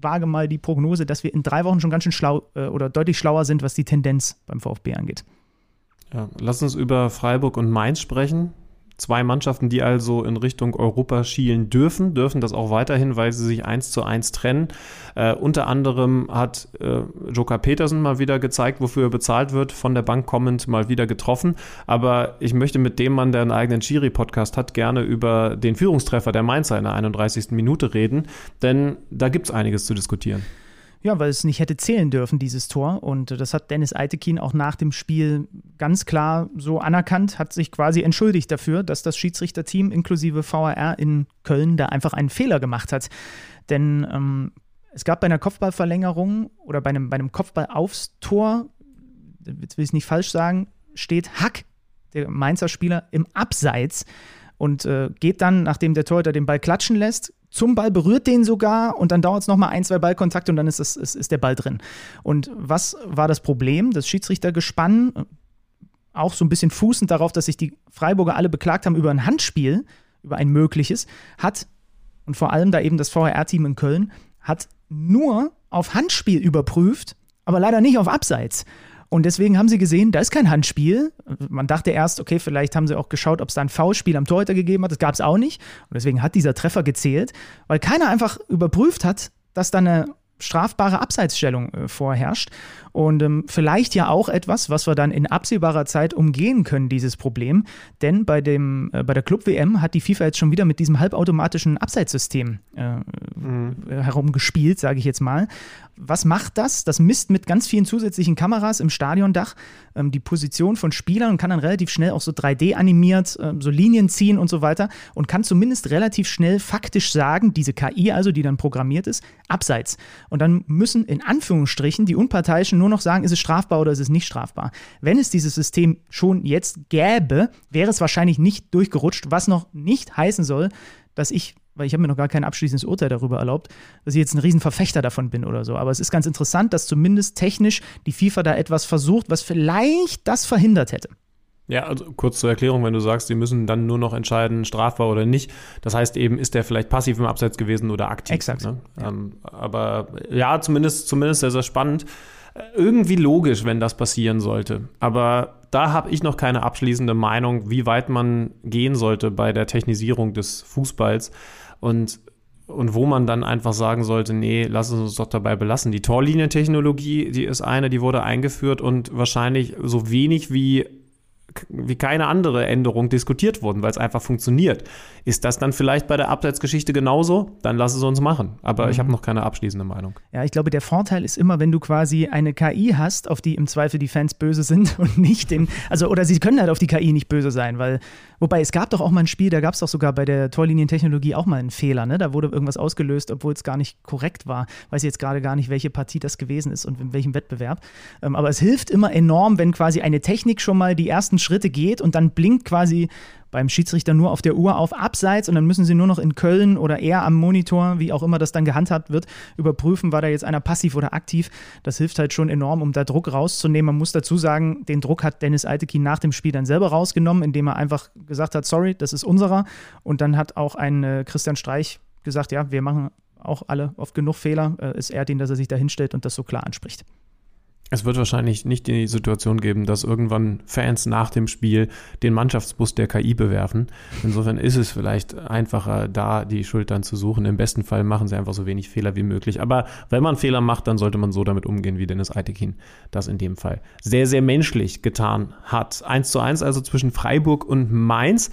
wage mal die Prognose, dass wir in drei Wochen schon ganz schön schlau äh, oder deutlich schlauer sind, was die Tendenz beim VfB angeht. Ja, lass uns über Freiburg und Mainz sprechen. Zwei Mannschaften, die also in Richtung Europa schielen dürfen, dürfen das auch weiterhin, weil sie sich eins zu eins trennen. Äh, unter anderem hat äh, Joker Petersen mal wieder gezeigt, wofür er bezahlt wird, von der Bank kommend mal wieder getroffen. Aber ich möchte mit dem Mann, der einen eigenen Schiri-Podcast hat, gerne über den Führungstreffer der Mainzer in der 31. Minute reden, denn da gibt es einiges zu diskutieren. Ja, weil es nicht hätte zählen dürfen, dieses Tor. Und das hat Dennis Eitekin auch nach dem Spiel ganz klar so anerkannt, hat sich quasi entschuldigt dafür, dass das Schiedsrichterteam inklusive VAR in Köln da einfach einen Fehler gemacht hat. Denn ähm, es gab bei einer Kopfballverlängerung oder bei einem, bei einem Kopfball aufs Tor, jetzt will ich es nicht falsch sagen, steht Hack, der Mainzer Spieler, im Abseits und äh, geht dann, nachdem der Torhüter den Ball klatschen lässt, zum Ball, berührt den sogar und dann dauert es nochmal ein, zwei Ballkontakte und dann ist, das, ist, ist der Ball drin. Und was war das Problem? Das Schiedsrichtergespann, auch so ein bisschen fußend darauf, dass sich die Freiburger alle beklagt haben über ein Handspiel, über ein mögliches, hat, und vor allem da eben das VHR-Team in Köln, hat nur auf Handspiel überprüft, aber leider nicht auf Abseits. Und deswegen haben sie gesehen, da ist kein Handspiel. Man dachte erst, okay, vielleicht haben sie auch geschaut, ob es da ein Foulspiel am Torhüter gegeben hat. Das gab es auch nicht. Und deswegen hat dieser Treffer gezählt, weil keiner einfach überprüft hat, dass da eine strafbare Abseitsstellung äh, vorherrscht. Und ähm, vielleicht ja auch etwas, was wir dann in absehbarer Zeit umgehen können, dieses Problem. Denn bei, dem, äh, bei der Club-WM hat die FIFA jetzt schon wieder mit diesem halbautomatischen Abseitssystem äh, mhm. herumgespielt, sage ich jetzt mal. Was macht das? Das misst mit ganz vielen zusätzlichen Kameras im Stadiondach ähm, die Position von Spielern und kann dann relativ schnell auch so 3D animiert, äh, so Linien ziehen und so weiter und kann zumindest relativ schnell faktisch sagen, diese KI also, die dann programmiert ist, abseits. Und dann müssen in Anführungsstrichen die Unparteiischen nur noch sagen, ist es strafbar oder ist es nicht strafbar. Wenn es dieses System schon jetzt gäbe, wäre es wahrscheinlich nicht durchgerutscht, was noch nicht heißen soll, dass ich weil ich habe mir noch gar kein abschließendes Urteil darüber erlaubt, dass ich jetzt ein Riesenverfechter davon bin oder so. Aber es ist ganz interessant, dass zumindest technisch die FIFA da etwas versucht, was vielleicht das verhindert hätte. Ja, also kurz zur Erklärung, wenn du sagst, sie müssen dann nur noch entscheiden, strafbar oder nicht. Das heißt eben, ist der vielleicht passiv im Abseits gewesen oder aktiv. Exakt. Ne? Ja. Ähm, aber ja, zumindest, zumindest sehr, sehr spannend. Irgendwie logisch, wenn das passieren sollte. Aber da habe ich noch keine abschließende Meinung, wie weit man gehen sollte bei der Technisierung des Fußballs und, und wo man dann einfach sagen sollte, nee, lass uns doch dabei belassen. Die Torlinientechnologie, die ist eine, die wurde eingeführt und wahrscheinlich so wenig wie wie keine andere Änderung diskutiert wurden, weil es einfach funktioniert. Ist das dann vielleicht bei der Abseitsgeschichte genauso? Dann lass es uns machen. Aber mhm. ich habe noch keine abschließende Meinung. Ja, ich glaube, der Vorteil ist immer, wenn du quasi eine KI hast, auf die im Zweifel die Fans böse sind und nicht den, also oder sie können halt auf die KI nicht böse sein, weil Wobei es gab doch auch mal ein Spiel, da gab es doch sogar bei der Torlinientechnologie auch mal einen Fehler, ne? Da wurde irgendwas ausgelöst, obwohl es gar nicht korrekt war. Weiß jetzt gerade gar nicht, welche Partie das gewesen ist und in welchem Wettbewerb. Ähm, aber es hilft immer enorm, wenn quasi eine Technik schon mal die ersten Schritte geht und dann blinkt quasi beim Schiedsrichter nur auf der Uhr auf Abseits und dann müssen sie nur noch in Köln oder eher am Monitor, wie auch immer das dann gehandhabt wird, überprüfen, war da jetzt einer passiv oder aktiv. Das hilft halt schon enorm, um da Druck rauszunehmen. Man muss dazu sagen, den Druck hat Dennis Altekin nach dem Spiel dann selber rausgenommen, indem er einfach gesagt hat, sorry, das ist unserer. Und dann hat auch ein äh, Christian Streich gesagt, ja, wir machen auch alle oft genug Fehler. Äh, es ehrt ihn, dass er sich da hinstellt und das so klar anspricht. Es wird wahrscheinlich nicht die Situation geben, dass irgendwann Fans nach dem Spiel den Mannschaftsbus der KI bewerfen. Insofern ist es vielleicht einfacher, da die Schuld dann zu suchen. Im besten Fall machen sie einfach so wenig Fehler wie möglich. Aber wenn man Fehler macht, dann sollte man so damit umgehen, wie Dennis Eitekin das in dem Fall sehr, sehr menschlich getan hat. 1 zu 1 also zwischen Freiburg und Mainz.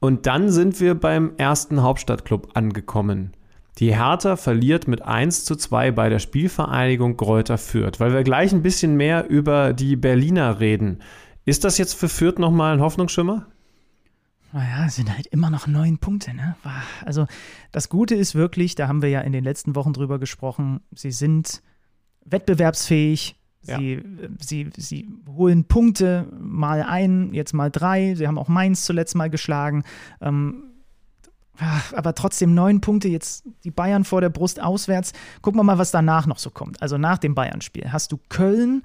Und dann sind wir beim ersten Hauptstadtclub angekommen. Die Hertha verliert mit 1 zu 2 bei der Spielvereinigung Gräuter Fürth. Weil wir gleich ein bisschen mehr über die Berliner reden. Ist das jetzt für Fürth nochmal ein Hoffnungsschimmer? Naja, es sind halt immer noch neun Punkte. Ne? Also das Gute ist wirklich, da haben wir ja in den letzten Wochen drüber gesprochen, sie sind wettbewerbsfähig, Sie, ja. sie, sie holen Punkte mal ein, jetzt mal drei. Sie haben auch Mainz zuletzt mal geschlagen. Ähm, aber trotzdem neun Punkte, jetzt die Bayern vor der Brust auswärts. Gucken wir mal, was danach noch so kommt. Also nach dem Bayern-Spiel hast du Köln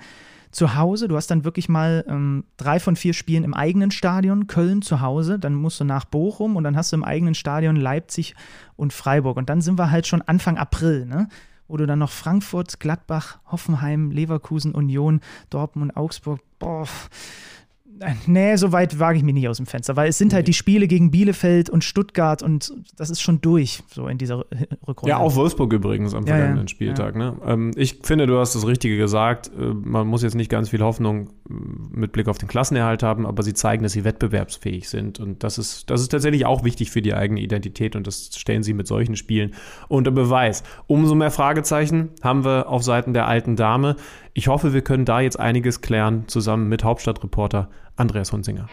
zu Hause. Du hast dann wirklich mal ähm, drei von vier Spielen im eigenen Stadion. Köln zu Hause, dann musst du nach Bochum und dann hast du im eigenen Stadion Leipzig und Freiburg. Und dann sind wir halt schon Anfang April, ne? wo du dann noch Frankfurt, Gladbach, Hoffenheim, Leverkusen, Union, Dortmund, Augsburg, boah Nee, so weit wage ich mich nicht aus dem Fenster, weil es sind halt die Spiele gegen Bielefeld und Stuttgart und das ist schon durch, so in dieser Rückrunde. Ja, auch Wolfsburg übrigens am vergangenen ja, Spieltag. Ja. Ne? Ähm, ich finde, du hast das Richtige gesagt. Äh, man muss jetzt nicht ganz viel Hoffnung äh, mit Blick auf den Klassenerhalt haben, aber sie zeigen, dass sie wettbewerbsfähig sind. Und das ist, das ist tatsächlich auch wichtig für die eigene Identität und das stellen sie mit solchen Spielen unter Beweis. Umso mehr Fragezeichen haben wir auf Seiten der alten Dame. Ich hoffe, wir können da jetzt einiges klären, zusammen mit Hauptstadtreporter Andreas Hunzinger.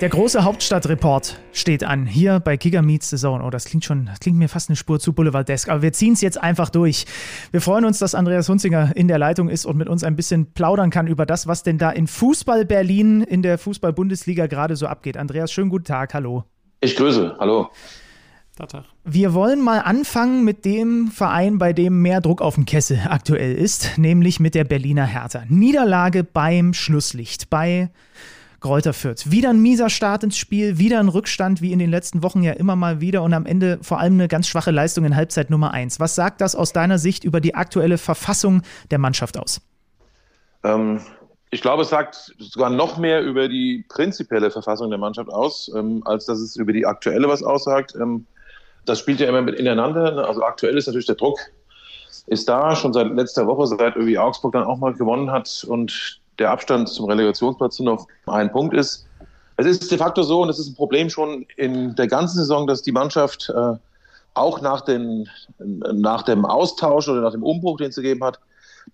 Der große Hauptstadtreport steht an, hier bei Giga Meets the Zone. Oh, das klingt schon, das klingt mir fast eine Spur zu Boulevardesk, aber wir ziehen es jetzt einfach durch. Wir freuen uns, dass Andreas Hunzinger in der Leitung ist und mit uns ein bisschen plaudern kann über das, was denn da in Fußball Berlin in der Fußball-Bundesliga gerade so abgeht. Andreas, schönen guten Tag, hallo. Ich grüße, hallo. Tag. Wir wollen mal anfangen mit dem Verein, bei dem mehr Druck auf dem Kessel aktuell ist, nämlich mit der Berliner Hertha. Niederlage beim Schlusslicht, bei Gräuter Fürth. Wieder ein mieser Start ins Spiel, wieder ein Rückstand, wie in den letzten Wochen ja immer mal wieder und am Ende vor allem eine ganz schwache Leistung in Halbzeit Nummer 1. Was sagt das aus deiner Sicht über die aktuelle Verfassung der Mannschaft aus? Ähm, ich glaube, es sagt sogar noch mehr über die prinzipielle Verfassung der Mannschaft aus, ähm, als dass es über die aktuelle was aussagt. Ähm, das spielt ja immer mit ineinander. Ne? Also aktuell ist natürlich der Druck ist da, schon seit letzter Woche, seit irgendwie Augsburg dann auch mal gewonnen hat und der Abstand zum Relegationsplatz nur noch ein Punkt ist. Es ist de facto so, und es ist ein Problem schon in der ganzen Saison, dass die Mannschaft äh, auch nach, den, nach dem Austausch oder nach dem Umbruch, den es gegeben hat,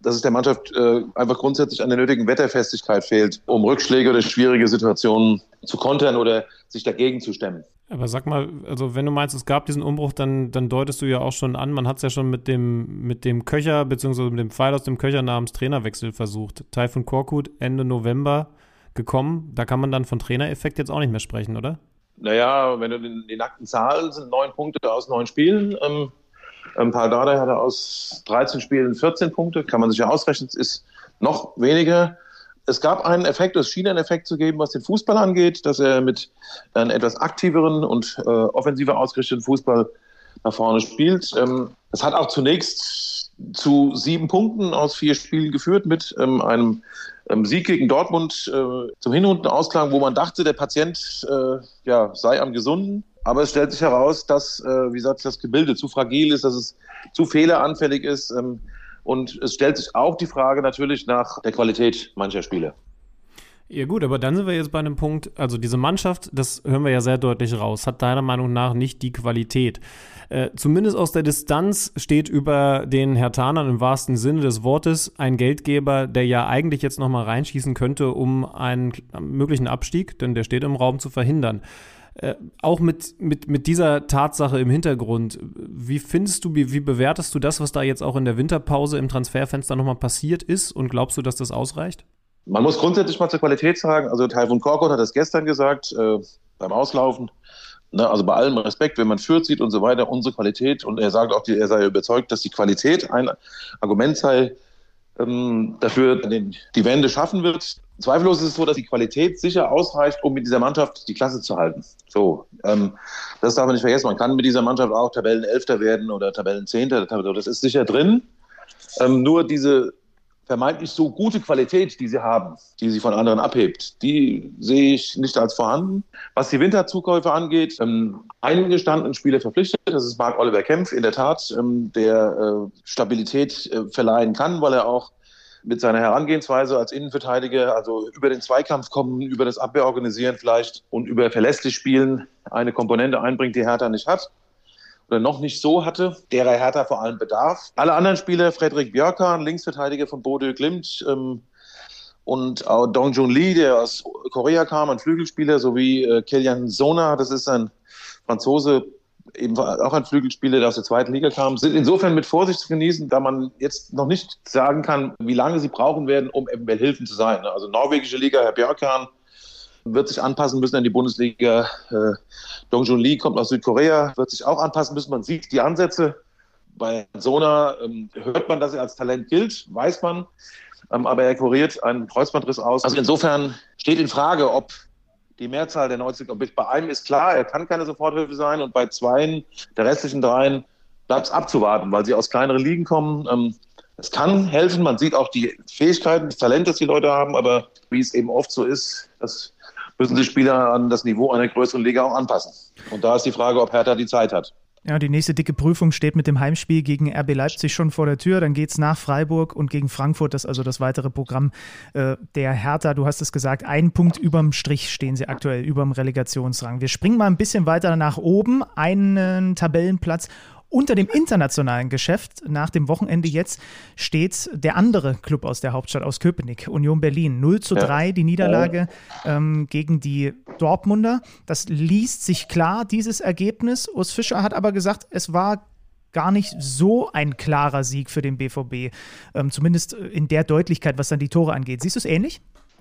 dass es der Mannschaft äh, einfach grundsätzlich an der nötigen Wetterfestigkeit fehlt, um Rückschläge oder schwierige Situationen zu kontern oder sich dagegen zu stemmen. Aber sag mal, also wenn du meinst, es gab diesen Umbruch, dann, dann deutest du ja auch schon an, man hat es ja schon mit dem, mit dem Köcher, beziehungsweise mit dem Pfeil aus dem Köcher namens Trainerwechsel versucht. Taifun Korkut Ende November gekommen. Da kann man dann von Trainereffekt jetzt auch nicht mehr sprechen, oder? Naja, wenn du die, die nackten Zahlen sind neun Punkte aus neun Spielen. Ähm, ähm, Pardada hatte aus 13 Spielen 14 Punkte, kann man sich ja ausrechnen, es ist noch weniger es gab einen Effekt, es schien einen Effekt zu geben, was den Fußball angeht, dass er mit einem etwas aktiveren und äh, offensiver ausgerichteten Fußball nach vorne spielt. Ähm, es hat auch zunächst zu sieben Punkten aus vier Spielen geführt mit ähm, einem ähm, Sieg gegen Dortmund äh, zum Hinrundenausklang, wo man dachte, der Patient äh, ja, sei am Gesunden. Aber es stellt sich heraus, dass, äh, wie gesagt, das Gebilde zu fragil ist, dass es zu fehleranfällig ist. Ähm, und es stellt sich auch die Frage natürlich nach der Qualität mancher Spiele. Ja gut, aber dann sind wir jetzt bei einem Punkt, also diese Mannschaft, das hören wir ja sehr deutlich raus, hat deiner Meinung nach nicht die Qualität. Äh, zumindest aus der Distanz steht über den Hertanern im wahrsten Sinne des Wortes ein Geldgeber, der ja eigentlich jetzt nochmal reinschießen könnte, um einen möglichen Abstieg, denn der steht im Raum, zu verhindern. Äh, auch mit, mit, mit dieser Tatsache im Hintergrund, wie findest du, wie, wie bewertest du das, was da jetzt auch in der Winterpause im Transferfenster nochmal passiert ist und glaubst du, dass das ausreicht? Man muss grundsätzlich mal zur Qualität sagen, also Taifun Korkut hat das gestern gesagt, äh, beim Auslaufen, ne, also bei allem Respekt, wenn man führt sieht und so weiter, unsere Qualität, und er sagt auch, er sei überzeugt, dass die Qualität ein Argument sei, ähm, dafür den, die Wende schaffen wird. Zweifellos ist es so, dass die Qualität sicher ausreicht, um mit dieser Mannschaft die Klasse zu halten. So, ähm, das darf man nicht vergessen. Man kann mit dieser Mannschaft auch Tabellenelfter werden oder Tabellenzehnter. Das ist sicher drin. Ähm, nur diese vermeintlich so gute Qualität, die sie haben, die sie von anderen abhebt, die sehe ich nicht als vorhanden. Was die Winterzukäufe angeht, ähm, einen gestandenen Spieler verpflichtet, das ist Marc Oliver Kempf, in der Tat, ähm, der äh, Stabilität äh, verleihen kann, weil er auch mit seiner Herangehensweise als Innenverteidiger, also über den Zweikampf kommen, über das Abwehrorganisieren vielleicht und über verlässlich spielen, eine Komponente einbringt, die Hertha nicht hat oder noch nicht so hatte, derer Hertha vor allem bedarf. Alle anderen Spieler, Frederik Björkan, Linksverteidiger von Bodø Glimt, ähm, und auch Dong Jun Lee, der aus Korea kam, ein Flügelspieler, sowie äh, Kilian Sona, das ist ein Franzose, eben auch ein Flügelspieler, der aus der zweiten Liga kam, sind insofern mit Vorsicht zu genießen, da man jetzt noch nicht sagen kann, wie lange sie brauchen werden, um eventuell Hilfen zu sein. Also norwegische Liga, Herr Björkan, wird sich anpassen müssen an die Bundesliga. Äh, Dong Jun Lee kommt aus Südkorea, wird sich auch anpassen müssen. Man sieht die Ansätze. Bei Sona ähm, hört man, dass er als Talent gilt, weiß man. Ähm, aber er kuriert einen Kreuzbandriss aus. Also insofern steht in Frage, ob die Mehrzahl der 90 bei einem ist klar, er kann keine Soforthilfe sein und bei zweien, der restlichen dreien, bleibt es abzuwarten, weil sie aus kleineren Ligen kommen. Ähm, es kann helfen, man sieht auch die Fähigkeiten, das Talent, das die Leute haben, aber wie es eben oft so ist, das müssen sich Spieler an das Niveau einer größeren Liga auch anpassen. Und da ist die Frage, ob Hertha die Zeit hat. Ja, die nächste dicke Prüfung steht mit dem Heimspiel gegen RB Leipzig schon vor der Tür. Dann geht es nach Freiburg und gegen Frankfurt. Das ist also das weitere Programm äh, der Hertha. Du hast es gesagt, ein Punkt überm Strich stehen sie aktuell, überm Relegationsrang. Wir springen mal ein bisschen weiter nach oben, einen Tabellenplatz unter dem internationalen Geschäft nach dem Wochenende jetzt steht der andere Club aus der Hauptstadt, aus Köpenick, Union Berlin. 0 zu 3 ja. die Niederlage ähm, gegen die Dortmunder. Das liest sich klar, dieses Ergebnis. Urs Fischer hat aber gesagt, es war gar nicht so ein klarer Sieg für den BVB. Ähm, zumindest in der Deutlichkeit, was dann die Tore angeht. Siehst du es ähnlich?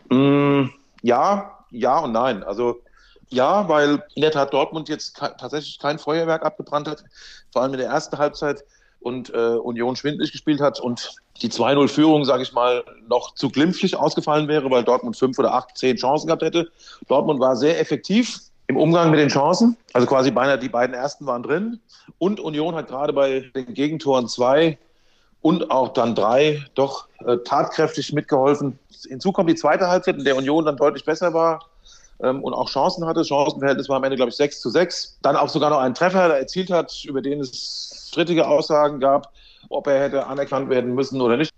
Mm, ja, ja und nein. Also ja, weil in der Tat Dortmund jetzt tatsächlich kein Feuerwerk abgebrannt hat, vor allem in der ersten Halbzeit und äh, Union schwindlig gespielt hat und die 2-0-Führung, sage ich mal, noch zu glimpflich ausgefallen wäre, weil Dortmund fünf oder acht, zehn Chancen gehabt hätte. Dortmund war sehr effektiv im Umgang mit den Chancen. Also quasi beinahe die beiden ersten waren drin. Und Union hat gerade bei den Gegentoren zwei und auch dann drei doch äh, tatkräftig mitgeholfen. Hinzu kommt die zweite Halbzeit, in der Union dann deutlich besser war ähm, und auch Chancen hatte. Chancenverhältnis war am Ende, glaube ich, 6 zu 6. Dann auch sogar noch einen Treffer erzielt hat, über den es strittige Aussagen gab, ob er hätte anerkannt werden müssen oder nicht.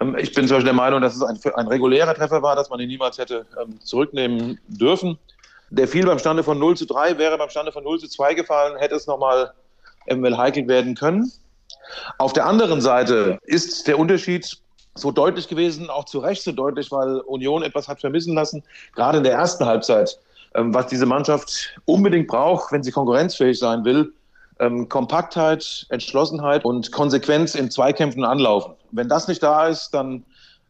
Ähm, ich bin zum Beispiel der Meinung, dass es ein, ein regulärer Treffer war, dass man ihn niemals hätte ähm, zurücknehmen dürfen. Der fiel beim Stande von 0 zu 3, wäre beim Stande von 0 zu 2 gefallen, hätte es nochmal eventuell heikel werden können. Auf der anderen Seite ist der Unterschied so deutlich gewesen, auch zu Recht so deutlich, weil Union etwas hat vermissen lassen, gerade in der ersten Halbzeit, ähm, was diese Mannschaft unbedingt braucht, wenn sie konkurrenzfähig sein will. Ähm, Kompaktheit, Entschlossenheit und Konsequenz in Zweikämpfen anlaufen. Wenn das nicht da ist, dann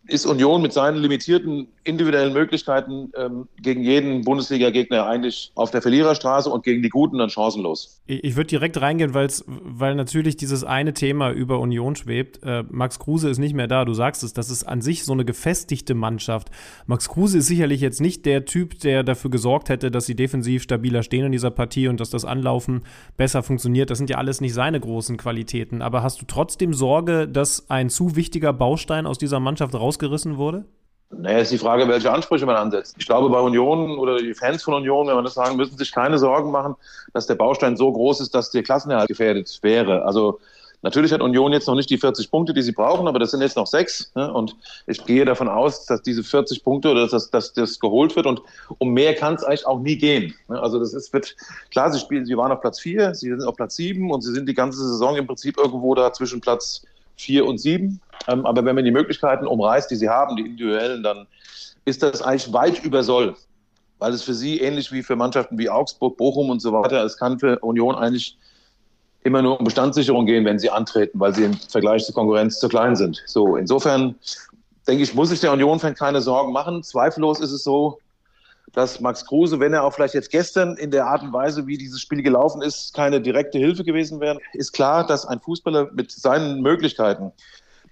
ist Union mit seinen limitierten individuellen Möglichkeiten ähm, gegen jeden Bundesliga-Gegner eigentlich auf der Verliererstraße und gegen die Guten dann chancenlos. Ich, ich würde direkt reingehen, weil's, weil natürlich dieses eine Thema über Union schwebt. Äh, Max Kruse ist nicht mehr da, du sagst es, das ist an sich so eine gefestigte Mannschaft. Max Kruse ist sicherlich jetzt nicht der Typ, der dafür gesorgt hätte, dass sie defensiv stabiler stehen in dieser Partie und dass das Anlaufen besser funktioniert. Das sind ja alles nicht seine großen Qualitäten. Aber hast du trotzdem Sorge, dass ein zu wichtiger Baustein aus dieser Mannschaft raus rausgerissen wurde? Naja, ist die Frage, welche Ansprüche man ansetzt. Ich glaube, bei Union oder die Fans von Union, wenn man das sagen, müssen sich keine Sorgen machen, dass der Baustein so groß ist, dass der Klassenerhalt gefährdet wäre. Also Natürlich hat Union jetzt noch nicht die 40 Punkte, die sie brauchen, aber das sind jetzt noch sechs. Ne? Und ich gehe davon aus, dass diese 40 Punkte oder dass, dass das geholt wird. Und um mehr kann es eigentlich auch nie gehen. Ne? Also das ist, wird, klar, sie spielen, sie waren auf Platz vier, sie sind auf Platz sieben und sie sind die ganze Saison im Prinzip irgendwo da zwischen Platz vier und sieben. Ähm, aber wenn man die Möglichkeiten umreißt, die sie haben, die individuellen, dann ist das eigentlich weit über Soll. Weil es für sie ähnlich wie für Mannschaften wie Augsburg, Bochum und so weiter, es kann für Union eigentlich immer nur um Bestandssicherung gehen, wenn sie antreten, weil sie im Vergleich zur Konkurrenz zu klein sind. So, insofern denke ich, muss sich der Union-Fan keine Sorgen machen. Zweifellos ist es so, dass Max Kruse, wenn er auch vielleicht jetzt gestern in der Art und Weise, wie dieses Spiel gelaufen ist, keine direkte Hilfe gewesen wäre, ist klar, dass ein Fußballer mit seinen Möglichkeiten,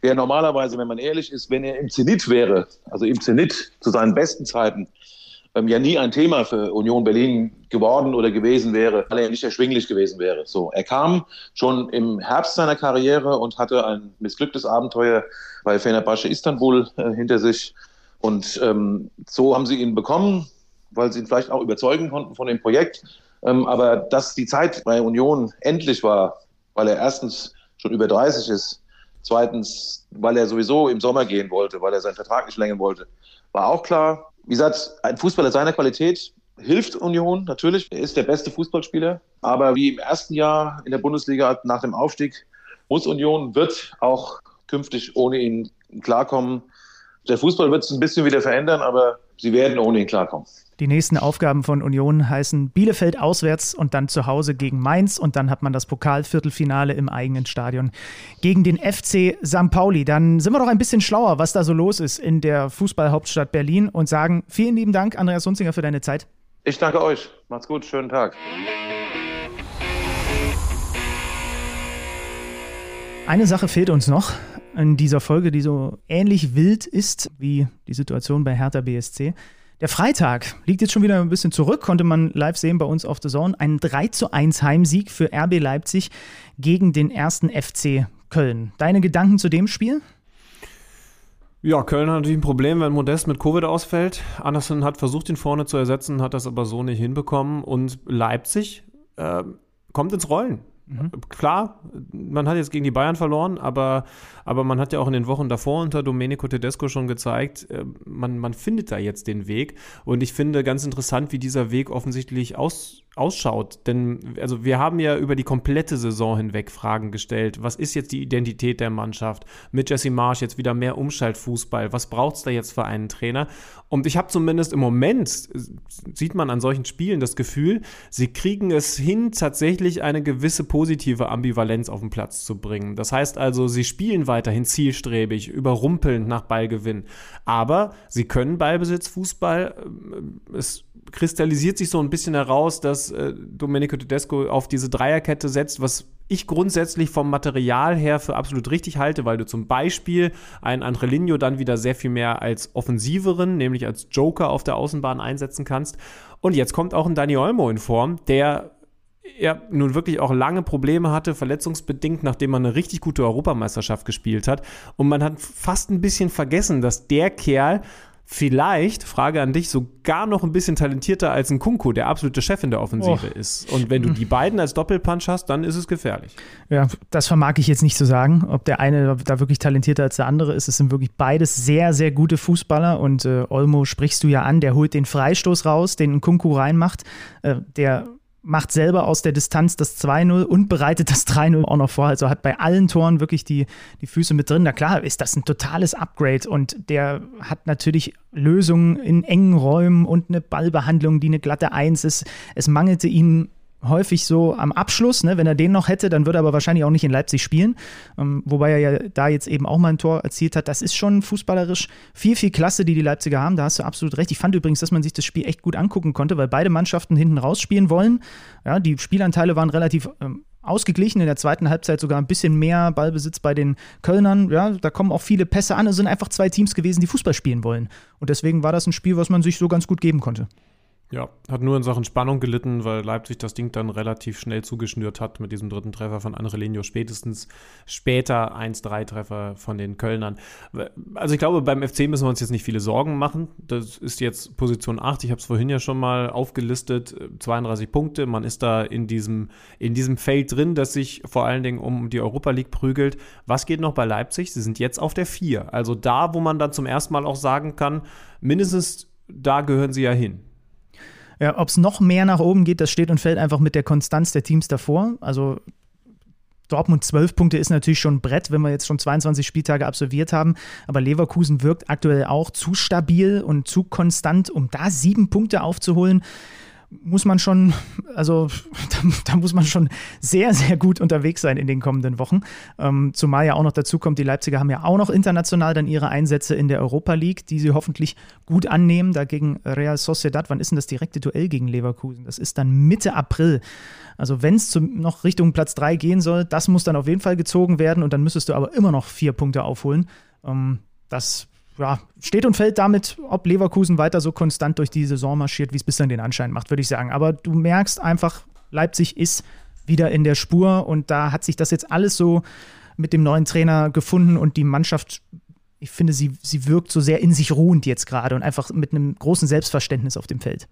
der normalerweise, wenn man ehrlich ist, wenn er im Zenit wäre, also im Zenit zu seinen besten Zeiten, ähm, ja nie ein Thema für Union Berlin geworden oder gewesen wäre, weil er nicht erschwinglich gewesen wäre. So, er kam schon im Herbst seiner Karriere und hatte ein missglücktes Abenteuer bei Fenerbahce Istanbul äh, hinter sich. Und ähm, so haben sie ihn bekommen, weil sie ihn vielleicht auch überzeugen konnten von dem Projekt. Ähm, aber dass die Zeit bei Union endlich war, weil er erstens schon über 30 ist, zweitens, weil er sowieso im Sommer gehen wollte, weil er seinen Vertrag nicht verlängern wollte, war auch klar. Wie gesagt, ein Fußballer seiner Qualität hilft Union natürlich. Er ist der beste Fußballspieler. Aber wie im ersten Jahr in der Bundesliga nach dem Aufstieg muss Union, wird auch künftig ohne ihn klarkommen. Der Fußball wird es ein bisschen wieder verändern, aber sie werden ohne ihn klarkommen. Die nächsten Aufgaben von Union heißen Bielefeld auswärts und dann zu Hause gegen Mainz und dann hat man das Pokalviertelfinale im eigenen Stadion gegen den FC St. Pauli. Dann sind wir doch ein bisschen schlauer, was da so los ist in der Fußballhauptstadt Berlin und sagen vielen lieben Dank, Andreas Hunzinger, für deine Zeit. Ich danke euch. Macht's gut. Schönen Tag. Eine Sache fehlt uns noch in dieser Folge, die so ähnlich wild ist wie die Situation bei Hertha BSC. Der Freitag liegt jetzt schon wieder ein bisschen zurück, konnte man live sehen bei uns auf The Zone. Ein 3 zu 1 Heimsieg für RB Leipzig gegen den ersten FC Köln. Deine Gedanken zu dem Spiel? Ja, Köln hat natürlich ein Problem, wenn Modest mit Covid ausfällt. Anderson hat versucht, ihn vorne zu ersetzen, hat das aber so nicht hinbekommen. Und Leipzig äh, kommt ins Rollen. Mhm. Klar, man hat jetzt gegen die Bayern verloren, aber, aber man hat ja auch in den Wochen davor unter Domenico Tedesco schon gezeigt, äh, man, man findet da jetzt den Weg. Und ich finde ganz interessant, wie dieser Weg offensichtlich aus, ausschaut. Denn also wir haben ja über die komplette Saison hinweg Fragen gestellt. Was ist jetzt die Identität der Mannschaft? Mit Jesse Marsch jetzt wieder mehr Umschaltfußball. Was braucht es da jetzt für einen Trainer? Und ich habe zumindest im Moment, sieht man an solchen Spielen das Gefühl, sie kriegen es hin, tatsächlich eine gewisse positive Ambivalenz auf den Platz zu bringen. Das heißt also, sie spielen weiterhin zielstrebig, überrumpelnd nach Ballgewinn. Aber sie können Ballbesitzfußball. Äh, es kristallisiert sich so ein bisschen heraus, dass äh, Domenico Tedesco auf diese Dreierkette setzt, was ich grundsätzlich vom Material her für absolut richtig halte, weil du zum Beispiel einen Andrelinho dann wieder sehr viel mehr als offensiveren, nämlich als Joker auf der Außenbahn einsetzen kannst. Und jetzt kommt auch ein Dani Olmo in Form, der ja nun wirklich auch lange Probleme hatte, verletzungsbedingt, nachdem man eine richtig gute Europameisterschaft gespielt hat. Und man hat fast ein bisschen vergessen, dass der Kerl vielleicht, Frage an dich, sogar noch ein bisschen talentierter als ein Kunku, der absolute Chef in der Offensive oh. ist. Und wenn du die beiden als Doppelpunch hast, dann ist es gefährlich. Ja, das vermag ich jetzt nicht zu sagen, ob der eine da wirklich talentierter als der andere ist. Es sind wirklich beides sehr, sehr gute Fußballer und äh, Olmo sprichst du ja an, der holt den Freistoß raus, den Kunku reinmacht. Äh, der macht selber aus der Distanz das 2-0 und bereitet das 3-0 auch noch vor. Also hat bei allen Toren wirklich die, die Füße mit drin. Na klar, ist das ein totales Upgrade und der hat natürlich Lösungen in engen Räumen und eine Ballbehandlung, die eine glatte Eins ist. Es mangelte ihm häufig so am Abschluss. Ne? Wenn er den noch hätte, dann würde er aber wahrscheinlich auch nicht in Leipzig spielen. Ähm, wobei er ja da jetzt eben auch mal ein Tor erzielt hat. Das ist schon fußballerisch viel, viel Klasse, die die Leipziger haben. Da hast du absolut recht. Ich fand übrigens, dass man sich das Spiel echt gut angucken konnte, weil beide Mannschaften hinten rausspielen wollen. Ja, die Spielanteile waren relativ ähm, ausgeglichen, in der zweiten Halbzeit sogar ein bisschen mehr Ballbesitz bei den Kölnern. Ja, da kommen auch viele Pässe an. Es sind einfach zwei Teams gewesen, die Fußball spielen wollen. Und deswegen war das ein Spiel, was man sich so ganz gut geben konnte. Ja, hat nur in Sachen Spannung gelitten, weil Leipzig das Ding dann relativ schnell zugeschnürt hat mit diesem dritten Treffer von Anrelenio, spätestens später 1-3-Treffer von den Kölnern. Also ich glaube, beim FC müssen wir uns jetzt nicht viele Sorgen machen. Das ist jetzt Position 8, ich habe es vorhin ja schon mal aufgelistet, 32 Punkte, man ist da in diesem, in diesem Feld drin, das sich vor allen Dingen um die Europa League prügelt. Was geht noch bei Leipzig? Sie sind jetzt auf der 4, also da, wo man dann zum ersten Mal auch sagen kann, mindestens da gehören sie ja hin. Ja, ob es noch mehr nach oben geht, das steht und fällt einfach mit der Konstanz der Teams davor. Also Dortmund 12 Punkte ist natürlich schon ein Brett, wenn wir jetzt schon 22 Spieltage absolviert haben. Aber Leverkusen wirkt aktuell auch zu stabil und zu konstant, um da sieben Punkte aufzuholen muss man schon, also da, da, muss man schon sehr, sehr gut unterwegs sein in den kommenden Wochen. Ähm, zumal ja auch noch dazu kommt, die Leipziger haben ja auch noch international dann ihre Einsätze in der Europa League, die sie hoffentlich gut annehmen. Dagegen Real Sociedad, wann ist denn das direkte Duell gegen Leverkusen? Das ist dann Mitte April. Also wenn es noch Richtung Platz 3 gehen soll, das muss dann auf jeden Fall gezogen werden und dann müsstest du aber immer noch vier Punkte aufholen. Ähm, das ja, steht und fällt damit, ob Leverkusen weiter so konstant durch die Saison marschiert, wie es bislang den Anschein macht, würde ich sagen. Aber du merkst einfach, Leipzig ist wieder in der Spur und da hat sich das jetzt alles so mit dem neuen Trainer gefunden und die Mannschaft, ich finde, sie, sie wirkt so sehr in sich ruhend jetzt gerade und einfach mit einem großen Selbstverständnis auf dem Feld.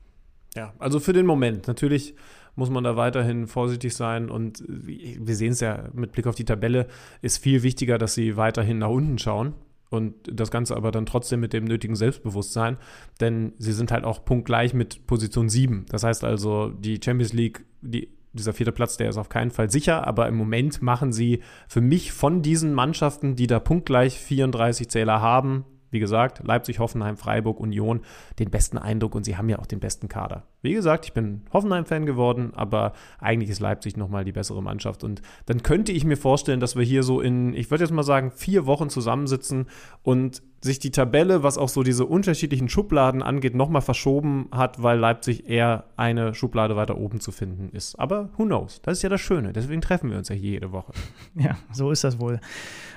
Ja, also für den Moment. Natürlich muss man da weiterhin vorsichtig sein und wir sehen es ja mit Blick auf die Tabelle, ist viel wichtiger, dass sie weiterhin nach unten schauen und das Ganze aber dann trotzdem mit dem nötigen Selbstbewusstsein, denn sie sind halt auch punktgleich mit Position 7. Das heißt also, die Champions League, die, dieser vierte Platz, der ist auf keinen Fall sicher, aber im Moment machen sie für mich von diesen Mannschaften, die da punktgleich 34 Zähler haben, wie gesagt, Leipzig, Hoffenheim, Freiburg, Union den besten Eindruck und sie haben ja auch den besten Kader. Wie gesagt, ich bin Hoffenheim-Fan geworden, aber eigentlich ist Leipzig nochmal die bessere Mannschaft. Und dann könnte ich mir vorstellen, dass wir hier so in, ich würde jetzt mal sagen, vier Wochen zusammensitzen und sich die Tabelle, was auch so diese unterschiedlichen Schubladen angeht, nochmal verschoben hat, weil Leipzig eher eine Schublade weiter oben zu finden ist. Aber who knows? Das ist ja das Schöne. Deswegen treffen wir uns ja jede Woche. Ja, so ist das wohl.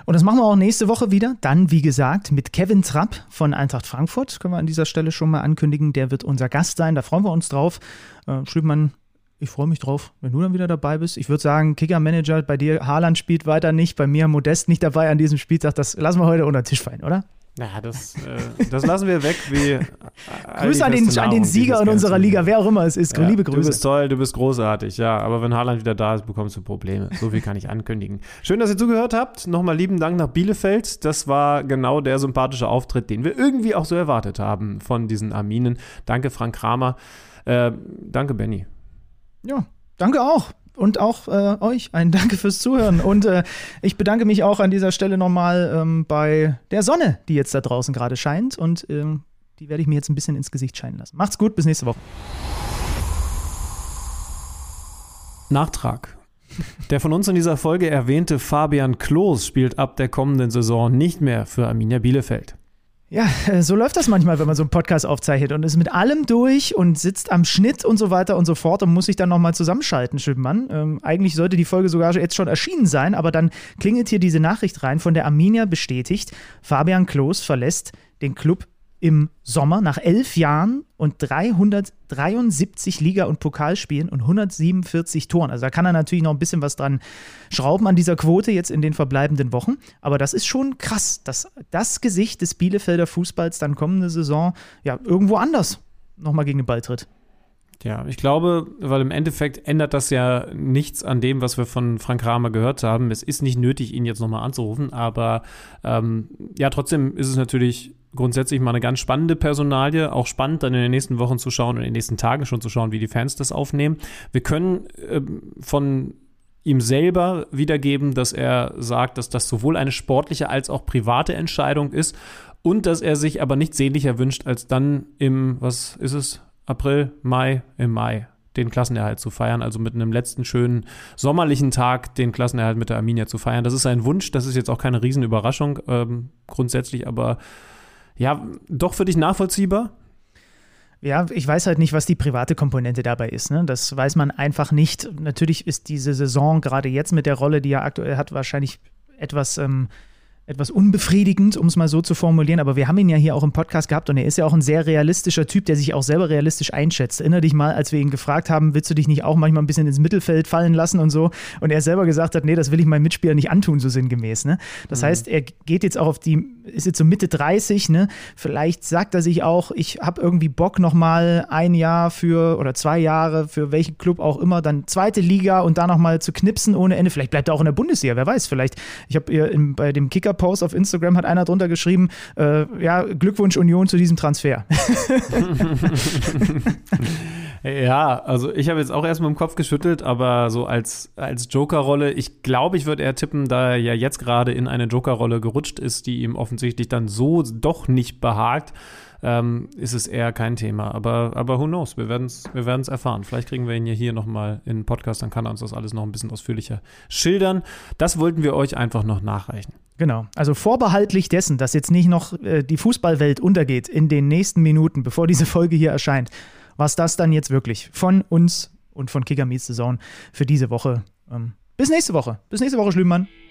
Und das machen wir auch nächste Woche wieder. Dann, wie gesagt, mit Kevin Trapp von Eintracht Frankfurt. Können wir an dieser Stelle schon mal ankündigen. Der wird unser Gast sein. Da freuen wir uns drauf. Äh, Schlüppmann, ich freue mich drauf, wenn du dann wieder dabei bist. Ich würde sagen, Kicker-Manager, bei dir Haaland spielt weiter nicht, bei mir Modest nicht dabei an diesem Spieltag. Das lassen wir heute unter den Tisch fallen, oder? Naja, das, äh, das lassen wir weg. Wie Grüße an den, an den Sieger in unserer Liga, wer auch immer es ist. Ja, Liebe Grüße. Du bist toll, du bist großartig, ja. Aber wenn Haaland wieder da ist, bekommst du Probleme. So viel kann ich ankündigen. Schön, dass ihr zugehört habt. Nochmal lieben Dank nach Bielefeld. Das war genau der sympathische Auftritt, den wir irgendwie auch so erwartet haben von diesen Arminen. Danke, Frank Kramer. Äh, danke, Benny. Ja, danke auch und auch äh, euch ein Danke fürs Zuhören. Und äh, ich bedanke mich auch an dieser Stelle nochmal ähm, bei der Sonne, die jetzt da draußen gerade scheint. Und ähm, die werde ich mir jetzt ein bisschen ins Gesicht scheinen lassen. Macht's gut, bis nächste Woche. Nachtrag. Der von uns in dieser Folge erwähnte Fabian Klos spielt ab der kommenden Saison nicht mehr für Arminia Bielefeld. Ja, äh, so läuft das manchmal, wenn man so einen Podcast aufzeichnet und ist mit allem durch und sitzt am Schnitt und so weiter und so fort und muss sich dann nochmal zusammenschalten, Schüttmann. Ähm, eigentlich sollte die Folge sogar jetzt schon erschienen sein, aber dann klingelt hier diese Nachricht rein von der Arminia bestätigt, Fabian Klos verlässt den Club im Sommer nach elf Jahren und 373 Liga- und Pokalspielen und 147 Toren. Also da kann er natürlich noch ein bisschen was dran schrauben an dieser Quote jetzt in den verbleibenden Wochen. Aber das ist schon krass, dass das Gesicht des Bielefelder Fußballs dann kommende Saison ja irgendwo anders nochmal gegen den Ball tritt. Ja, ich glaube, weil im Endeffekt ändert das ja nichts an dem, was wir von Frank Kramer gehört haben. Es ist nicht nötig, ihn jetzt nochmal anzurufen, aber ähm, ja, trotzdem ist es natürlich grundsätzlich mal eine ganz spannende Personalie. Auch spannend, dann in den nächsten Wochen zu schauen und in den nächsten Tagen schon zu schauen, wie die Fans das aufnehmen. Wir können äh, von ihm selber wiedergeben, dass er sagt, dass das sowohl eine sportliche als auch private Entscheidung ist und dass er sich aber nichts sehnlicher wünscht, als dann im, was ist es, April, Mai, im Mai den Klassenerhalt zu feiern, also mit einem letzten schönen sommerlichen Tag den Klassenerhalt mit der Arminia zu feiern. Das ist ein Wunsch, das ist jetzt auch keine Riesenüberraschung ähm, grundsätzlich, aber ja, doch für dich nachvollziehbar? Ja, ich weiß halt nicht, was die private Komponente dabei ist. Ne? Das weiß man einfach nicht. Natürlich ist diese Saison gerade jetzt mit der Rolle, die er aktuell hat, wahrscheinlich etwas ähm, etwas unbefriedigend, um es mal so zu formulieren, aber wir haben ihn ja hier auch im Podcast gehabt und er ist ja auch ein sehr realistischer Typ, der sich auch selber realistisch einschätzt. Erinner dich mal, als wir ihn gefragt haben, willst du dich nicht auch manchmal ein bisschen ins Mittelfeld fallen lassen und so und er selber gesagt hat, nee, das will ich meinem Mitspieler nicht antun, so sinngemäß. Ne? Das mhm. heißt, er geht jetzt auch auf die, ist jetzt so Mitte 30, ne? vielleicht sagt er sich auch, ich habe irgendwie Bock nochmal ein Jahr für oder zwei Jahre für welchen Club auch immer, dann zweite Liga und da nochmal zu knipsen ohne Ende. Vielleicht bleibt er auch in der Bundesliga, wer weiß, vielleicht. Ich habe bei dem Kicker Post auf Instagram hat einer drunter geschrieben, äh, ja, Glückwunsch Union zu diesem Transfer. ja, also ich habe jetzt auch erstmal im Kopf geschüttelt, aber so als, als Joker-Rolle, ich glaube, ich würde eher tippen, da er ja jetzt gerade in eine Joker-Rolle gerutscht ist, die ihm offensichtlich dann so doch nicht behagt ähm, ist es eher kein Thema. Aber, aber who knows? Wir werden es wir erfahren. Vielleicht kriegen wir ihn ja hier nochmal in den Podcast, dann kann er uns das alles noch ein bisschen ausführlicher schildern. Das wollten wir euch einfach noch nachreichen. Genau. Also vorbehaltlich dessen, dass jetzt nicht noch äh, die Fußballwelt untergeht in den nächsten Minuten, bevor diese Folge hier erscheint, was das dann jetzt wirklich von uns und von Kicker Meets the für diese Woche. Ähm, bis nächste Woche. Bis nächste Woche, Schlümann.